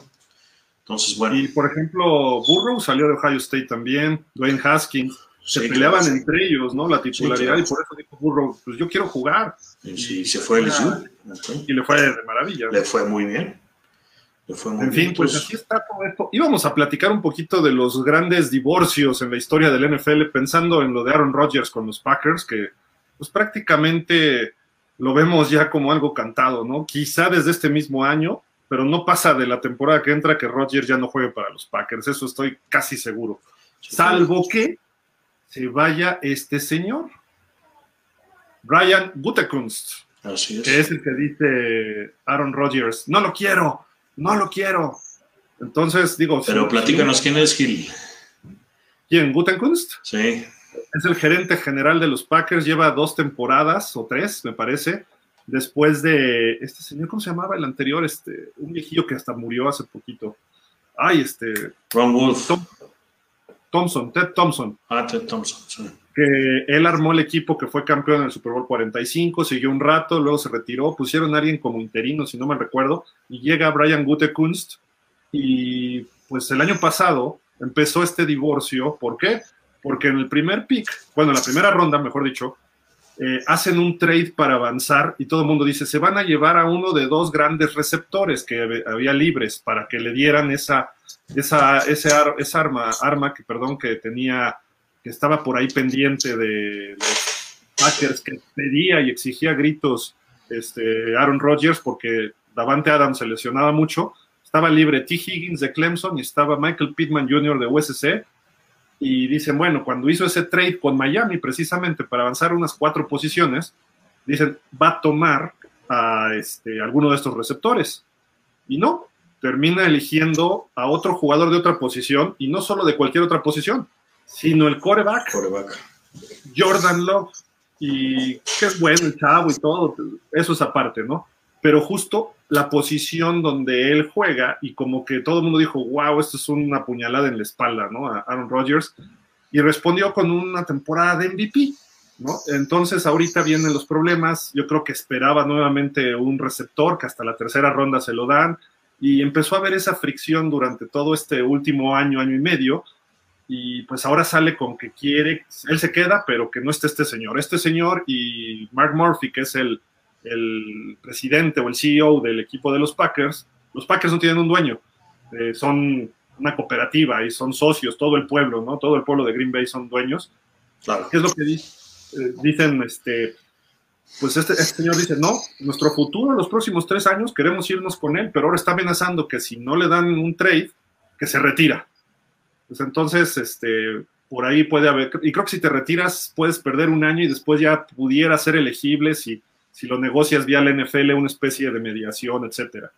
Entonces, bueno. Y por ejemplo, Burrow salió de Ohio State también, Dwayne Haskins, se peleaban entre ellos, ¿no? La titularidad, y por eso dijo Burrow, pues yo quiero jugar. Y, se fue el Y le fue de maravilla. Le fue muy bien. Le fue muy en fin, pues, pues así está todo esto. Íbamos a platicar un poquito de los grandes divorcios en la historia del NFL, pensando en lo de Aaron Rodgers con los Packers, que pues prácticamente lo vemos ya como algo cantado, ¿no? Quizá desde este mismo año, pero no pasa de la temporada que entra que Rodgers ya no juegue para los Packers, eso estoy casi seguro. Salvo que se vaya este señor, Brian Gutekunst, que es el que dice Aaron Rodgers, no lo quiero, no lo quiero. Entonces digo... Pero platícanos quién es Gil. ¿Quién? ¿Gutekunst? Sí. Es el gerente general de los Packers, lleva dos temporadas o tres, me parece, después de este señor, ¿cómo se llamaba el anterior? Este, un viejillo que hasta murió hace poquito. Ay, este. Ron Wolf. Thompson, Ted Thompson. Ah, Ted Thompson, sí que él armó el equipo que fue campeón en el Super Bowl 45, siguió un rato, luego se retiró, pusieron a alguien como interino, si no me recuerdo, y llega Brian Gutekunst, y pues el año pasado empezó este divorcio, ¿por qué? Porque en el primer pick, bueno, en la primera ronda, mejor dicho, eh, hacen un trade para avanzar y todo el mundo dice, se van a llevar a uno de dos grandes receptores que había libres para que le dieran esa, esa, ese esa arma, arma que, perdón, que tenía que estaba por ahí pendiente de los Packers, que pedía y exigía gritos este, Aaron Rodgers porque Davante Adams se lesionaba mucho. Estaba libre T. Higgins de Clemson y estaba Michael Pittman Jr. de USC. Y dicen, bueno, cuando hizo ese trade con Miami precisamente para avanzar unas cuatro posiciones, dicen, va a tomar a este, alguno de estos receptores. Y no, termina eligiendo a otro jugador de otra posición y no solo de cualquier otra posición, sino el coreback, Jordan Love. Y que es bueno el chavo y todo, eso es aparte, ¿no? Pero justo la posición donde él juega y como que todo el mundo dijo, wow, esto es una puñalada en la espalda, ¿no? A Aaron Rodgers. Y respondió con una temporada de MVP, ¿no? Entonces ahorita vienen los problemas. Yo creo que esperaba nuevamente un receptor, que hasta la tercera ronda se lo dan. Y empezó a haber esa fricción durante todo este último año, año y medio, y pues ahora sale con que quiere, él se queda, pero que no esté este señor. Este señor y Mark Murphy, que es el, presidente o el CEO del equipo de los Packers, los Packers no tienen un dueño, eh, son una cooperativa y son socios, todo el pueblo, ¿no? Todo el pueblo de Green Bay son dueños. Claro. ¿Qué es lo que eh, dicen? Este, pues este, este, señor dice, no, nuestro futuro, los próximos tres años, queremos irnos con él, pero ahora está amenazando que si no le dan un trade, que se retira. Pues entonces, este, por ahí puede haber, y creo que si te retiras puedes perder un año y después ya pudiera ser elegible si, si lo negocias vía la NFL, una especie de mediación, etcétera.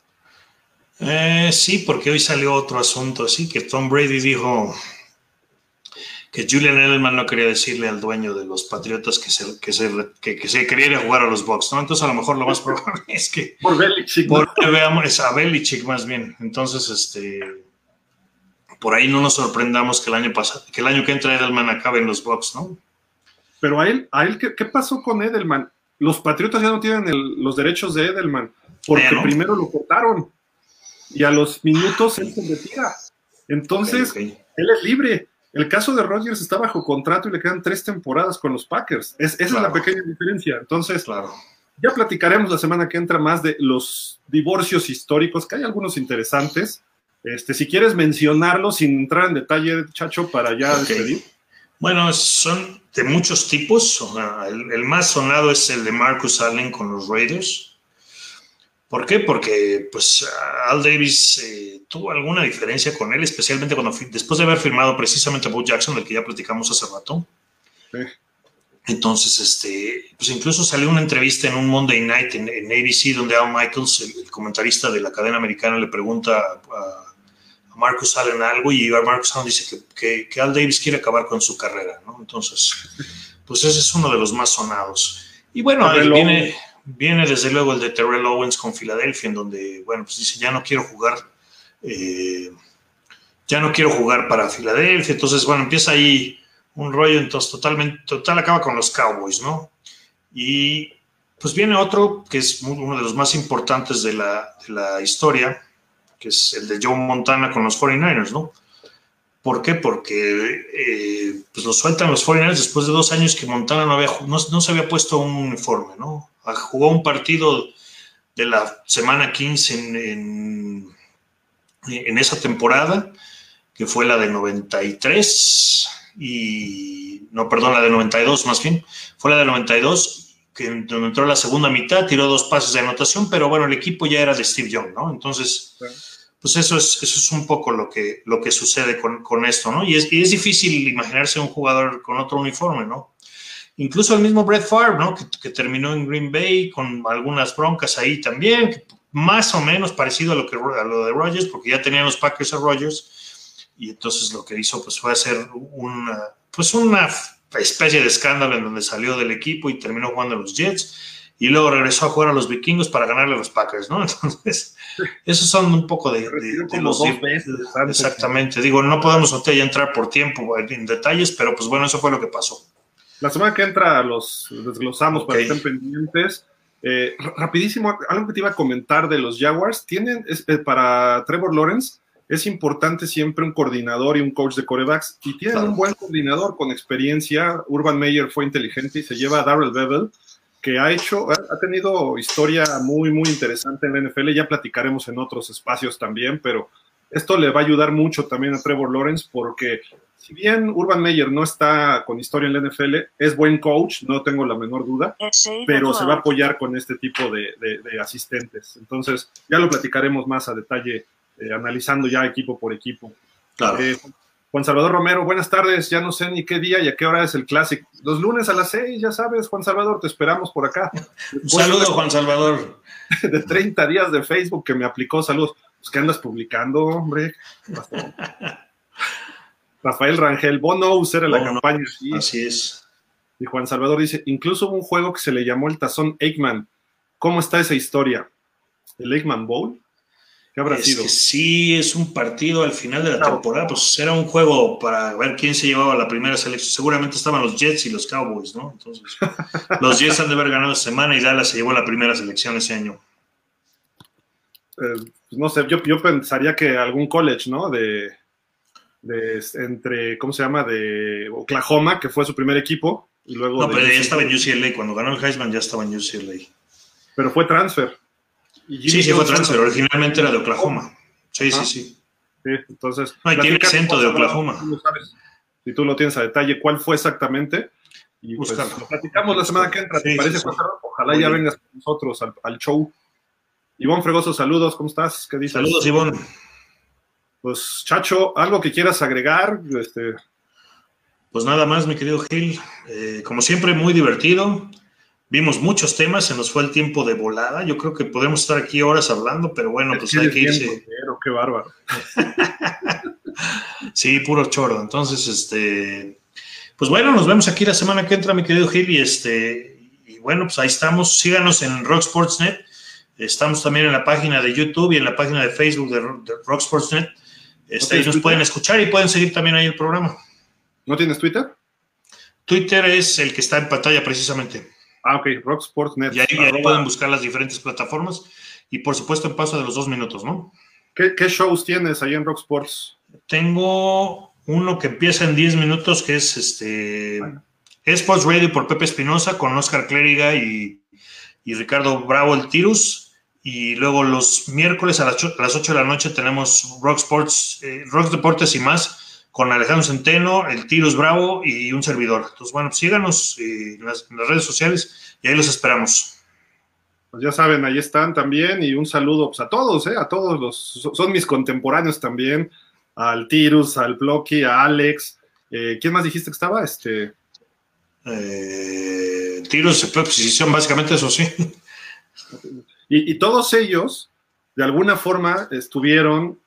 Eh, sí, porque hoy salió otro asunto así, que Tom Brady dijo que Julian Edelman no quería decirle al dueño de los Patriotas que se, que se, que, se quería ir a jugar a los Bucks, ¿no? Entonces a lo mejor lo más probable es que... Por Belichick. Porque veamos, es a Belichick más bien. Entonces, este... Por ahí no nos sorprendamos que el año pasado, que el año que entra Edelman acabe en los Bucks, ¿no? Pero a él, a él ¿qué, qué pasó con Edelman? Los Patriotas ya no tienen los derechos de Edelman, porque primero lo cortaron y a los minutos él se retira. Entonces, él es libre el caso de Rodgers está bajo contrato y le quedan tres temporadas con los Packers. esa es la pequeña diferencia. Entonces, claro. ya platicaremos la semana que entra más de los divorcios históricos, que hay algunos interesantes. Este, si quieres mencionarlos sin entrar en detalle, Chacho, para ya despedir. Bueno, son de muchos tipos. El, el, más sonado es el de Marcus Allen con los Raiders. ¿Por qué? Porque pues Al Davis eh, tuvo alguna diferencia con él, especialmente cuando después de haber firmado precisamente a Bo Jackson, del que ya platicamos hace rato. Entonces, este, pues incluso salió una entrevista en un Monday Night en, ABC donde Al Michaels, el, comentarista de la cadena americana, le pregunta a, Marcus Allen algo y Marcus Allen dice que, que, Al Davis quiere acabar con su carrera, ¿no? Entonces, pues ese es uno de los más sonados. Y bueno, viene, Viene desde luego el de Terrell Owens con Filadelfia, en donde, bueno, pues dice, ya no quiero jugar, eh, ya no quiero jugar para Filadelfia. Entonces, bueno, empieza ahí un rollo, entonces totalmente, total acaba con los Cowboys, ¿no? Y pues viene otro que es uno de los más importantes de la, de la historia, que es el de Joe Montana con los 49ers, ¿no? ¿Por qué? Porque eh, pues lo sueltan los 49ers después de dos años que Montana no, había, no, no se había puesto un uniforme, ¿no? jugó un partido de la semana 15 en, en, esa temporada, que fue la de 93 y, no, perdón, la de 92 más bien, fue la de 92, que donde entró la segunda mitad, tiró dos pases de anotación, pero bueno, el equipo ya era de Steve Young, ¿no? Entonces, pues eso es, eso es un poco lo que, lo que sucede con, con esto, ¿no? Y es, y es difícil imaginarse un jugador con otro uniforme, ¿no? Incluso el mismo Brett Favre, ¿no? Que, terminó en Green Bay con algunas broncas ahí también, más o menos parecido a lo, que, a lo de Rogers, porque ya tenían los Packers a Rogers, y entonces lo que hizo pues, fue hacer una, pues una especie de escándalo en donde salió del equipo y terminó jugando a los Jets, y luego regresó a jugar a los vikingos para ganarle a los Packers, ¿no? Entonces, esos son un poco de, los... Dos veces, exactamente, digo, no podemos ya entrar por tiempo en detalles, pero pues bueno, eso fue lo que pasó. La semana que entra los desglosamos para que estén pendientes. Eh, rapidísimo, algo que te iba a comentar de los Jaguars. Tienen, eh, para Trevor Lawrence, es importante siempre un coordinador y un coach de corebacks. Y tienen un buen coordinador con experiencia. Urban Meyer fue inteligente y se lleva a Darrell Bevel, que ha hecho, ha tenido historia muy, muy interesante en la NFL. Ya platicaremos en otros espacios también, pero esto le va a ayudar mucho también a Trevor Lawrence porque si bien Urban Meyer no está con historia en la NFL, es buen coach, no tengo la menor duda, pero se va a apoyar con este tipo de, asistentes. Entonces, ya lo platicaremos más a detalle, eh, analizando ya equipo por equipo. Eh, Juan Salvador Romero, buenas tardes. Ya no sé ni qué día y a qué hora es el Classic. Los lunes a las seis, ya sabes, Juan Salvador, te esperamos por acá. Saludos, Juan Salvador. De 30 días de Facebook que me aplicó, saludos. Pues, ¿qué andas publicando, hombre? Rafael Rangel, Bono era la campaña. Así es. Y Juan Salvador dice, incluso hubo un juego que se le llamó el tazón Eggman. ¿Cómo está esa historia? ¿El Eggman Bowl? ¿Qué habrá sido? Que sí, es un partido al final de la temporada. Pues era un juego para ver quién se llevaba la primera selección. Seguramente estaban los Jets y los Cowboys, ¿no? Entonces, los Jets han de haber ganado esta semana y Dallas se llevó la primera selección ese año. Eh, pues no sé, yo, yo pensaría que algún college, ¿no? De, entre, ¿cómo se llama? De Oklahoma, que fue su primer equipo. Y luego no, pero ya estaba en UCLA. Cuando ganó el Heisman ya estaba en UCLA. Pero fue transfer. Sí, sí, fue transfer. Originalmente era de Oklahoma. Sí, sí, sí. Sí, entonces. No, y tiene acento de Oklahoma. si tú lo tienes a detalle, ¿cuál fue exactamente? Y pues, lo platicamos la semana que entra, ¿te parece, Ojalá ya vengas con nosotros al, al, show. Ivón Fregoso, saludos, ¿cómo estás? ¿Qué dices? Saludos, Ivón. Pues, Chacho, ¿algo que quieras agregar? Este... Pues nada más, mi querido Gil. Eh, como siempre, muy divertido. Vimos muchos temas, se nos fue el tiempo de volada. Yo creo que podemos estar aquí horas hablando, pero bueno, pues hay que irse. qué bárbaro. sí, puro chorro. Entonces, este, Pues bueno, nos vemos aquí la semana que entra, mi querido Gil, y este, y bueno, pues ahí estamos. Síganos en Rock Sportsnet. Estamos también en la página de YouTube y en la página de Facebook de, Rock Sportsnet. Este, ahí nos pueden escuchar y pueden seguir también ahí el programa. ¿No tienes Twitter? Twitter es el que está en pantalla precisamente. Ah, ok, Rock Sportsnet. Y ahí, pueden buscar las diferentes plataformas y por supuesto en paso de los dos minutos, ¿no? ¿Qué, shows tienes ahí en Rock Sports? Tengo uno que empieza en 10 minutos, que es este Sports Radio por Pepe Espinosa con Oscar Clériga y, Ricardo Bravo el Tirus. Y luego los miércoles a las, 8 de la noche tenemos Rock Sports, eh, Rock Deportes y más con Alejandro Centeno, el Tirus Bravo y un servidor. Entonces, bueno, pues síganos eh, en, las, redes sociales y ahí los esperamos. Pues ya saben, ahí están también y un saludo pues, a todos, ¿eh? a todos los, son mis contemporáneos también, al Tirus, al Blocky, a Alex. Eh, ¿Quién más dijiste que estaba? Este... Eh, Tirus, posición básicamente eso sí. Y, y, todos ellos, de alguna forma, estuvieron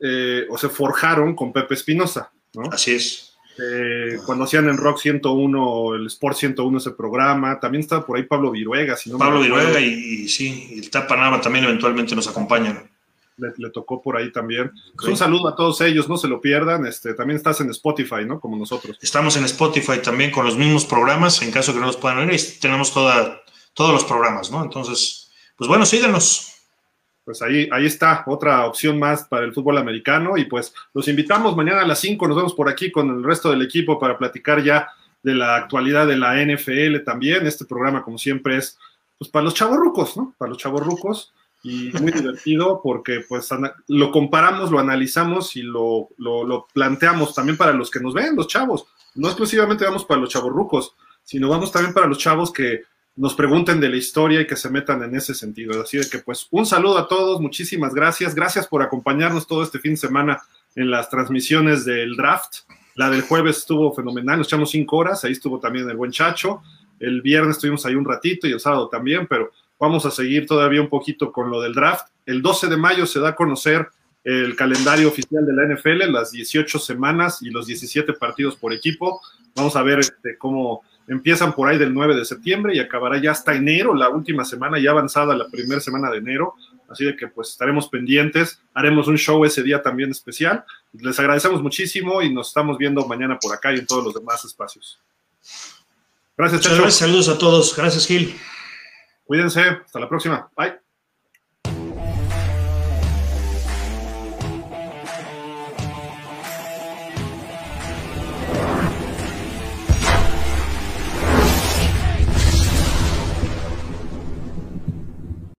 eh, o se forjaron con Pepe Espinosa, ¿no? Así es. Eh, cuando hacían en Rock 101, el Sport 101 ese programa, también estaba por ahí Pablo Viruega. Si no Pablo Viruega y, sí, y el Tapanaba también eventualmente nos acompañan. Le, tocó por ahí también. un saludo a todos ellos, no se lo pierdan. Este, también estás en Spotify, ¿no? Como nosotros. Estamos en Spotify también con los mismos programas, en caso que no los puedan oír, tenemos toda, todos los programas, ¿no? Entonces, pues bueno, síganos pues ahí, ahí está, otra opción más para el fútbol americano. Y pues los invitamos mañana a las 5, nos vemos por aquí con el resto del equipo para platicar ya de la actualidad de la NFL también. Este programa, como siempre, es pues para los chavorrucos, ¿no? Para los chavorrucos. Y muy divertido porque pues lo comparamos, lo analizamos y lo, lo, lo, planteamos también para los que nos ven, los chavos. No exclusivamente vamos para los chavorrucos, sino vamos también para los chavos que nos pregunten de la historia y que se metan en ese sentido. Así de que pues un saludo a todos, muchísimas gracias, gracias por acompañarnos todo este fin de semana en las transmisiones del draft. La del jueves estuvo fenomenal, nos echamos cinco horas, ahí estuvo también el buen Chacho. El viernes estuvimos ahí un ratito y el sábado también, pero vamos a seguir todavía un poquito con lo del draft. El 12 de mayo se da a conocer el calendario oficial de la NFL, las 18 semanas y los 17 partidos por equipo. Vamos a ver este, cómo empiezan por ahí del 9 de septiembre y acabará ya hasta enero, la última semana, ya avanzada la primera semana de enero. Así de que pues estaremos pendientes, haremos un show ese día también especial. Les agradecemos muchísimo y nos estamos viendo mañana por acá y en todos los demás espacios. Gracias, Chacho. Saludos a todos. Gracias, Gil. Cuídense. Hasta la próxima. Bye.